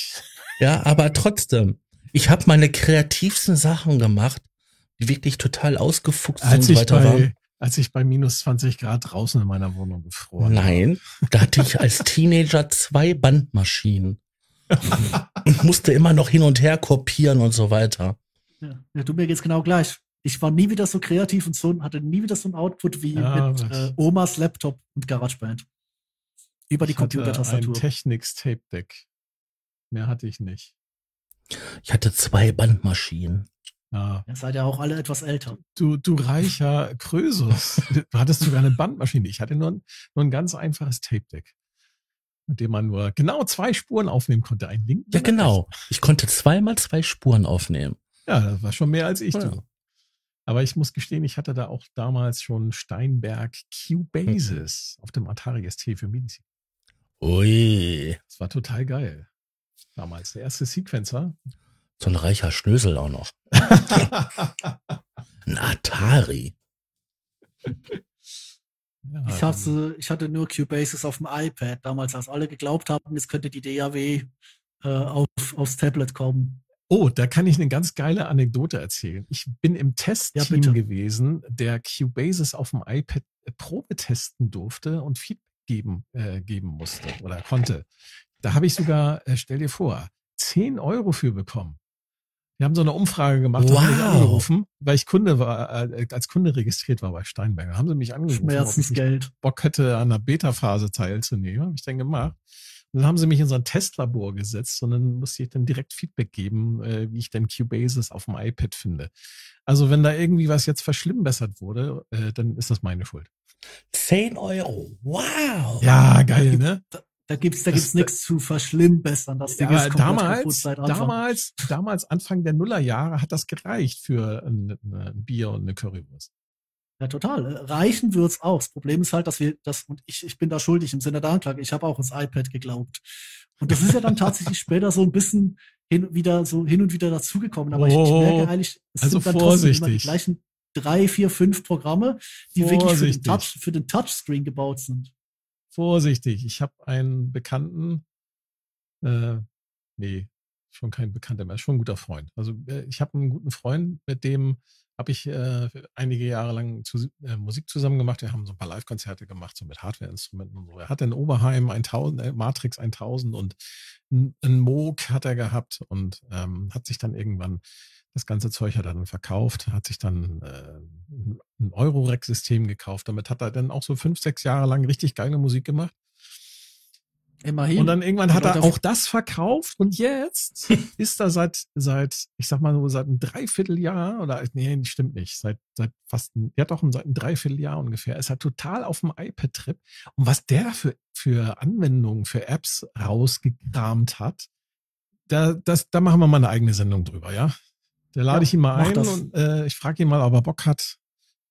Ja, aber trotzdem, ich habe meine kreativsten Sachen gemacht, die wirklich total ausgefuchst Als und weiter waren. als ich bei minus 20 Grad draußen in meiner Wohnung gefroren Nein, da hatte ich als Teenager zwei Bandmaschinen und [laughs] musste immer noch hin und her kopieren und so weiter. Ja, ja, du mir geht's genau gleich. Ich war nie wieder so kreativ und so hatte nie wieder so ein Output wie Ja, mit äh, Omas Laptop und GarageBand. Über die Ich hatte Computertastatur. Ein Technics Tape Deck. Mehr hatte ich nicht. Ich hatte zwei Bandmaschinen. Ja. Ihr seid ja auch alle etwas älter. Du, du reicher Krösus. [laughs] Du hattest sogar eine Bandmaschine. Ich hatte nur ein, nur ein ganz einfaches Tape Deck. Mit dem man nur genau zwei Spuren aufnehmen konnte. Ein Link. Ja, genau. Ich konnte zweimal zwei Spuren aufnehmen. Ja, das war schon mehr als ich. Ja. Aber ich muss gestehen, ich hatte da auch damals schon Steinberg Cubasis auf dem Atari ST für MIDI. Ui, Das war total geil. Damals der erste Sequencer. so ein reicher Schnösel auch noch. [laughs] Ein Atari. [laughs] Ja, Ich hatte, ich hatte nur Cubasis auf dem iPad damals, als alle geglaubt haben, es könnte die DAW äh, auf, aufs Tablet kommen. Oh, da kann ich eine ganz geile Anekdote erzählen. Ich bin im Testteam bitte. gewesen, der Cubasis auf dem iPad äh, Probe testen durfte und Feedback geben, äh, geben musste oder konnte. Da habe ich sogar, äh, stell dir vor, 10 Euro für bekommen. Wir haben so eine Umfrage gemacht, da haben mich Wow. angerufen, weil ich Kunde war, äh, als Kunde registriert war bei Steinberger. Haben sie mich angerufen, ob ich. Bock hätte, an der Beta-Phase teilzunehmen. Habe ich dann gemacht. Und dann haben sie mich in so ein Testlabor gesetzt und dann musste ich dann direkt Feedback geben, äh, wie ich denn Cubasis auf dem iPad finde. Also wenn da irgendwie was jetzt verschlimmbessert wurde, äh, dann ist das meine Schuld. 10 Euro. Wow. Ja, geil, ne? Da gibt's, da Das- gibt's nichts zu verschlimmbessern. Das Ding Ja, ist damals, damals, damals Anfang der Nullerjahre hat das gereicht für ein, ein Bier und eine Currywurst. Ja, total. Reichen wird's auch. Das Problem ist halt, dass wir das, und ich, ich bin da schuldig im Sinne der Anklage, ich habe auch ins iPad geglaubt. Und das ist ja dann tatsächlich später so ein bisschen hin, wieder, so hin und wieder dazugekommen. Aber ich, ich Oh, merke eigentlich, es also sind dann trotzdem immer die vorsichtig. gleichen drei, vier, fünf Programme, die wirklich für den, Vorsichtig. Touch, für den Touchscreen gebaut sind. Vorsichtig, ich habe einen Bekannten, äh, nee, schon kein Bekannter mehr, schon ein guter Freund. Also äh, ich habe einen guten Freund, mit dem habe ich äh, einige Jahre lang zu, äh, Musik zusammen gemacht. Wir haben so ein paar Live-Konzerte gemacht, so mit Hardware-Instrumenten und so. Er hatte in Oberheim 1000, äh, Matrix 1000 und ein Moog hat er gehabt und ähm, hat sich dann irgendwann das ganze Zeug hat er dann verkauft, hat sich dann äh, ein- Eurorack-System gekauft. Damit hat er dann auch so fünf, sechs Jahre lang richtig geile Musik gemacht. Immerhin. Und dann irgendwann hat er auch das verkauft und jetzt [laughs] ist er seit, seit, ich sag mal so, seit einem Dreivierteljahr oder, nee, stimmt nicht, seit, seit fast, ein, ja doch, seit einem Dreivierteljahr ungefähr, ist er total auf dem iPad-Trip. Und was der für, für Anwendungen, für Apps rausgekramt hat, da, das, da machen wir mal eine eigene Sendung drüber, ja? Da lade Ja, ich ihn mal ein das. und äh, ich frage ihn mal, ob er Bock hat,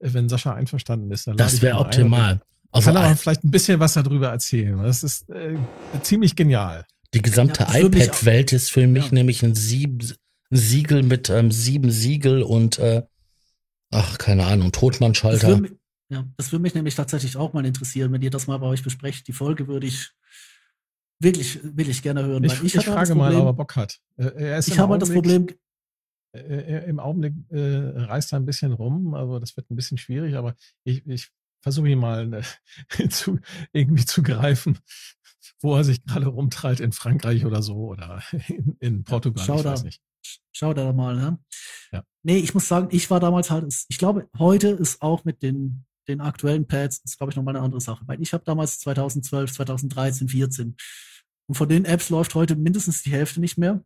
äh, wenn Sascha einverstanden ist. Das ich wäre mal optimal. Also kann aber ein- vielleicht ein bisschen was darüber erzählen. Das ist äh, ziemlich genial. die gesamte Ja, das würde iPad-Welt ist für mich Ja. nämlich ein, Sieb, ein Siegel mit ähm, sieben Siegel und äh, ach, keine Ahnung, Das Totmannschalter. würde mich, ja, das würde mich nämlich tatsächlich auch mal interessieren, wenn ihr das mal bei euch besprecht. Die Folge würde ich wirklich, wirklich gerne hören. Ich, weil ich, das frage mal, Problem- ob er Bock hat. Äh, Er ist Ich habe halt das Problem, äh, Im Augenblick äh, reist er ein bisschen rum, also das wird ein bisschen schwierig, aber ich, ich versuche ihn mal äh, [laughs] zu, irgendwie zu greifen, wo er sich gerade rumtreibt in Frankreich oder so oder [laughs] in, in Portugal, schau ich da. weiß nicht. Schau da mal, ne? Ja. Nee, ich muss sagen, ich war damals halt, ich glaube, heute ist auch mit den, den aktuellen Pads, ist glaube ich nochmal eine andere Sache, weil ich habe damals 2012, 2013, 14 und von den Apps läuft heute mindestens die Hälfte nicht mehr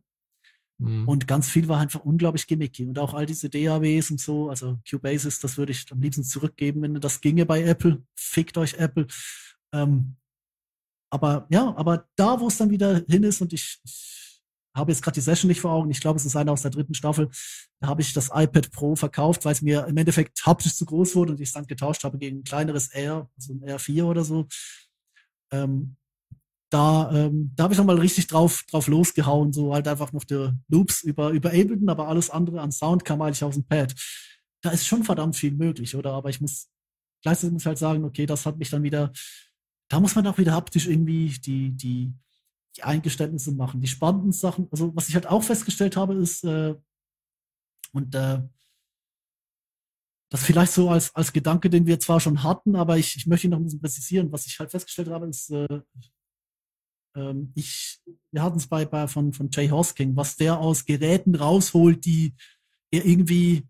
Hm. und ganz viel war einfach unglaublich gimmicky und auch all diese DAWs und so, also Cubasis, das würde ich am liebsten zurückgeben, wenn das ginge bei Apple. Fickt euch Apple. Ähm, aber ja, aber da, wo es dann wieder hin ist und ich, ich habe jetzt gerade die Session nicht vor Augen, ich glaube, es ist eine aus der dritten Staffel, da habe ich das iPad Pro verkauft, weil es mir im Endeffekt haptisch zu groß wurde und ich es dann getauscht habe gegen ein kleineres Air, also ein R4 oder so. Ähm, da, ähm, da habe ich nochmal richtig drauf, drauf losgehauen, so halt einfach noch die Loops über, über Ableton, aber alles andere an Sound kam eigentlich aus dem Pad. Da ist schon verdammt viel möglich, oder? Aber ich muss, gleichzeitig muss ich halt sagen, okay, das hat mich dann wieder da muss man auch wieder haptisch irgendwie die, die, die Eingeständnisse machen. Die spannenden Sachen, also was ich halt auch festgestellt habe, ist, äh, und äh, das vielleicht so als, als Gedanke, den wir zwar schon hatten, aber ich, ich möchte ihn noch ein bisschen präzisieren. Was ich halt festgestellt habe, ist, äh, ähm, ich, wir hatten es bei, bei von, von Jay Hosking, was der aus Geräten rausholt, die er irgendwie,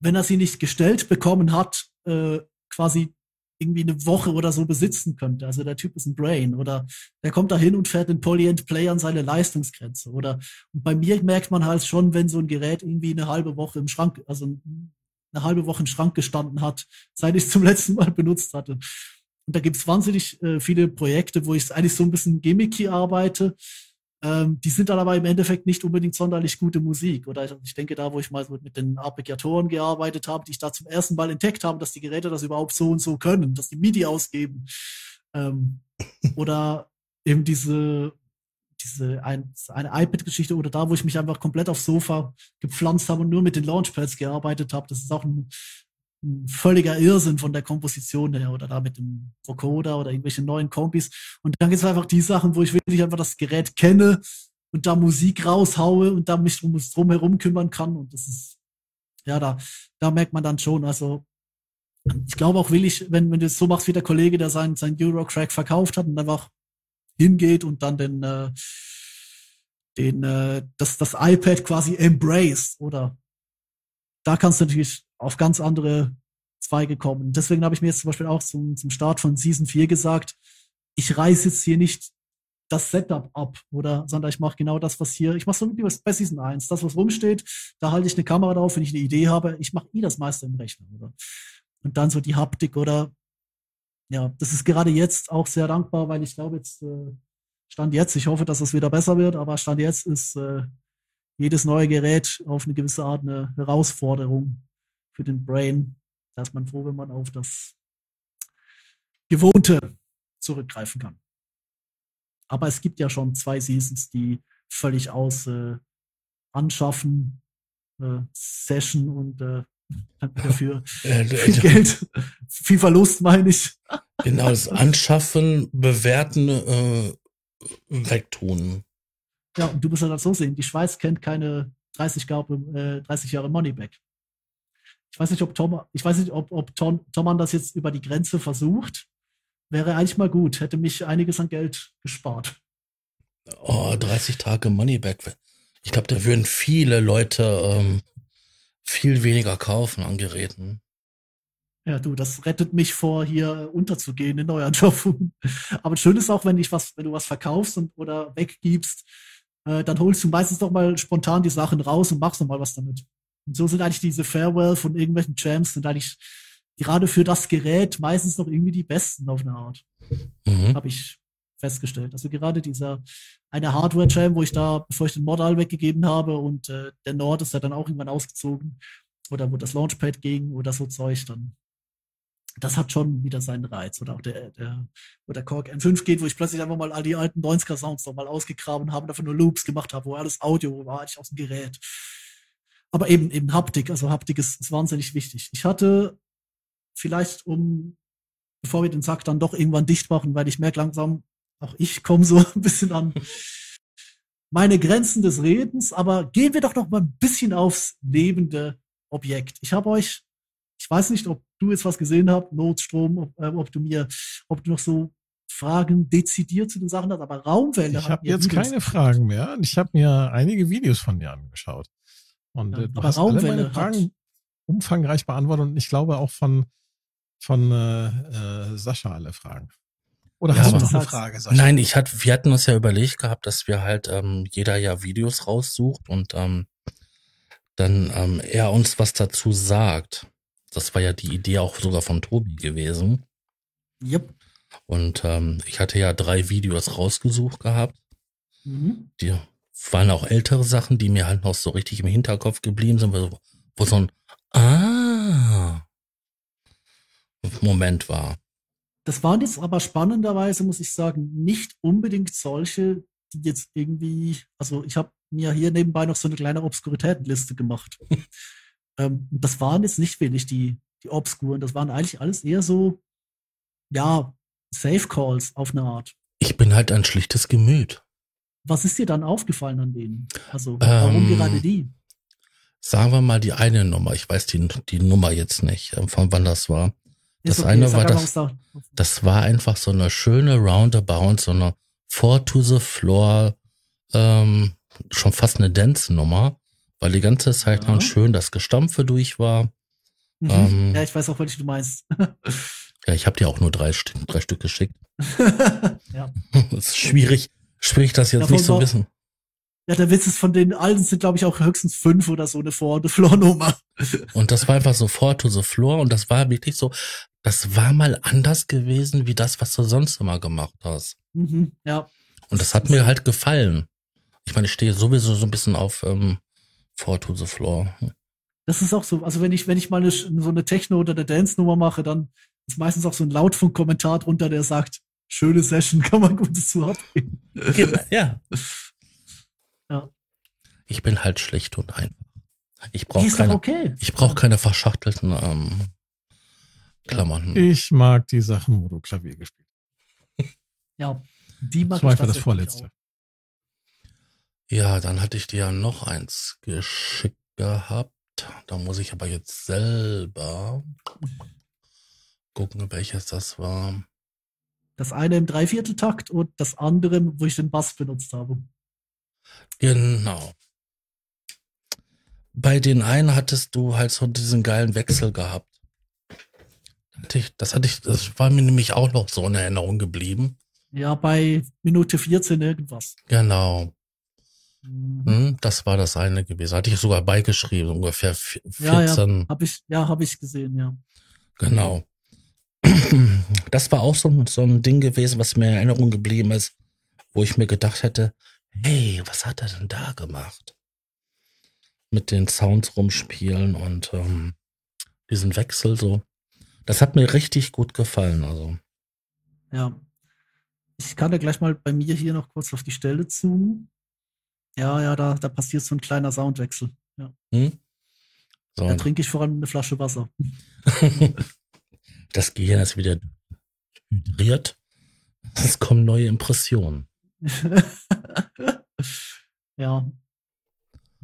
wenn er sie nicht gestellt bekommen hat, äh, quasi irgendwie eine Woche oder so besitzen könnte. Also der Typ ist ein Brain oder der kommt da hin und fährt den Polyend Play an seine Leistungsgrenze. Oder und bei mir merkt man halt schon, wenn so ein Gerät irgendwie eine halbe Woche im Schrank, also eine halbe Woche im Schrank gestanden hat, seit ich es zum [laughs] letzten Mal benutzt hatte. Und da gibt's wahnsinnig äh, viele Projekte, wo ich eigentlich so ein bisschen gimmicky arbeite, ähm, die sind dann aber im Endeffekt nicht unbedingt sonderlich gute Musik. Oder ich denke da, wo ich mal mit den Arpeggiatoren gearbeitet habe, die ich da zum ersten Mal entdeckt habe, dass die Geräte das überhaupt so und so können, dass die MIDI ausgeben. Ähm, [laughs] oder eben diese, diese ein, eine iPad-Geschichte oder da, wo ich mich einfach komplett aufs Sofa gepflanzt habe und nur mit den Launchpads gearbeitet habe. Das ist auch ein völliger Irrsinn von der Komposition her oder da mit dem Vocoder oder irgendwelche neuen Kombis. Und dann gibt es einfach die Sachen, wo ich wirklich einfach das Gerät kenne und da Musik raushaue und da mich drum, drum herum kümmern kann. Und das ist, ja, da, da merkt man dann schon, also ich glaube auch willig, wenn, wenn du es so machst wie der Kollege, der sein, sein Eurocrack verkauft hat und einfach hingeht und dann den, äh, den, äh, das, das iPad quasi embraced, oder? Da kannst du natürlich auf ganz andere Zweige kommen. Deswegen habe ich mir jetzt zum Beispiel auch zum, zum Start von Season 4 gesagt, ich reiße jetzt hier nicht das Setup ab, oder, sondern ich mache genau das, was hier, ich mache so wie bei Season 1. Das, was rumsteht, da halte ich eine Kamera drauf, wenn ich eine Idee habe. Ich mache eh das meiste im Rechner, oder? Und dann so die Haptik, oder, ja, das ist gerade jetzt auch sehr dankbar, weil ich glaube jetzt, äh, Stand jetzt, ich hoffe, dass es wieder besser wird, aber Stand jetzt ist äh, jedes neue Gerät auf eine gewisse Art eine Herausforderung für den Brain. Da ist man froh, wenn man auf das Gewohnte zurückgreifen kann. Aber es gibt ja schon zwei Seasons, die völlig aus äh, Anschaffen, äh, Session und äh, [laughs] dafür viel Geld, viel Verlust, meine ich. Genau, das Anschaffen, Bewerten, äh, Wegtun. Ja, und du musst das so sehen. Die Schweiz kennt keine 30, Jahre, äh, 30 Jahre Moneyback. Ich weiß nicht, ob Tom, ich weiß nicht, ob, ob Tom, Tom das jetzt über die Grenze versucht. Wäre eigentlich mal gut, hätte mich einiges an Geld gespart. Oh, 30 Tage Moneyback. Ich glaube, da würden viele Leute ähm, viel weniger kaufen an Geräten. Ja, du, das rettet mich vor, hier unterzugehen in euren [laughs] Job. Aber schön ist auch, wenn ich was, wenn du was verkaufst und oder weggibst, äh, dann holst du meistens doch mal spontan die Sachen raus und machst noch mal was damit. Und so sind eigentlich diese Farewell von irgendwelchen Jams sind eigentlich gerade für das Gerät meistens noch irgendwie die besten auf eine Art. Mhm. Habe ich festgestellt. Also gerade dieser eine Hardware-Jam, wo ich da, bevor ich den Modal weggegeben habe und äh, der Nord ist ja dann auch irgendwann ausgezogen oder wo das Launchpad ging oder so Zeug, dann das hat schon wieder seinen Reiz. Oder auch der, der wo der Korg M5 geht, wo ich plötzlich einfach mal all die alten 90er Sounds nochmal ausgegraben habe und dafür nur Loops gemacht habe, wo alles Audio war, eigentlich aus dem Gerät. Aber eben, eben Haptik, also Haptik ist, ist wahnsinnig wichtig. Ich hatte vielleicht um, bevor wir den Sack dann doch irgendwann dicht machen, weil ich merke langsam, auch ich komme so [laughs] ein bisschen an meine Grenzen des Redens, aber gehen wir doch noch mal ein bisschen aufs lebende Objekt. Ich habe euch, ich weiß nicht, ob du jetzt was gesehen hast, Notstrom, ob, äh, ob du mir, ob du noch so Fragen dezidiert zu den Sachen hast, aber Raumwelle. Ich habe jetzt keine Fragen mehr. Ich habe mir einige Videos von dir angeschaut. Und ja, äh, du hast alle meine Fragen umfangreich beantwortet und ich glaube auch von, von äh, äh, Sascha alle Fragen. Oder ja, hast du noch eine Frage, Sascha? Nein, ich hatte, wir hatten uns ja überlegt gehabt, dass wir halt ähm, jeder ja Videos raussucht und ähm, dann ähm, er uns was dazu sagt. Das war ja die Idee auch sogar von Tobi gewesen. Yep. Und ähm, ich hatte ja drei Videos rausgesucht gehabt. Mhm. Die waren auch ältere Sachen, die mir halt noch so richtig im Hinterkopf geblieben sind, wo, wo so ein Ah Moment war. Das waren jetzt aber spannenderweise, muss ich sagen, nicht unbedingt solche, die jetzt irgendwie, also ich habe mir hier nebenbei noch so eine kleine Obskuritätenliste gemacht. [laughs] ähm, das waren jetzt nicht wenig, die, die Obskuren. Das waren eigentlich alles eher so, ja, Safe Calls auf eine Art. Ich bin halt ein schlichtes Gemüt. Was ist dir dann aufgefallen an denen? Also, warum Ähm, gerade die? Sagen wir mal die eine Nummer. Ich weiß die, die Nummer jetzt nicht, äh, von wann das war. Das eine sag war das- da- Das war einfach so eine schöne Roundabout, so eine Four to the Floor, ähm, schon fast eine Dance-Nummer, weil die ganze Zeit Ja. lang schön das Gestampfe durch war. Mhm. ähm, ja, ich weiß auch, welche du meinst. Ja, ich habe dir auch nur drei, drei Stück geschickt. [laughs] ja. [laughs] Es ist schwierig, schwierig das jetzt Davon nicht war- wissen. ja, der Witz ist, von den alten sind, glaube ich, auch höchstens fünf oder so eine Vor- und Floor-Nummer. [laughs] Und das war einfach so Four to the Floor und das war wirklich so, das war mal anders gewesen, wie das, was du sonst immer gemacht hast. Mhm, ja. Und das hat mir halt gefallen. Ich meine, ich stehe sowieso so ein bisschen auf ähm, Four to the Floor. Das ist auch so, also wenn ich, wenn ich mal eine, so eine Techno- oder eine Dance-Nummer mache, dann ist meistens auch so ein Lautfunk-Kommentar drunter, der sagt, schöne Session, [laughs] kann man Gutes zu abgeben. Ja. [laughs] Ja. Ich bin halt schlicht und einfach. Ich brauche keine, okay. ich brauche keine verschachtelten ähm, Klammern. Ich mag die Sachen, wo du Klavier gespielt Ja, die mag hast. Das war ich einfach das tatsächlich Vorletzte. auch. Ja, dann hatte ich dir ja noch eins geschickt gehabt. Da muss ich aber jetzt selber gucken, welches das war. Das eine im Dreivierteltakt und das andere, wo ich den Bass benutzt habe. Genau. Bei den einen hattest du halt so diesen geilen Wechsel gehabt. Das hatte ich, das war mir nämlich auch noch so in Erinnerung geblieben. Ja, bei Minute 14 irgendwas. Genau. Mhm. Hm, das war das eine gewesen. Hatte ich sogar beigeschrieben, ungefähr vi- Ja, ja. 14. Hab ich, ja, habe ich gesehen, ja. Genau. [clears throat] Das war auch so, ein- so ein Ding gewesen, was mir in Erinnerung geblieben ist, wo ich mir gedacht hätte, hey, was hat er denn da gemacht? Mit den Sounds rumspielen und ähm, diesen Wechsel so. Das hat mir richtig gut gefallen. Also, Ja. Ich kann da gleich mal bei mir hier noch kurz auf die Stelle zoomen. Ja, ja, da, da passiert so ein kleiner Soundwechsel. Ja. hm? so Da trinke ich vor allem eine Flasche Wasser. [laughs] [laughs] das Gehirn ist wieder hydriert. Es kommen neue Impressionen. [laughs] ja.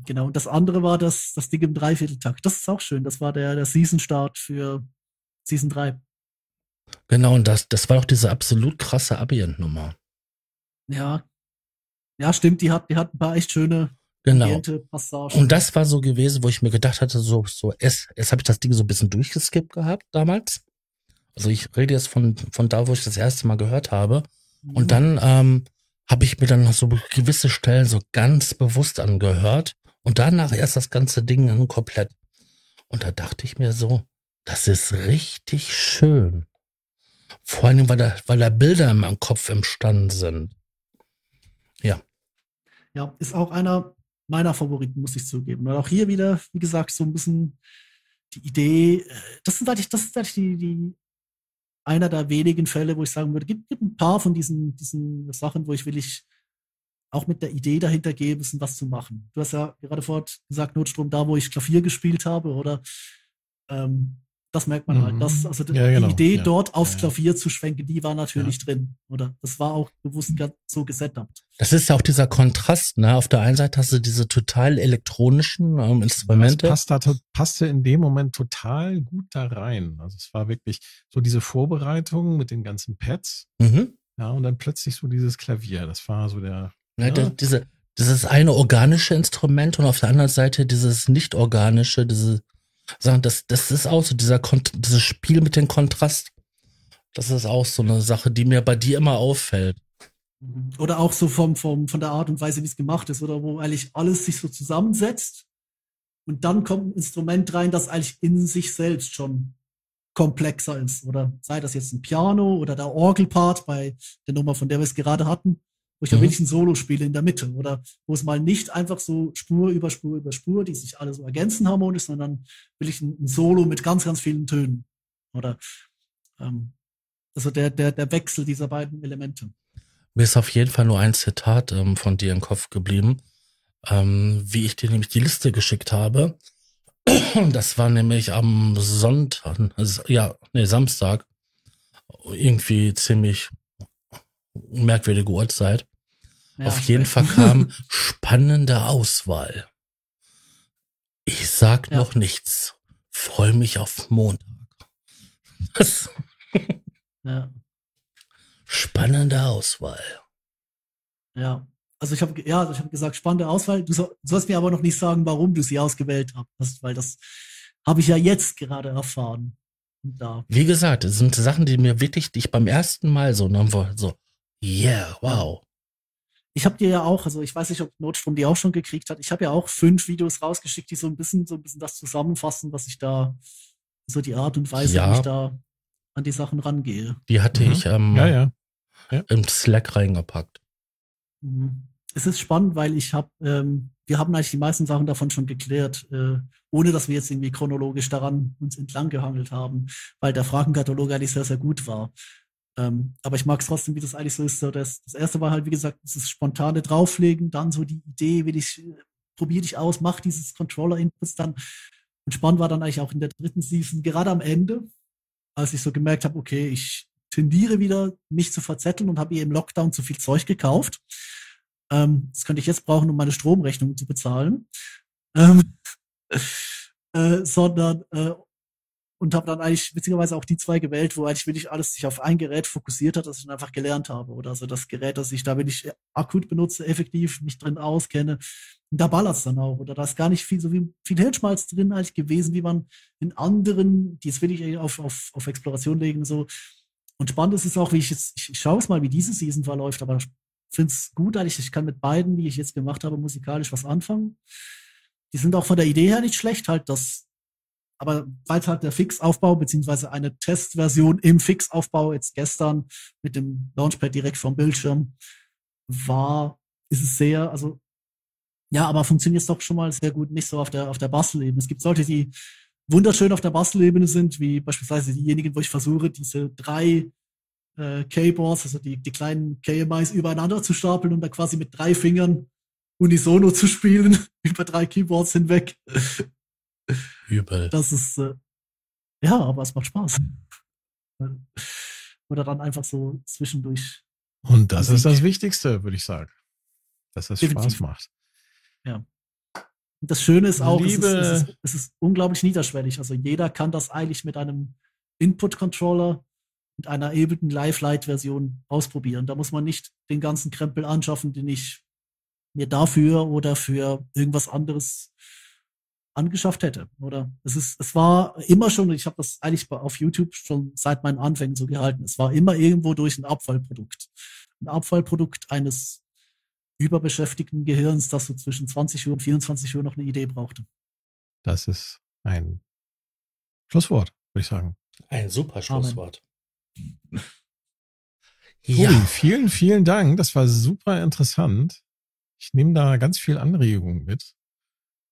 Genau. Und das andere war das, das Ding im Dreivierteltakt. Das ist auch schön. Das war der, der Season-Start für Season 3. Genau, und das, das war doch diese absolut krasse Ambient-Nummer. Ja. Ja, stimmt. Die hat, die hat ein paar echt schöne Genau. Passagen. Und das war so gewesen, wo ich mir gedacht hatte, so, so, es, es habe ich das Ding so ein bisschen durchgeskippt gehabt damals. Also ich rede jetzt von, von da, wo ich das erste Mal gehört habe. Mhm. Und dann ähm, habe ich mir dann noch so gewisse Stellen so ganz bewusst angehört. Und danach erst das ganze Ding dann komplett. Und da dachte ich mir so, das ist richtig schön. Vor allem, weil da, weil da Bilder in meinem Kopf entstanden sind. Ja, ist auch einer meiner Favoriten, muss ich zugeben. Und auch hier wieder, wie gesagt, so ein bisschen die Idee, äh, das sind eigentlich, das ist eigentlich die, die einer der wenigen Fälle, wo ich sagen würde, gibt, gibt ein paar von diesen, diesen Sachen, wo ich will ich auch mit der Idee dahinter gehe, ein was zu machen. Du hast ja gerade vorhin gesagt, Notstrom, da wo ich Klavier gespielt habe, oder ähm, das merkt man halt. Mhm. Das, also die Ja, genau. Idee, Ja. dort aufs Ja, ja. Klavier zu schwenken, die war natürlich drin. Oder das war auch bewusst ganz so gesetupt. Das ist ja auch dieser Kontrast, ne? Auf der einen Seite hast du diese total elektronischen ähm, Das Instrumente. passt da, to- passte in dem Moment total gut da rein. Also es war wirklich so diese Vorbereitung mit den ganzen Pads, Mhm. ja, und dann plötzlich so dieses Klavier. Das war so der, Ne, Ja. da- diese, dieses eine organische Instrument und auf der anderen Seite dieses nicht organische, diese Sachen, das, das ist auch so dieser Kont dieses Spiel mit dem Kontrast. Das ist auch so eine Sache, die mir bei dir immer auffällt. Oder auch so vom, vom, von der Art und Weise, wie es gemacht ist, oder wo eigentlich alles sich so zusammensetzt und dann kommt ein Instrument rein, das eigentlich in sich selbst schon komplexer ist. Oder sei das jetzt ein Piano oder der Orgelpart bei der Nummer, von der wir es gerade hatten, wo ich Mhm. wirklich ein Solo spiele in der Mitte. Oder wo es mal nicht einfach so Spur über Spur über Spur, die sich alle so ergänzen harmonisch, sondern will ich ein, ein Solo mit ganz, ganz vielen Tönen. Oder ähm, also der, der, der Wechsel dieser beiden Elemente. Mir ist auf jeden Fall nur ein Zitat ähm, von dir im Kopf geblieben, ähm, wie ich dir nämlich die Liste geschickt habe. [clears throat] Das war nämlich am Sonntag, ja, nee, Samstag, irgendwie ziemlich merkwürdige Uhrzeit. Ja, Auf jeden Fall kam [laughs] spannende Auswahl. Ich sag Ja. noch nichts. Freue mich auf Montag. Das [laughs] Ja, spannende Auswahl. ja. Also ich habe ja, also ich habe gesagt, spannende Auswahl. Du, soll, du sollst mir aber noch nicht sagen, warum du sie ausgewählt hast, weil das habe ich ja jetzt gerade erfahren. Da. Wie gesagt, es sind Sachen, die mir wirklich, die ich beim ersten Mal so, war so, yeah, wow. Ich habe dir ja auch, also ich weiß nicht, ob Notstrom die auch schon gekriegt hat. Ich habe ja auch fünf Videos rausgeschickt, die so ein bisschen, so ein bisschen das zusammenfassen, was ich da, so die Art und Weise, Ja. wie ich da an die Sachen rangehe. Die hatte Mhm. ich ähm, Ja, ja. im Slack reingepackt. Mhm. Es ist spannend, weil ich habe, ähm, wir haben eigentlich die meisten Sachen davon schon geklärt, äh, ohne dass wir jetzt irgendwie chronologisch daran uns entlang gehangelt haben, weil der Fragenkatalog eigentlich sehr, sehr gut war. Ähm, aber ich mag es trotzdem, wie das eigentlich so ist. So das, das erste war halt, wie gesagt, dieses spontane Drauflegen, dann so die Idee, will ich, probier dich aus, mach dieses Controller-Inputs dann. Und spannend war dann eigentlich auch in der dritten Season, gerade am Ende, als ich so gemerkt habe, okay, ich tendiere wieder, mich zu verzetteln und habe ihr im Lockdown zu viel Zeug gekauft. Ähm, das könnte ich jetzt brauchen, um meine Stromrechnung zu bezahlen. Ähm, [laughs] äh, sondern äh, und habe dann eigentlich witzigerweise auch die zwei gewählt, wo eigentlich wirklich alles sich auf ein Gerät fokussiert hat, das ich dann einfach gelernt habe. Oder also das Gerät, das ich da wirklich akut benutze, effektiv mich drin auskenne. Und da ballert's dann auch. Oder da ist gar nicht viel, so wie viel Hirnschmalz drin eigentlich gewesen, wie man in anderen, die jetzt wirklich auf, auf, auf Exploration legen, so. Und spannend ist es auch, wie ich jetzt, ich, ich schaue es mal, wie diese Season verläuft, aber ich finde es gut, eigentlich, ich kann mit beiden, die ich jetzt gemacht habe, musikalisch was anfangen. Die sind auch von der Idee her nicht schlecht, halt das, aber weil es halt der Fixaufbau, beziehungsweise eine Testversion im Fixaufbau jetzt gestern mit dem Launchpad direkt vom Bildschirm war, ist es sehr, also ja, aber funktioniert es doch schon mal sehr gut, nicht so auf der, auf der Bastelebene. Es gibt Leute, die wunderschön auf der Bastelebene sind, wie beispielsweise diejenigen, wo ich versuche, diese drei äh, Keyboards, also die, die kleinen KMIs übereinander zu stapeln und da quasi mit drei Fingern unisono zu spielen, [laughs] über drei Keyboards hinweg. Übel. Das ist, äh, ja, aber es macht Spaß. [laughs] Oder dann einfach so zwischendurch. Und das ist Musik. das Wichtigste, würde ich sagen. Dass es Definitiv. Spaß macht. Und das Schöne ist auch, es ist, es, ist, es ist unglaublich niederschwellig. Also jeder kann das eigentlich mit einem Input-Controller mit einer Ableton Live-Lite-Version ausprobieren. Da muss man nicht den ganzen Krempel anschaffen, den ich mir dafür oder für irgendwas anderes angeschafft hätte. Oder es ist, es war immer schon, ich habe das eigentlich auf YouTube schon seit meinen Anfängen so gehalten. Es war immer irgendwo durch ein Abfallprodukt. Ein Abfallprodukt eines überbeschäftigten Gehirns, das so zwischen 20 Uhr und 24 Uhr noch eine Idee brauchte. Das ist ein Schlusswort, würde ich sagen. Ein super Schlusswort. Ja, vielen, vielen Dank. Das war super interessant. Ich nehme da ganz viel Anregung mit,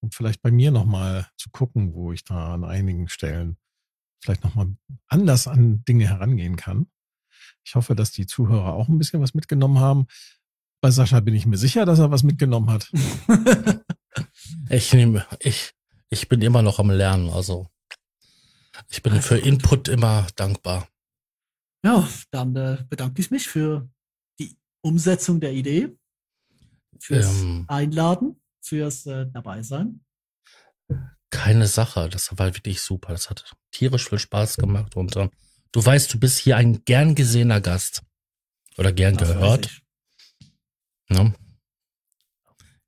um vielleicht bei mir nochmal zu gucken, wo ich da an einigen Stellen vielleicht nochmal anders an Dinge herangehen kann. Ich hoffe, dass die Zuhörer auch ein bisschen was mitgenommen haben. Bei Sascha bin ich mir sicher, dass er was mitgenommen hat. [laughs] ich nehme, ich, ich bin immer noch am Lernen, also ich bin Also für gut. Input immer dankbar. Ja, dann äh, bedanke ich mich für die Umsetzung der Idee, fürs Ähm. Einladen, fürs äh, Dabeisein. Keine Sache, das war wirklich super. Das hat tierisch viel Spaß gemacht und ähm, du weißt, du bist hier ein gern gesehener Gast oder gern Das gehört. Ne?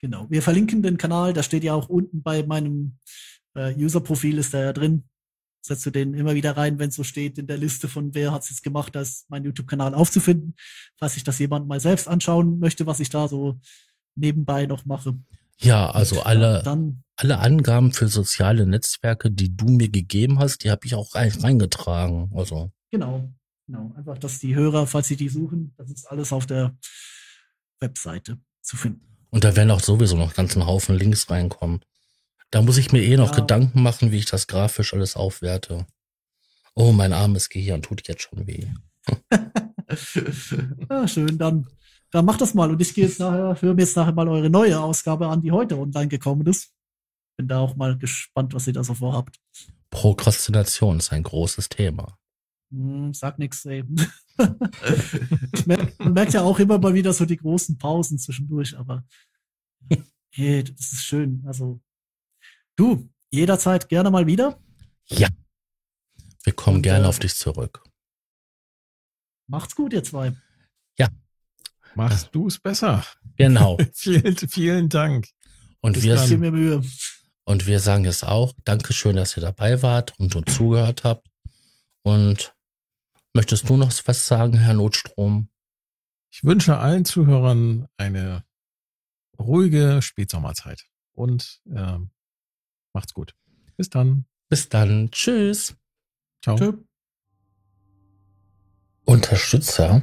Genau. Wir verlinken den Kanal, da steht ja auch unten bei meinem äh, User-Profil ist da ja drin. Setzt du den immer wieder rein, wenn es so steht in der Liste von wer hat es jetzt gemacht, da ist mein YouTube-Kanal aufzufinden. Falls sich das jemand mal selbst anschauen möchte, was ich da so nebenbei noch mache. Ja, also Und, alle, ja, Dann, alle Angaben für soziale Netzwerke, die du mir gegeben hast, die habe ich auch rein- reingetragen. Also genau. Genau. Einfach, dass die Hörer, falls sie die suchen, das ist alles auf der Webseite zu finden. Und da werden auch sowieso noch ganz ein Haufen Links reinkommen. Da muss ich mir eh noch Ja. Gedanken machen, wie ich das grafisch alles aufwerte. Oh, mein armes Gehirn tut jetzt schon weh. ja, [laughs] [laughs] schön, dann, dann macht das mal. Und ich gehe jetzt nachher, höre mir jetzt nachher mal eure neue Ausgabe an, die heute online gekommen ist. Bin da auch mal gespannt, was ihr da so vorhabt. Prokrastination ist ein großes Thema. Hm, sag nix, ey. merk, [laughs] man merkt ja auch immer mal wieder so die großen Pausen zwischendurch, aber hey, das ist schön. Also, du, jederzeit gerne mal wieder. Ja. Wir kommen Und, gerne äh, auf dich zurück. Macht's gut, ihr zwei. Machst du es besser. Genau. [laughs] vielen, vielen Dank. Und Bis wir, dann. Gib mir Mühe. und wir sagen es auch. Dankeschön, dass ihr dabei wart und uns zugehört habt. Und möchtest du noch was sagen, Herr Notstrom? Ich wünsche allen Zuhörern eine ruhige Spätsommerzeit und ähm, macht's gut. Bis dann. Bis dann. Tschüss. Ciao. Tschö. Unterstützer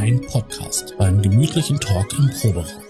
Ein Podcast beim gemütlichen Talk im Proberaum.